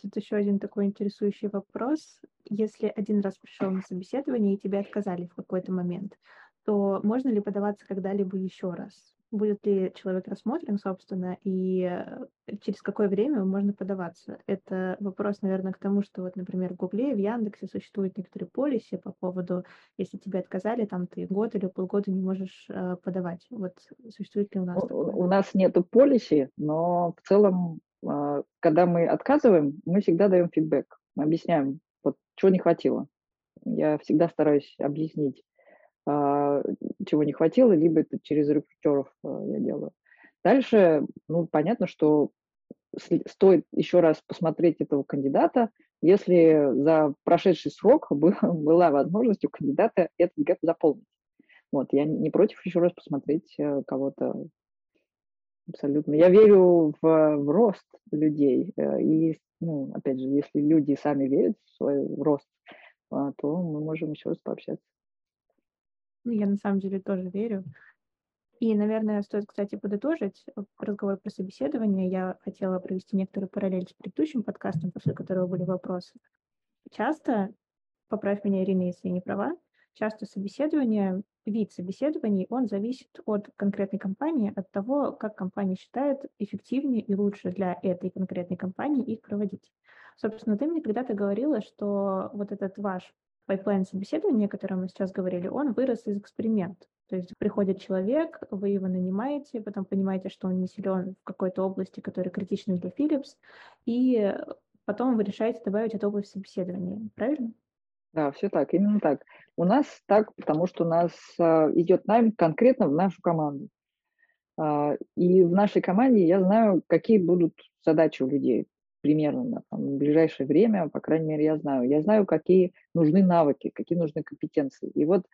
Тут еще один такой интересующий вопрос. Если один раз пришел на собеседование и тебе отказали в какой-то момент, то можно ли подаваться когда-либо еще раз? Будет ли человек рассмотрен, собственно, и э, через какое время можно подаваться. Это вопрос, наверное, к тому, что вот, например, в Гугле, в Яндексе существуют некоторые полиси по поводу, если тебе отказали, там ты год или полгода не можешь э, подавать. Вот существует ли у нас у, такое? У нас нету полиси, но в целом, э, когда мы отказываем, мы всегда даем фидбэк. Мы объясняем, вот чего не хватило. Я всегда стараюсь объяснить чего не хватило, либо это через рекрутеров а, я делаю. Дальше, ну, понятно, что стоит еще раз посмотреть этого кандидата, если за прошедший срок был, была возможность у кандидата этот гэп заполнить. Вот, я не против еще раз посмотреть э, кого-то абсолютно. Я верю в, в рост людей. Э, и, ну, опять же, если люди сами верят в свой рост, а, то мы можем еще раз пообщаться. Ну, я на самом деле тоже верю. И, наверное, стоит, кстати, подытожить разговор про собеседование. Я хотела провести некоторую параллель с предыдущим подкастом, после которого были вопросы. Часто, поправь меня, Ирина, если я не права, часто собеседование, вид собеседований, он зависит от конкретной компании, от того, как компания считает эффективнее и лучше для этой конкретной компании их проводить. Собственно, ты мне когда-то говорила, что вот этот ваш пайплайн собеседования, о котором мы сейчас говорили, он вырос из эксперимента. То есть приходит человек, вы его нанимаете, потом понимаете, что он не силен в какой-то области, которая критична для Philips, и потом вы решаете добавить эту область собеседования. Правильно? Да, все так, именно так. У нас так, потому что у нас а, идет найм конкретно в нашу команду. А, и в нашей команде я знаю, какие будут задачи у людей примерно на там, ближайшее время, по крайней мере, я знаю. Я знаю, какие нужны навыки, какие нужны компетенции. И вот,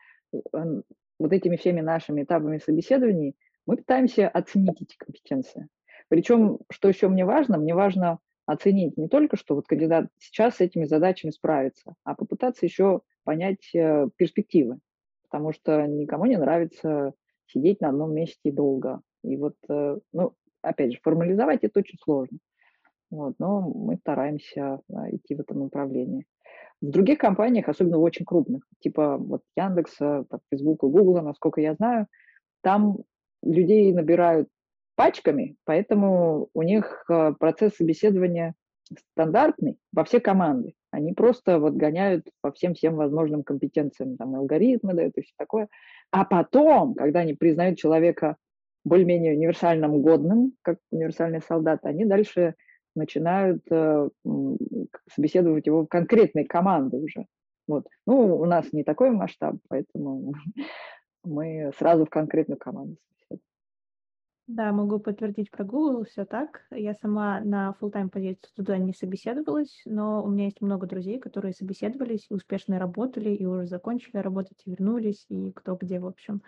вот этими всеми нашими этапами собеседований мы пытаемся оценить эти компетенции. Причем, что еще мне важно, мне важно оценить не только, что вот кандидат сейчас с этими задачами справится, а попытаться еще понять э, перспективы, потому что никому не нравится сидеть на одном месте долго. И вот, э, ну, опять же, формализовать это очень сложно. Вот, но мы стараемся да, идти в этом направлении. В других компаниях, особенно в очень крупных, типа вот Яндекса, Facebook и Google, насколько я знаю, там людей набирают пачками, поэтому у них э, процесс собеседования стандартный во все команды. Они просто вот гоняют по всем всем возможным компетенциям, там алгоритмы дают и все такое. А потом, когда они признают человека более-менее универсальным годным, как универсальный солдат, они дальше начинают э, собеседовать его в конкретные команды уже. Вот. Ну, у нас не такой масштаб, поэтому мы сразу в конкретную команду да, могу подтвердить про Google, все так. Я сама на full-time позицию туда не собеседовалась, но у меня есть много друзей, которые собеседовались успешно работали, и уже закончили работать, и вернулись, и кто где, в общем.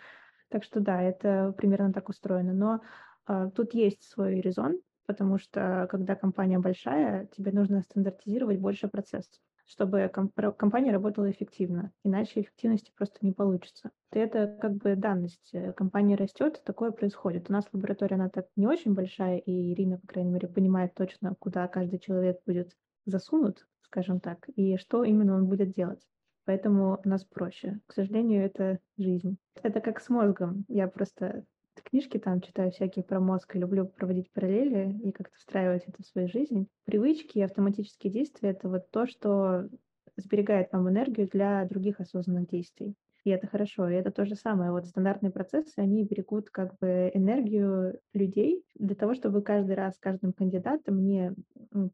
Так что да, это примерно так устроено. Но э, тут есть свой резон, потому что когда компания большая, тебе нужно стандартизировать больше процессов чтобы компания работала эффективно, иначе эффективности просто не получится. Это как бы данность. Э, компания растет, такое происходит. У нас лаборатория, она так не очень большая, и Ирина, по крайней мере, понимает точно, куда каждый человек будет засунут, скажем так, и что именно он будет делать. Поэтому у нас проще. К сожалению, это жизнь. Это как с мозгом. Я просто книжки там читаю всякие про мозг и люблю проводить параллели и как-то встраивать это в свою жизнь. Привычки и автоматические действия — это вот то, что сберегает вам энергию для других осознанных действий. И это хорошо. И это то же самое. Вот стандартные процессы, они берегут как бы энергию людей для того, чтобы каждый раз каждым кандидатом не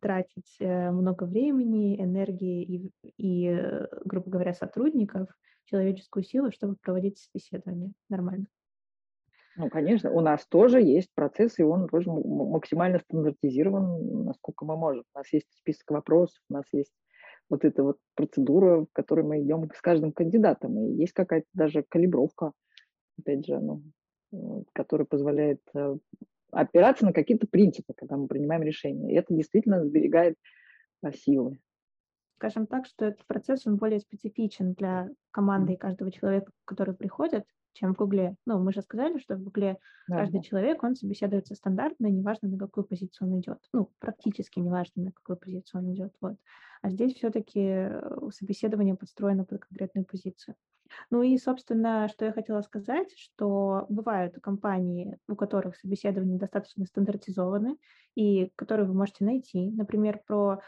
тратить э, много времени, энергии и, и э, грубо говоря, сотрудников, человеческую силу, чтобы проводить собеседование нормально. Ну, конечно, у нас тоже есть процесс, и он тоже максимально стандартизирован, насколько мы можем. У нас есть список вопросов, у нас есть вот эта вот процедура, в которой мы идем с каждым кандидатом. И есть какая-то даже калибровка, опять же, ну, которая позволяет э, опираться на какие-то принципы, когда мы принимаем решения. И это действительно сберегает э, силы. Скажем так, что этот процесс, он более специфичен для команды и каждого человека, который приходит, чем в Гугле. Ну, мы же сказали, что в Гугле да, каждый да. человек, он собеседуется стандартно, неважно, на какую позицию он идет. Ну, практически неважно, на какую позицию он идет. Вот. А здесь все-таки э, собеседование подстроено под конкретную позицию. Ну и, собственно, что я хотела сказать, что бывают компании, у которых собеседования достаточно стандартизованы, и которые вы можете найти. Например, про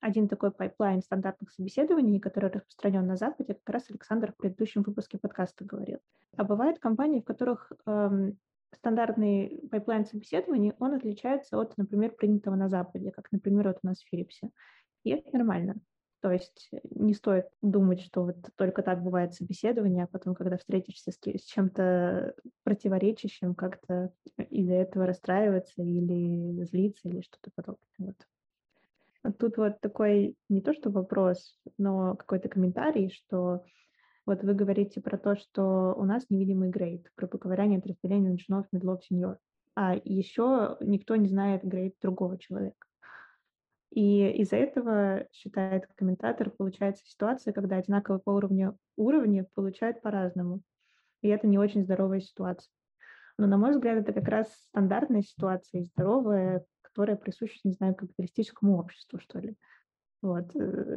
один такой пайплайн стандартных собеседований, который распространен на Западе, как раз Александр в предыдущем выпуске подкаста говорил. А бывают компании, в которых стандартный пайплайн собеседований, он отличается от, например, принятого на Западе, как, например, вот у нас в Philips'е. И это нормально. То есть не стоит думать, что вот только так бывает собеседование, а потом, когда встретишься с, с чем-то противоречащим, как-то из-за этого расстраиваться или злиться или что-то подобное. Вот. Тут вот такой не то что вопрос, но какой-то комментарий, что вот вы говорите про то, что у нас невидимый грейд, грубо говоря, нет разделения на джунов, медлов, сеньор. А еще никто не знает грейд другого человека. И из-за этого, считает комментатор, получается ситуация, когда одинаковые по уровню уровни получают по-разному. И это не очень здоровая ситуация. Но, на мой взгляд, это как раз стандартная ситуация здоровая, которая присуща, не знаю, капиталистическому обществу, что ли. Вот. Э,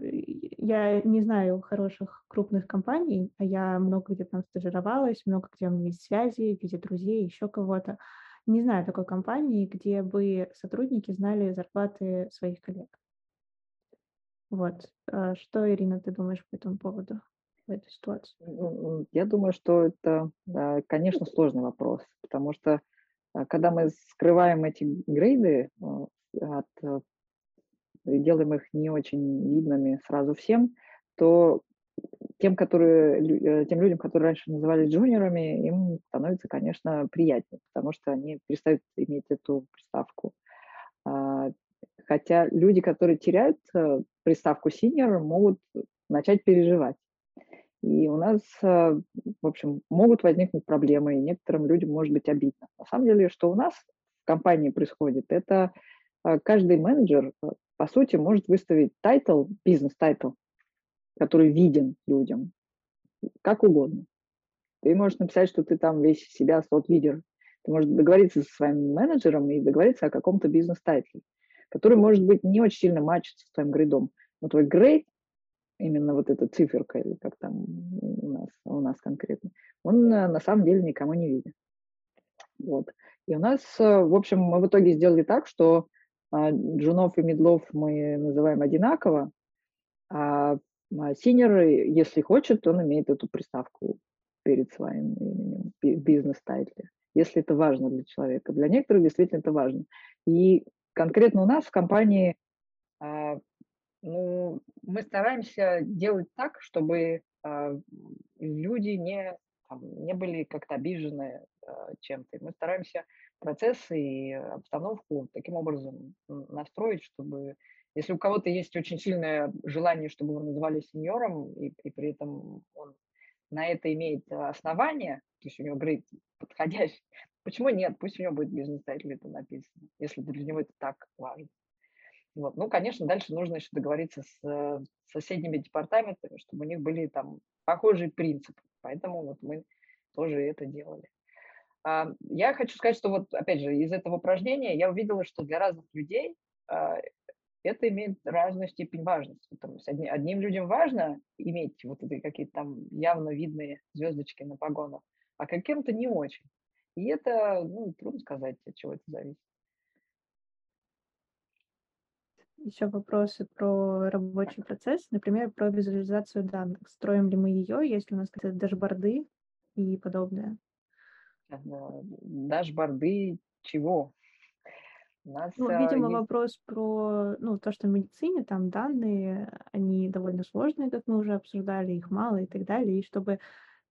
я не знаю хороших крупных компаний, а я много где там стажировалась, много где у меня есть связи, в виде друзей, еще кого-то. Не знаю такой компании, где бы сотрудники знали зарплаты своих коллег. Вот. А что, Ирина, ты думаешь по этому поводу, в этой ситуации? Я думаю, что это, конечно, сложный вопрос, потому что когда мы скрываем эти грейды а, от, э, делаем их не очень видными сразу всем, то тем, которые, э, тем людям, которые раньше называли джуниорами, им становится, конечно, приятнее, потому что они перестают иметь эту приставку. А, хотя люди, которые теряют э, приставку senior, могут начать переживать. И у нас, э, в общем, могут возникнуть проблемы, и некоторым людям может быть обидно. На самом деле, что у нас в компании происходит, это э, каждый менеджер, э, по сути, может выставить тайтл, бизнес-тайтл, который виден людям, как угодно. Ты можешь написать, что ты там весь из себя солд-лидер. Ты можешь договориться со своим менеджером и договориться о каком-то бизнес-тайтле, который, может быть, не очень сильно мачится с твоим грейдом. Но твой грейд именно вот эта циферка, или как там у нас, у нас конкретно, он э, на самом деле никому не виден. Вот. И у нас, э, в общем, мы в итоге сделали так, что а, джунов и мидлов мы называем одинаково, а senior, если хочет, он имеет эту приставку перед своим именем, бизнес-тайтле, если это важно для человека. Для некоторых действительно это важно. И конкретно у нас в компании а, ну, мы стараемся делать так, чтобы а, люди не, там, не были как-то обижены а, чем-то. Мы стараемся процессы и обстановку таким образом настроить, чтобы если у кого-то есть очень сильное желание, чтобы его называли сеньором, и, и при этом он на это имеет основание, то есть у него грейд подходящий, почему нет? Пусть у него будет бизнес-тайтл это написано, если для него это так важно. Вот. Ну, конечно, дальше нужно еще договориться с э, соседними департаментами, чтобы у них были там похожие принципы. Поэтому вот мы тоже это делали. А, я хочу сказать, что вот, опять же, из этого упражнения я увидела, что для разных людей а, это имеет разную степень важности. С одни, одним людям важно иметь вот эти какие-то там явно видные звездочки на погонах, а каким-то не очень. И это, ну, трудно сказать, от чего это зависит. Еще вопросы про рабочий процесс, например, про визуализацию данных. Строим ли мы ее, если у нас какие-то дашборды и подобное? Дашборды чего? нас, ну, видимо, есть... вопрос про ну, то, что в медицине там данные, они довольно сложные, как мы уже обсуждали, их мало и так далее. И чтобы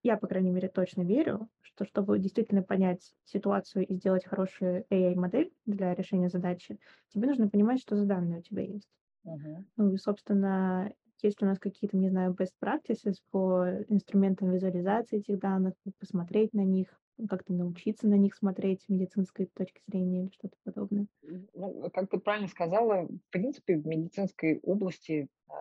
я, по крайней мере, точно верю, что чтобы действительно понять ситуацию и сделать хорошую AI-модель для решения задачи, тебе нужно понимать, что за данные у тебя есть. Uh-huh. Ну и, собственно, есть у нас какие-то, не знаю, best practices по инструментам визуализации этих данных, посмотреть на них, как-то научиться на них смотреть с медицинской точки зрения или что-то подобное? Ну, как ты правильно сказала, в принципе, в медицинской области э,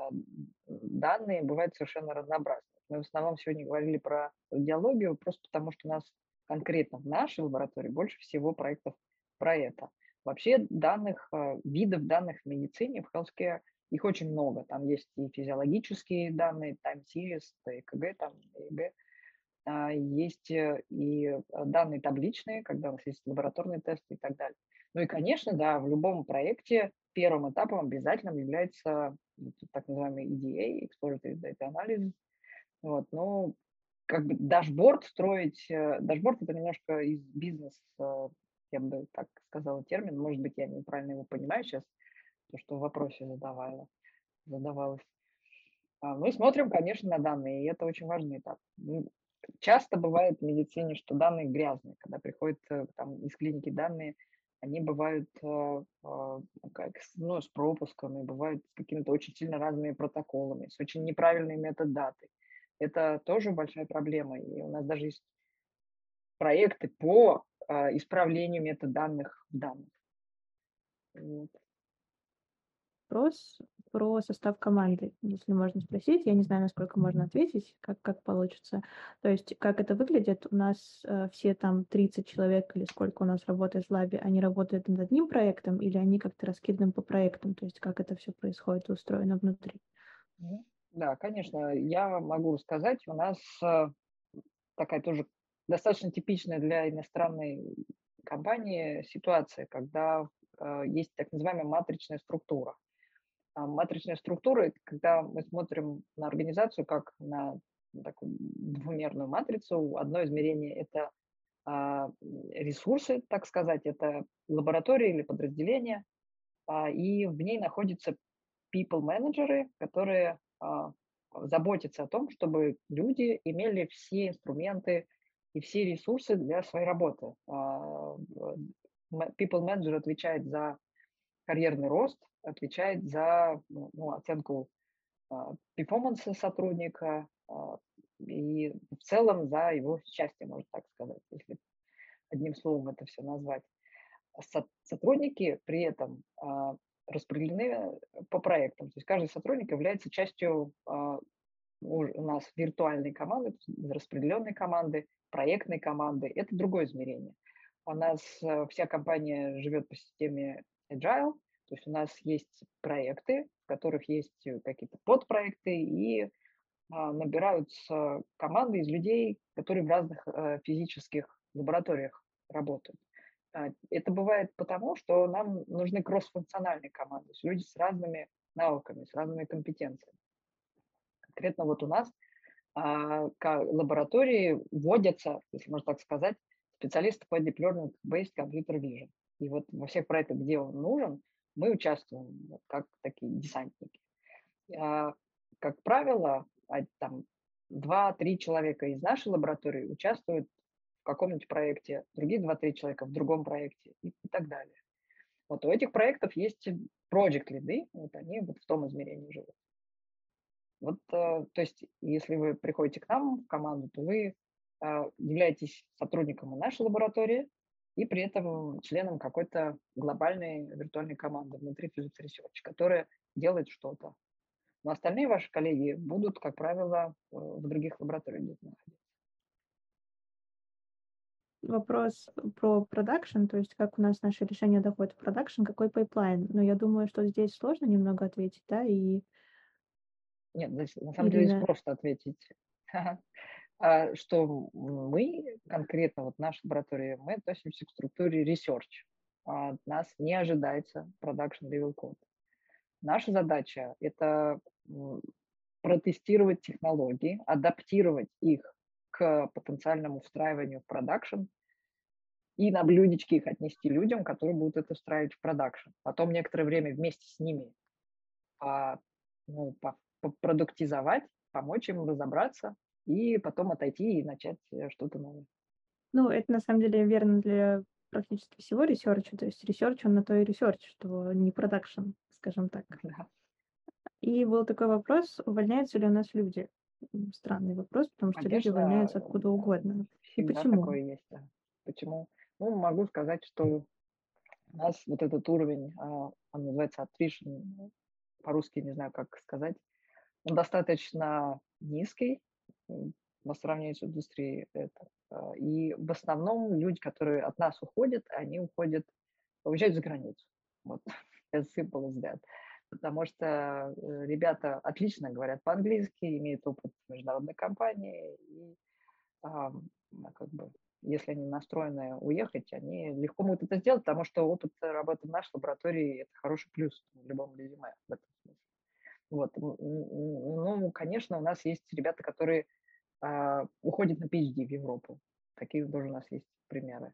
данные бывают совершенно разнообразны. Мы в основном сегодня говорили про радиологию, просто потому что у нас конкретно в нашей лаборатории больше всего проектов про это. Вообще данных, э, видов данных в медицине, в healthcare, их очень много. Там есть и физиологические данные, time series, ЭКГ, там. А, есть э, и э, данные табличные, когда у нас есть лабораторные тесты и так далее. Ну и, конечно, да, в любом проекте первым этапом обязательно является так называемый EDA, Exploratory Data Analysis, вот, ну, как бы дашборд строить, э, дашборд это немножко из бизнес, э, я бы так сказала термин, может быть, я неправильно его понимаю сейчас, то, что в вопросе задавала, задавалось. А, мы смотрим, конечно, на данные, и это очень важный этап. Часто бывает в медицине, что данные грязные, когда приходят э, там, из клиники данные, они бывают как, ну, с пропусками, бывают с какими-то очень сильно разными протоколами, с очень неправильной метадатой это тоже большая проблема. И у нас даже есть проекты по а, исправлению метаданных в данных. Вот. Вопрос про состав команды, если можно спросить. Я не знаю, насколько можно ответить, как, как получится. То есть, как это выглядит? У нас э, все там 30 человек или сколько у нас работает в лабе, они работают над одним проектом или они как-то раскиданы по проектам? То есть, как это все происходит, устроено внутри? Да, конечно, я могу сказать, у нас э, такая тоже достаточно типичная для иностранной компании ситуация, когда э, есть так называемая матричная структура. А матричная структура – когда мы смотрим на организацию как на такую двумерную матрицу. Одно измерение – это а, ресурсы, так сказать, это лаборатории или подразделения, а, и в ней находятся people-менеджеры, которые заботиться о том, чтобы люди имели все инструменты и все ресурсы для своей работы. А, people Manager отвечает за карьерный рост, отвечает за ну, ну оценку а, перформанса сотрудника и в целом за его счастье, можно так сказать, если одним словом это все назвать. Сотрудники при этом распределены по проектам. То есть каждый сотрудник является частью а, у нас виртуальной команды, распределенной команды, проектной команды. Это другое измерение. У нас а, вся компания живет по системе Agile, то есть у нас есть проекты, в которых есть какие-то подпроекты, и набираются команды из людей, которые в разных физических лабораториях работают. А, это бывает потому, что нам нужны кроссфункциональные команды, люди с разными навыками, с разными компетенциями. Конкретно вот у нас а, лаборатории вводятся, если можно так сказать, специалисты по Deep Learning Based Computer Vision. И вот во всех проектах, где он нужен, мы участвуем как такие десантники. А, как правило, там два-три человека из нашей лаборатории участвуют каком-нибудь проекте, другие два-три человека в другом проекте и, и так далее. Вот у этих проектов есть project лиды, вот они вот в том измерении живут. Вот, э, то есть, если вы приходите к нам в команду, то вы э, являетесь сотрудником нашей лаборатории и при этом членом какой-то глобальной виртуальной команды внутри Physics Research, которая делает что-то. Но остальные ваши коллеги будут, как правило, в других лабораториях находиться. Вопрос про production, то есть как у нас наше решение доходит в production, какой пайплайн. Но я думаю, что здесь сложно немного ответить, да, и... Нет, здесь, на самом Ирина... деле здесь просто ответить. А, что мы, конкретно вот наша лаборатория, мы относимся к структуре research. От нас не ожидается production level code. Наша задача – это протестировать технологии, адаптировать их к потенциальному встраиванию в продакшн и на блюдечке их отнести людям, которые будут это встраивать в продакшн. Потом некоторое время вместе с ними по, ну, по, продуктизовать, помочь им разобраться и потом отойти и начать э, что-то новое. Ну, это на самом деле верно для практически всего research'а. То есть research, он на то и research, что не production, скажем так. Да. И был такой вопрос, увольняются ли у нас люди? Странный вопрос, потому что Конечно, люди увольняются откуда угодно. И почему? такое есть, да. Почему? Ну, могу сказать, что у нас вот этот уровень, а, он называется attrition, по-русски не знаю, как сказать, он достаточно низкий по сравнению с индустрией. Это. А, и в основном люди, которые от нас уходят, они уходят, уезжают за границу. Вот, as simple as that потому что э, ребята отлично говорят по-английски, имеют опыт международной компании, и а, как бы, если они настроены уехать, они легко могут это сделать, потому что опыт работы в нашей лаборатории – это хороший плюс в любом резюме в этом смысле. Вот. Ну, конечно, у нас есть ребята, которые а, уходят на PhD в Европу. Такие тоже у нас есть примеры.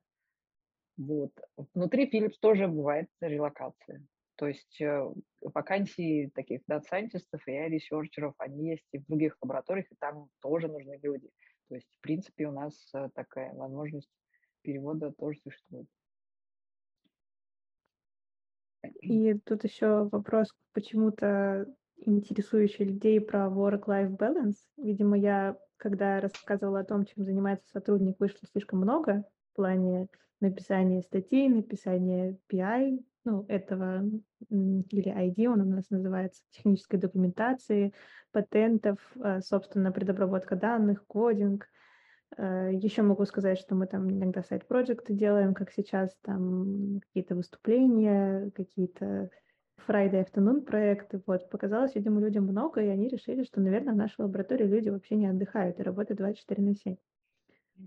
Вот. Внутри Philips тоже бывает релокация. То есть э, вакансии таких дата-сайентистов и ресерчеров, они есть и в других лабораториях, и там тоже нужны люди. То есть, в принципе, у нас э, такая возможность перевода тоже существует. И тут еще вопрос почему-то интересующий людей про work-life balance. Видимо, я, когда рассказывала о том, чем занимается сотрудник, вышло слишком много в плане написания статей, написания PI, ну, этого, или ID он у нас называется, технической документации, патентов, а, собственно, предобработка данных, кодинг. А, Еще могу сказать, что мы там иногда сайт-проекты делаем, как сейчас, там какие-то выступления, какие-то Friday Afternoon проекты. Вот, показалось, видимо, людям много, и они решили, что, наверное, в нашей лаборатории люди вообще не отдыхают и работают 24 на 7.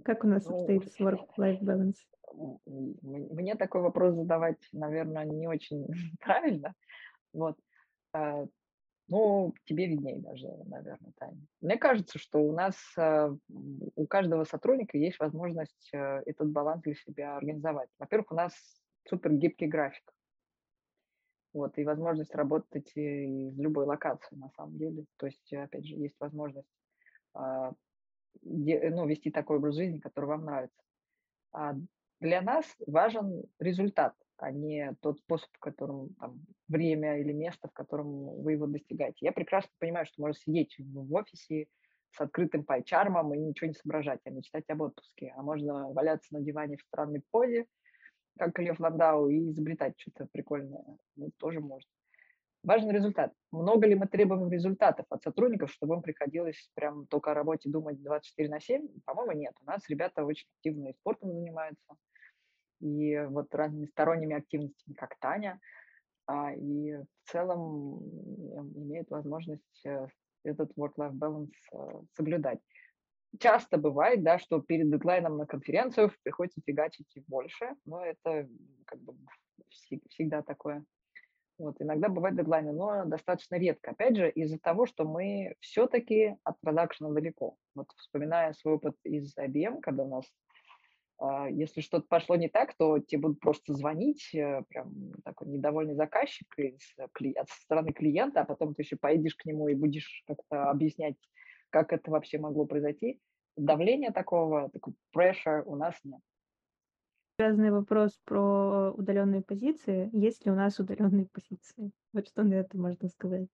Как у нас ну, обстоит с work-life balance? мне такой вопрос задавать, наверное, не очень правильно. Вот. А, ну, тебе виднее даже, наверное, Таня. Мне кажется, что у нас, а, у каждого сотрудника есть возможность а, этот баланс для себя организовать. Во-первых, у нас супер гибкий график. Вот, и возможность работать из любой локации, на самом деле. То есть, опять же, есть возможность ну, вести такой образ жизни, который вам нравится для нас важен результат, а не тот способ, в котором там, время или место, в котором вы его достигаете. Я прекрасно понимаю, что можно сидеть в офисе с открытым пайчармом и ничего не соображать, а мечтать об отпуске. А можно валяться на диване в странной позе, как Лев Ландау, и изобретать что-то прикольное. Ну, тоже можно. Важен результат. Много ли мы требуем результатов от сотрудников, чтобы им приходилось прям только о работе думать 24 на 7? По-моему, нет. У нас ребята очень активно и спортом занимаются, и вот разными сторонними активностями, как Таня, а, и в целом имеют возможность э, этот work-life balance э, соблюдать. часто бывает, да, что перед дедлайном на конференцию приходится фигачить больше, но это как бы всегда такое. Вот, иногда бывают дедлайны, но достаточно редко. Опять же, из-за того, что мы все-таки от продакшена далеко. Вот вспоминая свой опыт из IBM, когда у нас, э, если что-то пошло не так, то тебе будут просто звонить, э, прям такой недовольный заказчик из, кли, от стороны клиента, а потом ты еще поедешь к нему и будешь как-то объяснять, как это вообще могло произойти. Давления такого, такой pressure у нас нет. Связанный вопрос про удаленные позиции. Есть ли у нас удаленные позиции? Вот что на это можно сказать?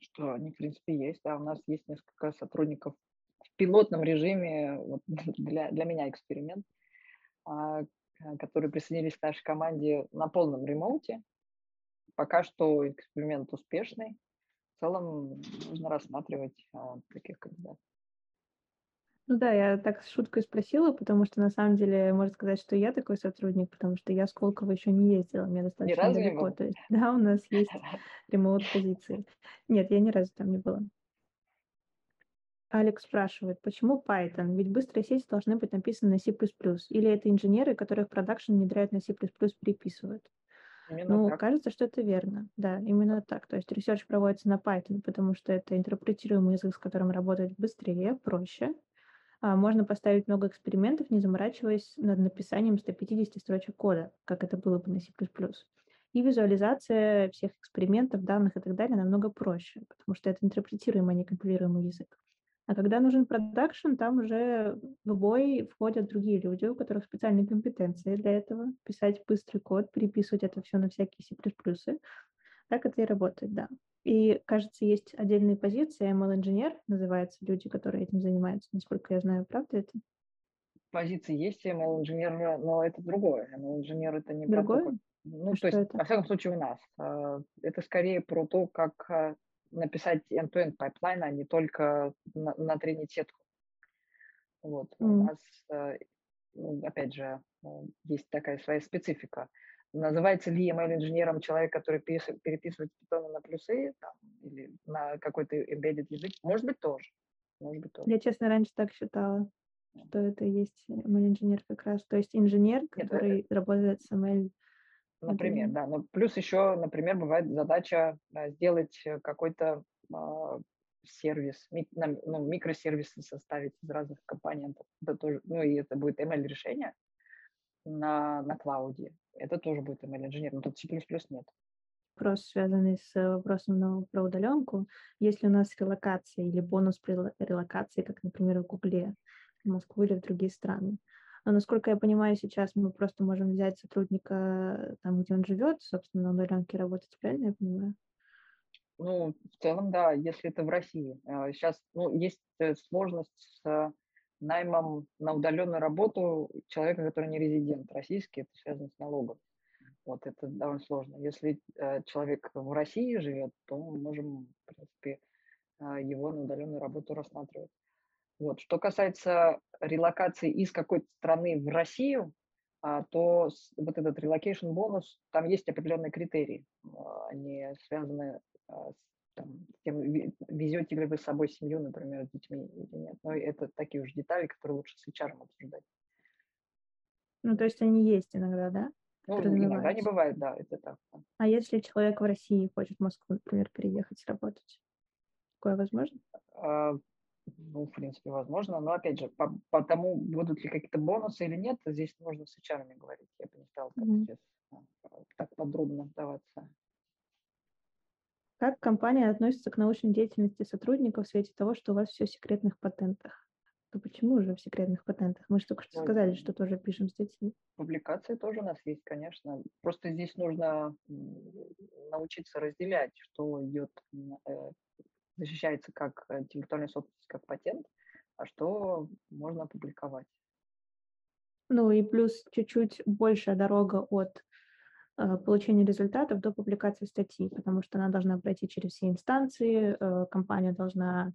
Что они, в принципе, есть. Да, у нас есть несколько сотрудников в пилотном режиме. Вот для, для меня эксперимент, а, которые присоединились к нашей команде на полном ремоуте. Пока что эксперимент успешный. В целом нужно рассматривать а, таких кандидатов. Ну да, я так с шуткой спросила, потому что на самом деле можно сказать, что я такой сотрудник, потому что я в Сколково еще не ездила, мне достаточно разу далеко. был? То есть, да, у нас есть remote позиции. Нет, я ни разу там не была. Алекс спрашивает, почему Python? Ведь быстрые сети должны быть написаны на C++. Или это инженеры, которых production внедряют на C++, переписывают? Именно Ну, так. кажется, что это верно. Да, именно так. То есть research проводится на Python, потому что это интерпретируемый язык, с которым работать быстрее, проще. А, можно поставить много экспериментов, не заморачиваясь над написанием 150 строчек кода, как это было бы на C++. И визуализация всех экспериментов, данных и так далее намного проще, потому что это интерпретируемый, а не компилируемый язык. А когда нужен продакшн, там уже в бой входят другие люди, у которых специальные компетенции для этого. Писать быстрый код, переписывать это все на всякие C++. Так это и работает, да. И, кажется, есть отдельные позиции, ML-инженер называется, люди, которые этим занимаются, насколько я знаю, правда это? Позиции есть ML-инженер, но это другое. ML-инженер это не Другое? про то. Ну, А то что есть, это? во всяком случае, у нас. а, Это скорее про то, как а, написать end-to-end пайплайн, а не только на- натренить сетку. Вот. У М. нас, а, ну, опять же, есть такая своя специфика. Называется ли ML-инженером человек, который перес- переписывает питоны на плюсы там, или на какой-то embedded язык? Может быть, тоже. Может быть, тоже. Я, честно, раньше так считала, что это и есть ML-инженер как раз. То есть инженер, э, который работает с ML. Например, да. Но плюс еще, например, бывает задача а, сделать какой-то а, сервис, ми- на- ну, микросервисы составить из разных компонентов. Это тоже, ну и это будет ML-решение на, на клауде. Это тоже будет ML-инженер, но тут C++ нет. Вопрос, связанный с вопросом на, про удаленку. Есть ли у нас релокация или бонус при рело- релокации, как, например, в Гугле, в Москву или в другие страны? Но, насколько я понимаю, сейчас мы просто можем взять сотрудника там, где он живет, собственно, на удаленке работать, правильно я понимаю? Ну, в целом, да, если это в России. Сейчас, ну, есть э, сложность с э, наймом на удаленную работу человека, который не резидент российский, это связано с налогом. Вот это довольно сложно. Если э, человек в России живет, то мы можем, в принципе, э, его на удаленную работу рассматривать. Вот. Что касается релокации из какой-то страны в Россию, а, то вот этот relocation бонус, там есть определенные критерии. А, Они связаны а, с там, тем, везете ли вы с собой семью, например, с детьми или нет. Но это такие уж детали, которые лучше с HR обсуждать. Ну, то есть они есть иногда, да? Ну, которые иногда не бывает, да, это так. да. А если человек в России хочет в Москву, например, переехать работать? Такое возможно? А, Ну, в принципе, возможно, но опять же, по, по тому, будут ли какие-то бонусы или нет, здесь нужно с HR говорить. Я бы не стал так, Мгм. сейчас, а, так подробно вдаваться. Как компания относится к научной деятельности сотрудников в свете того, что у вас все в секретных патентах? То почему же в секретных патентах? Мы же только что сказали, что тоже пишем статьи. Публикации тоже у нас есть, конечно. Просто здесь нужно научиться разделять, что идет, э, защищается как интеллектуальная собственность, как патент, а что можно опубликовать. Ну и плюс чуть-чуть большая дорога от получения результатов до публикации статьи, потому что она должна пройти через все инстанции, э, компания должна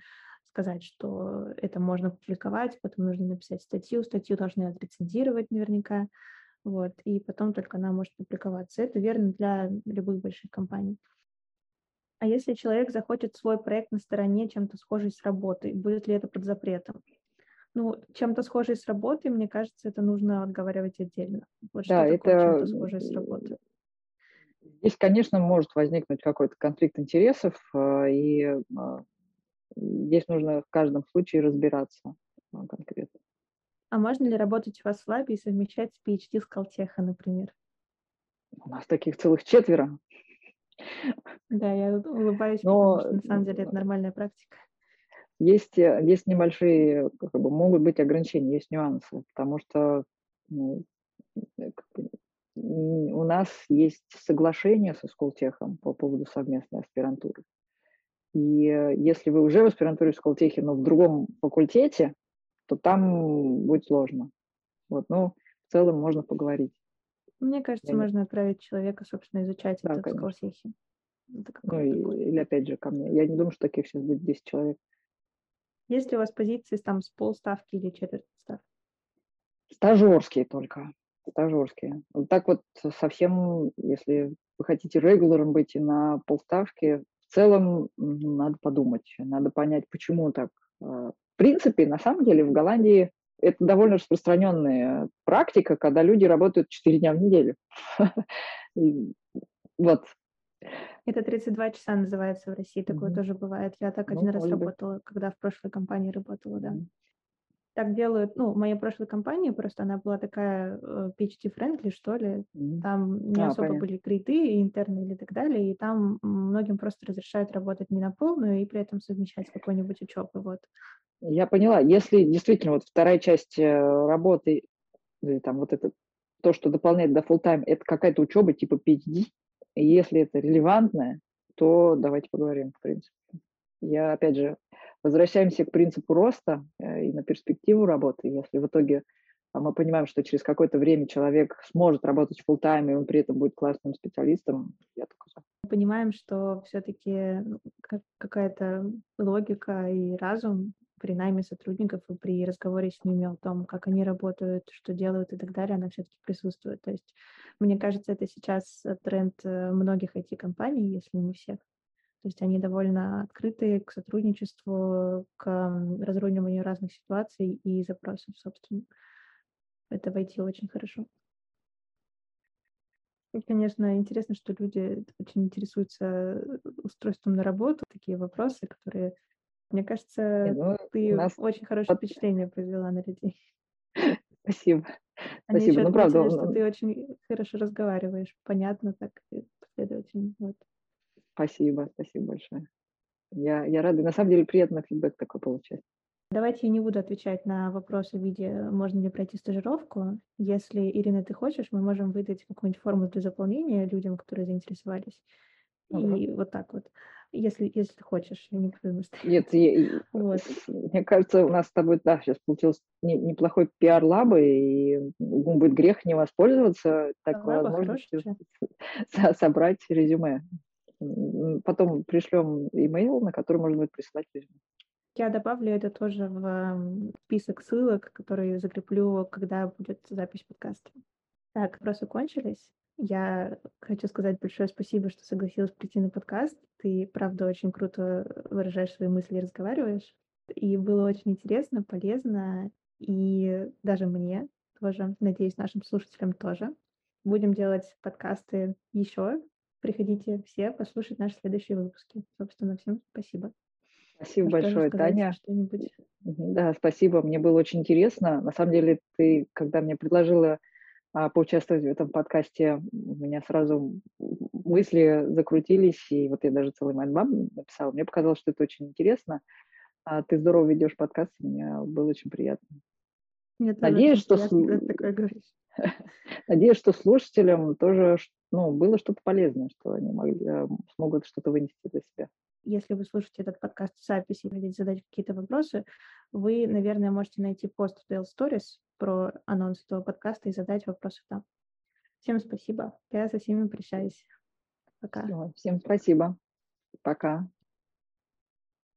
сказать, что это можно публиковать, потом нужно написать статью, статью должны отрецензировать наверняка, вот, и потом только она может публиковаться. Это верно для любых больших компаний. А если человек захочет свой проект на стороне чем-то схожий с работой, будет ли это под запретом? Ну, чем-то схожий с работой, мне кажется, это нужно отговаривать отдельно. Вот Да, что такое чем-то это схожее с работой? Здесь, конечно, может возникнуть какой-то конфликт интересов, а, и а, здесь нужно в каждом случае разбираться а, конкретно. А можно ли работать у вас в лабе и совмещать с PhD с Колтеха, например? У нас таких целых четверо. Да, я улыбаюсь, Но потому что на самом деле это нормальная практика. есть, э, есть небольшие, как бы, могут быть ограничения, есть нюансы, потому что ну, э, у нас есть соглашение со Сколтехом по поводу совместной аспирантуры. И э, если вы уже в аспирантуре в Сколтехе, но в другом факультете, то там будет сложно. Вот, ну, в целом можно поговорить. Мне кажется, Я не- можно отправить человека, собственно, изучать Да, это в конечно. Сколтехе. Это Ну, и- или опять же ко мне. Я не думаю, что таких сейчас будет 10 человек. Есть ли у вас позиции там с полставки или четверть ставки? Стажерские только. Стажерские. Вот так вот совсем, если вы хотите регуляром быть и на полставки, в целом надо подумать, надо понять, почему так. А, В принципе, на самом деле в Голландии это довольно распространенная практика, когда люди работают 4 дня в неделю. Вот. Это 32 часа называется в России, такое тоже бывает. Я так Ну, один раз работала, когда в прошлой компании работала, да. Так делают, ну, в моей прошлой компании просто она была такая э, PhD-friendly, что ли. Там не А, особо понятно. были грейды, интерны или так далее, и там многим просто разрешают работать не на полную и при этом совмещать с какой-нибудь учебой, вот. Я поняла. Если действительно вот вторая часть э, работы, или там вот это, то, что дополняет до full time, это какая-то учеба типа PhD, и если это релевантное, то давайте поговорим, в принципе. Я, опять же, возвращаемся к принципу роста э, и на перспективу работы. Если в итоге а, мы понимаем, что через какое-то время человек сможет работать full time, и он при этом будет классным специалистом, я только за. Мы понимаем, что все-таки какая-то логика и разум при найме сотрудников и при разговоре с ними о том, как они работают, что делают и так далее, она все-таки присутствует. То есть, мне кажется, это сейчас тренд э, многих IT-компаний, если не всех. То есть они довольно открыты к сотрудничеству, к разруливанию разных ситуаций и запросов, собственно. Это в IT очень хорошо. И, конечно, интересно, что люди очень интересуются э, устройством на работу, такие вопросы, которые, мне Не, кажется, ну, ты нас очень хорошее впечатление произвела на людей. Спасибо. Они Спасибо. еще Ну, правда, отметили, что он- ты очень хорошо разговариваешь, понятно так, последовательно. Вот. Спасибо, спасибо большое. Я, я рада. На самом деле приятно фидбэк такой получать. Давайте я не буду отвечать на вопросы в виде, можно ли пройти стажировку. Если, Ирина, ты хочешь, мы можем выдать какую-нибудь форму для заполнения людям, которые заинтересовались. Ага. И вот так вот. Если, если ты хочешь, я не буду. Нет, я- Вот. мне кажется, у нас с тобой, да, сейчас получился не- неплохой пиар лабы, и будет грех не воспользоваться такой Лаба возможностью собрать резюме. Потом пришлем имейл, на который можно будет присылать резюме. Я добавлю это тоже в список ссылок, которые закреплю, когда будет запись подкаста. Так, вопросы кончились. Я хочу сказать большое спасибо, что согласилась прийти на подкаст. Ты, правда, очень круто выражаешь свои мысли и разговариваешь. И было очень интересно, полезно, и даже мне тоже, надеюсь, нашим слушателям тоже. Будем делать подкасты еще. Приходите все послушать наши следующие выпуски. Собственно, всем спасибо. Спасибо Можешь тоже большое, Таня. Что-нибудь? Да, спасибо, мне было очень интересно. На самом деле, ты, когда мне предложила а, поучаствовать в этом подкасте, у меня сразу мысли закрутились, и вот я даже целый mind map написала. Мне показалось, что это очень интересно. А ты здорово ведешь подкаст, мне было очень приятно. Мне Надеюсь, что приятно, когда с- ты такое говоришь. Надеюсь, что слушателям тоже ну, было что-то полезное, что они могли, э, смогут что-то вынести для себя. Если вы слушаете этот подкаст в записи и хотите задать какие-то вопросы, вы, наверное, можете найти пост в Dell Stories про анонс этого подкаста и задать вопросы там. Всем спасибо. Я со всеми прощаюсь. Пока. Всё, Всем спасибо. Пока.